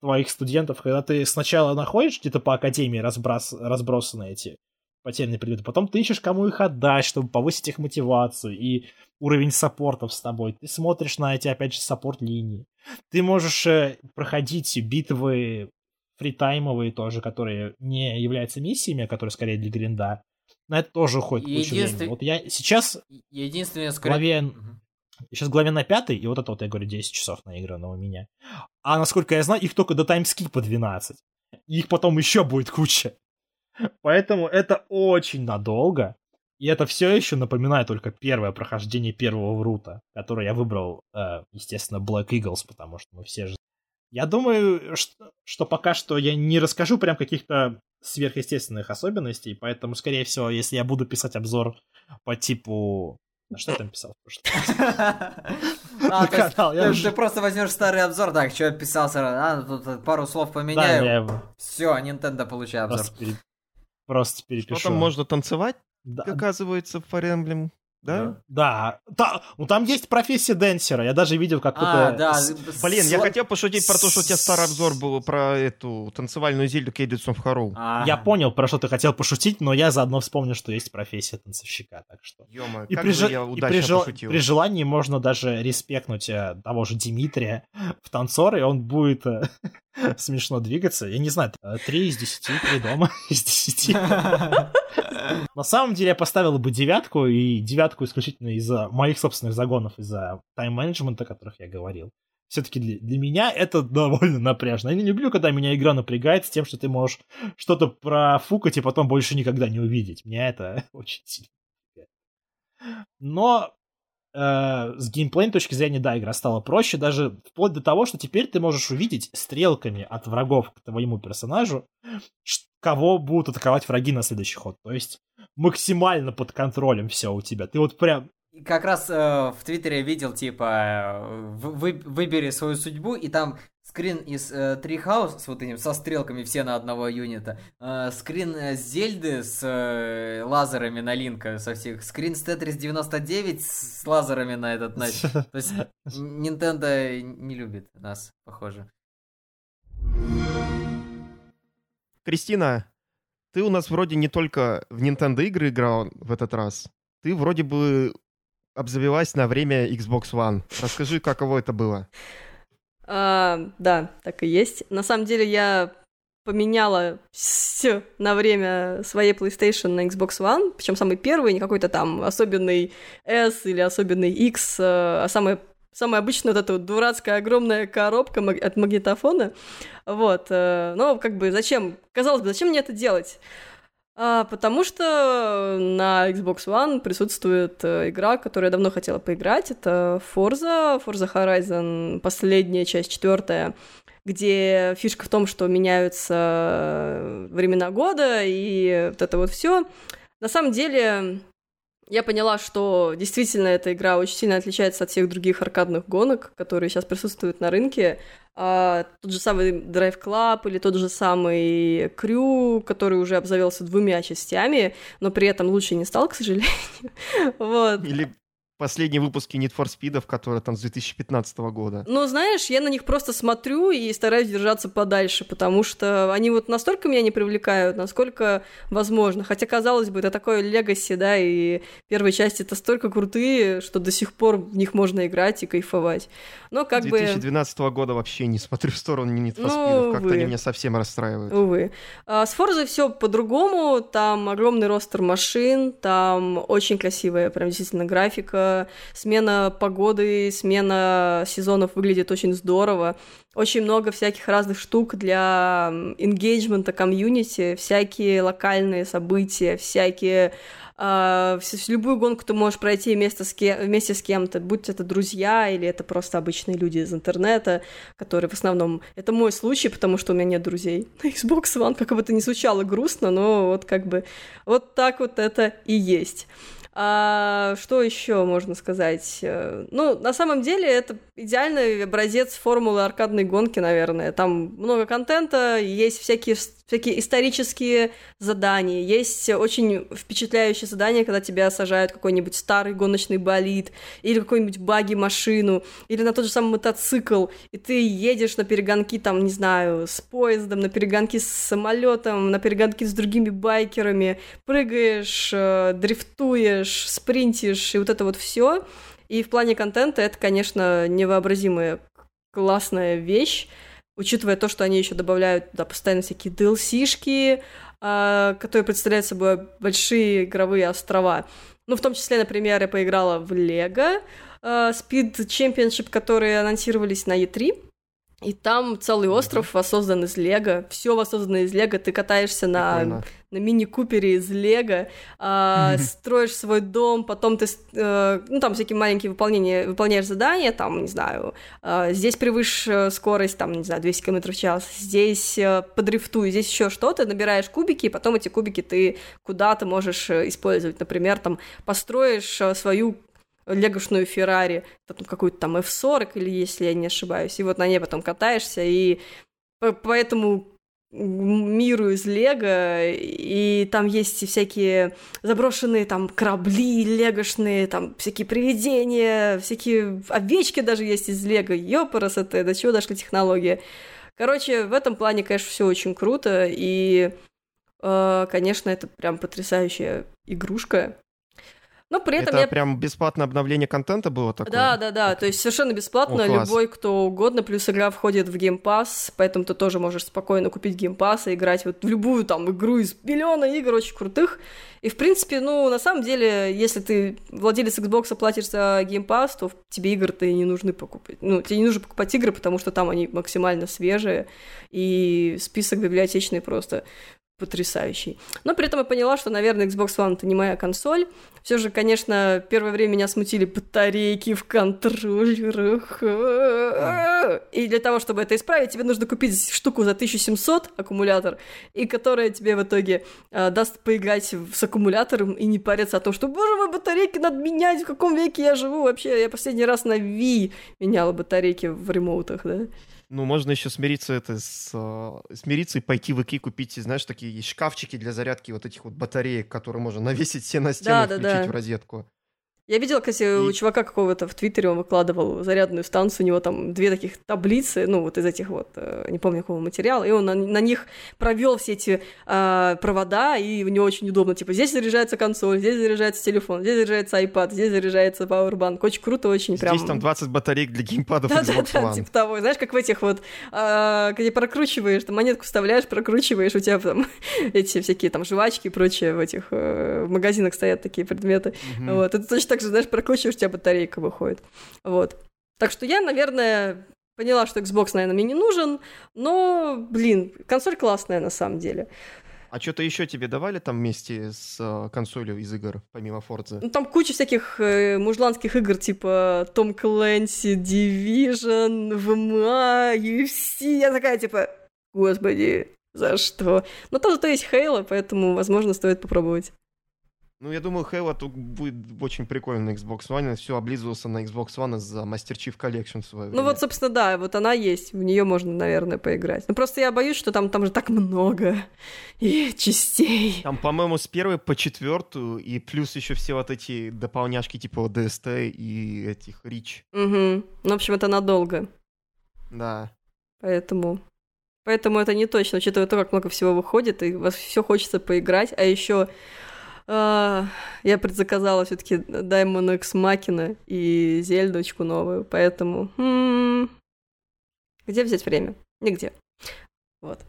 твоих студентов, когда ты сначала находишь где-то по академии разброс... разбросаны эти потерянные предметы, потом ты ищешь, кому их отдать, чтобы повысить их мотивацию и уровень саппортов с тобой. Ты смотришь на эти, опять же, саппорт-линии. Ты можешь э, проходить битвы фритаймовые тоже, которые не являются миссиями, а которые скорее для гринда. На это тоже уходит куча Единствен- времени. Вот я сейчас Единственное, скорее... главе, Мгм. сейчас главе на пятой, и вот это вот, я говорю, 10 часов наиграно у меня. А насколько я знаю, их только до таймскипа 12. Их потом еще будет куча. Поэтому это очень надолго. И это все еще напоминает только первое прохождение первого врута, которое я выбрал, э, естественно, Black Eagles, потому что мы все же Я думаю, что, что пока что я не расскажу прям каких-то сверхъестественных особенностей, поэтому, скорее всего, если я буду писать обзор по типу... На что я там писал? А, ты- просто возьмешь старый обзор, так, что я писал сразу, а, тут пару слов поменяю, все, Nintendo получай обзор. Просто, пере- просто Что перепишу. там можно танцевать, Да, оказывается, в Fire Emblem, да? Да, та- ну там есть профессия денсера. Я даже видел А, какой-то... да. с- Блин, я хотел пошутить про то, что у тебя старый обзор был про эту танцевальную зельду Cadence of Horror. А, Я понял, про что ты хотел пошутить, но я заодно вспомнил, что есть профессия танцовщика, так что... Ё-моё, И, как при, же я и удачно при жел- пошутил. при желании можно даже респектнуть э, того же Дмитрия в танцоры, и он будет э, смешно двигаться. Я не знаю, э, три из десяти, три дома из десяти. На самом деле я поставил бы девятку, и девятку исключительно из-за моих собственных загонов, из-за тайм-менеджмента, о которых я говорил. Все-таки для, для меня это довольно напряжно. Я не люблю, когда меня игра напрягает с тем, что ты можешь что-то профукать и потом больше никогда не увидеть. Меня это очень сильно. Но с геймплейной точки зрения, да, игра стала проще, даже вплоть до того, что теперь ты можешь увидеть стрелками от врагов к твоему персонажу, кого будут атаковать враги на следующий ход. То есть максимально под контролем все у тебя. Ты вот прям... Как раз э, в Твиттере видел, типа, э, вы- выбери свою судьбу, и там скрин из э, Treehouse с вот этим, со стрелками все на одного юнита, э, скрин э, Зельды с э, лазерами на Линка со всех, скрин с Tetris 99 с, с лазерами на этот, на... То есть Nintendo не любит нас, похоже. Кристина, ты у нас вроде не только в Nintendo игры играл в этот раз, ты вроде бы обзавелась на время Xbox One. Расскажи, каково это было. А, да, так и есть. На самом деле я поменяла все на время своей PlayStation на Xbox One, причем самый первый, не какой-то там особенный S или особенный X, э, а самый Самая обычная вот эта вот дурацкая огромная коробка маг- от магнитофона. Вот. э, Но как бы зачем? Казалось бы, зачем мне это делать? А, потому что на Xbox One присутствует э, игра, которую я давно хотела поиграть. Это Forza, Forza Horizon, последняя часть, четвертая, где фишка в том, что меняются э, времена года и вот это вот все. На самом деле, я поняла, что действительно эта игра очень сильно отличается от всех других аркадных гонок, которые сейчас присутствуют на рынке. А, тот же самый Drive Club или тот же самый Crew, который уже обзавелся двумя частями, но при этом лучше не стал, к сожалению. Вот. Или последние выпуски Need for Speed, которые там с 2015 года. Ну, знаешь, я на них просто смотрю и стараюсь держаться подальше, потому что они вот настолько меня не привлекают, насколько возможно. Хотя, казалось бы, это такое легаси, да, и первые части это столько крутые, что до сих пор в них можно играть и кайфовать. Но как С бы... 2012 года вообще не смотрю в сторону Need for Ну, Speed. Как-то увы. они меня совсем расстраивают. Увы. А с Forza все по-другому. Там огромный ростер машин, там очень красивая, прям действительно графика. Смена погоды, смена сезонов выглядит очень здорово. Очень много всяких разных штук для engagement комьюнити, всякие локальные события, всякие вс- вс- любую гонку ты можешь пройти вместе с, ке- вместе с кем-то, будь это друзья или это просто обычные люди из интернета, которые в основном... Это мой случай, потому что у меня нет друзей. На Xbox One, как бы это ни звучало грустно, но вот как бы вот так вот это и есть. А, что еще можно сказать? Э, Ну, на самом деле, это идеальный образец формулы аркадной гонки, наверное. Там много контента, есть всякие, всякие исторические задания, есть очень впечатляющие задания, когда тебя сажают какой-нибудь старый гоночный болид, или какой-нибудь баги-машину, или на тот же самый мотоцикл, и ты едешь на перегонки, там, не знаю, с поездом, на перегонки с самолетом, на перегонки с другими байкерами, прыгаешь, э, дрифтуешь, спринтишь, и вот это вот все. И в плане контента это, конечно, невообразимая классная вещь, учитывая то, что они еще добавляют туда постоянно всякие DLC-шки, а, которые представляют собой большие игровые острова. Ну, в том числе, например, я поиграла в Лего Speed Championship, которые анонсировались на E3. И там целый остров воссоздан из Лего. Все воссоздано из Лего. Ты катаешься на, Прикольно. на мини-купере из Лего, а, строишь свой дом, потом ты, э, ну, там всякие маленькие выполнения, выполняешь задания, там, не знаю, э, здесь превыше э, скорость, там, не знаю, 200 км в час, здесь э, подрифтуй, здесь еще что-то, набираешь кубики, и потом эти кубики ты куда-то можешь э, использовать. Например, там, построишь э, свою легошную Феррари, какую-то там F40 или если я не ошибаюсь, и вот на ней потом катаешься, и по, по этому миру из Лего, и там есть и всякие заброшенные там корабли легошные, там всякие привидения, всякие овечки даже есть из Лего, ёпарас это, до чего дошли технологии. Короче, в этом плане, конечно, все очень круто, и, э, конечно, это прям потрясающая игрушка. Но при этом Это я прям бесплатное обновление контента было такое? да, да, да. То есть совершенно бесплатно О, класс. любой, кто угодно. Плюс игра входит в Game Pass, поэтому ты тоже можешь спокойно купить Game Pass и играть вот в любую там игру из миллиона игр очень крутых. И в принципе, ну, на самом деле, если ты владелец Xbox платишь за Game Pass, то тебе игры-то и не нужны покупать. Ну, тебе не нужно покупать игры, потому что там они максимально свежие, и список библиотечный просто потрясающий. Но при этом я поняла, что, наверное, Xbox One это не моя консоль. Все же, конечно, первое время меня смутили батарейки в контроллерах. И для того, чтобы это исправить, тебе нужно купить штуку за 1700 аккумулятор, и которая тебе в итоге э, даст поиграть с аккумулятором и не париться о том, что, боже мой, батарейки надо менять, в каком веке я живу вообще. Я последний раз на Wii меняла батарейки в ремоутах, да. Ну, можно еще смириться это с, э, смириться и пойти в Ики купить, знаешь, такие есть шкафчики для зарядки вот этих вот батареек, которые можно навесить все на стену Да, и да, включить да. в розетку. Я видела, кстати, у И- чувака какого-то в Твиттере он выкладывал зарядную станцию, у него там две таких таблицы, ну, вот из этих вот, э, не помню какого материала, и он на, на них провел все эти а, провода, и у него очень удобно, типа, здесь заряжается консоль, здесь заряжается телефон, здесь заряжается iPad, здесь заряжается Powerbank, очень круто, очень прям... Здесь там 20 батареек для геймпадов Да, Xbox да, да, One. типа того. Знаешь, как в этих вот, а, где прокручиваешь, там монетку вставляешь, прокручиваешь, у тебя там эти всякие там жвачки и прочее в этих э, в магазинах стоят такие предметы. Вот, это точно так же, знаешь, прокручиваешь, у тебя батарейка выходит. Вот. Так что я, наверное, поняла, что Xbox, наверное, мне не нужен, но, блин, консоль классная на самом деле. А что-то еще тебе давали там вместе с э, консолью из игр, помимо Forza? Ну, там куча всяких э, мужланских игр, типа Том Клэнси, Division, VMA, UFC. Я такая, типа, господи, за что? Но там зато есть Хейла, поэтому, возможно, стоит попробовать. Ну, я думаю, Halo тут будет очень прикольно на Xbox One. Все облизывался на Xbox One за Master Chief Collection в свое Ну время. вот, собственно, да, вот она есть, в нее можно, наверное, поиграть. Ну просто я боюсь, что там, там же так много и частей. Там, по-моему, с первой по четвертую, и плюс еще все вот эти дополняшки типа DST и этих Рич. Угу. Ну, в общем, это надолго, Да. поэтому... Поэтому это не точно, учитывая то, как много всего выходит, и вас все хочется поиграть, а еще я предзаказала все-таки Diamond X Machina и Зельдочку новую, поэтому м, где взять время? Нигде. Вот.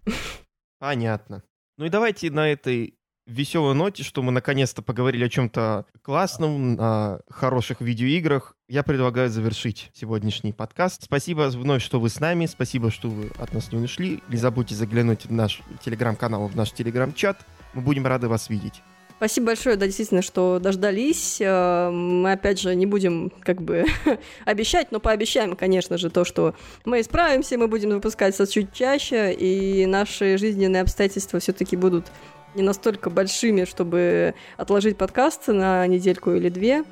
Понятно. Ну и давайте на этой веселой ноте, что мы наконец-то поговорили о чем-то классном, о хороших видеоиграх, я предлагаю завершить сегодняшний подкаст. Спасибо вновь, что вы с нами, спасибо, что вы от нас не ушли. Не забудьте заглянуть в наш телеграм-канал, в наш телеграм-чат. Мы будем рады вас видеть. Спасибо большое, да, действительно, что дождались. Э, Мы, опять же, не будем как бы обещать, но пообещаем, конечно же, то, что мы исправимся, мы будем выпускаться чуть чаще, и наши жизненные обстоятельства все-таки будут не настолько большими, чтобы отложить подкаст на недельку или две.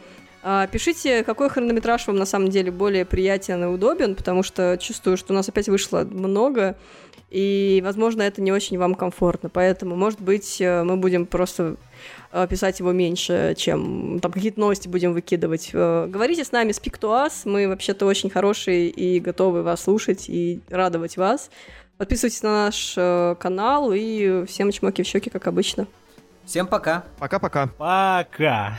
А, Пишите, какой хронометраж вам на самом деле более приятен и удобен, потому что чувствую, что у нас опять вышло много, и, возможно, это не очень вам комфортно. Поэтому, может быть, э, мы будем просто писать его меньше, чем там какие-то новости будем выкидывать. Э, Говорите с нами, speak to us. Мы вообще-то очень хорошие и готовы вас слушать и радовать вас. Подписывайтесь на наш э, канал и всем чмоки в щеки, как обычно. Всем пока. Пока-пока. Пока.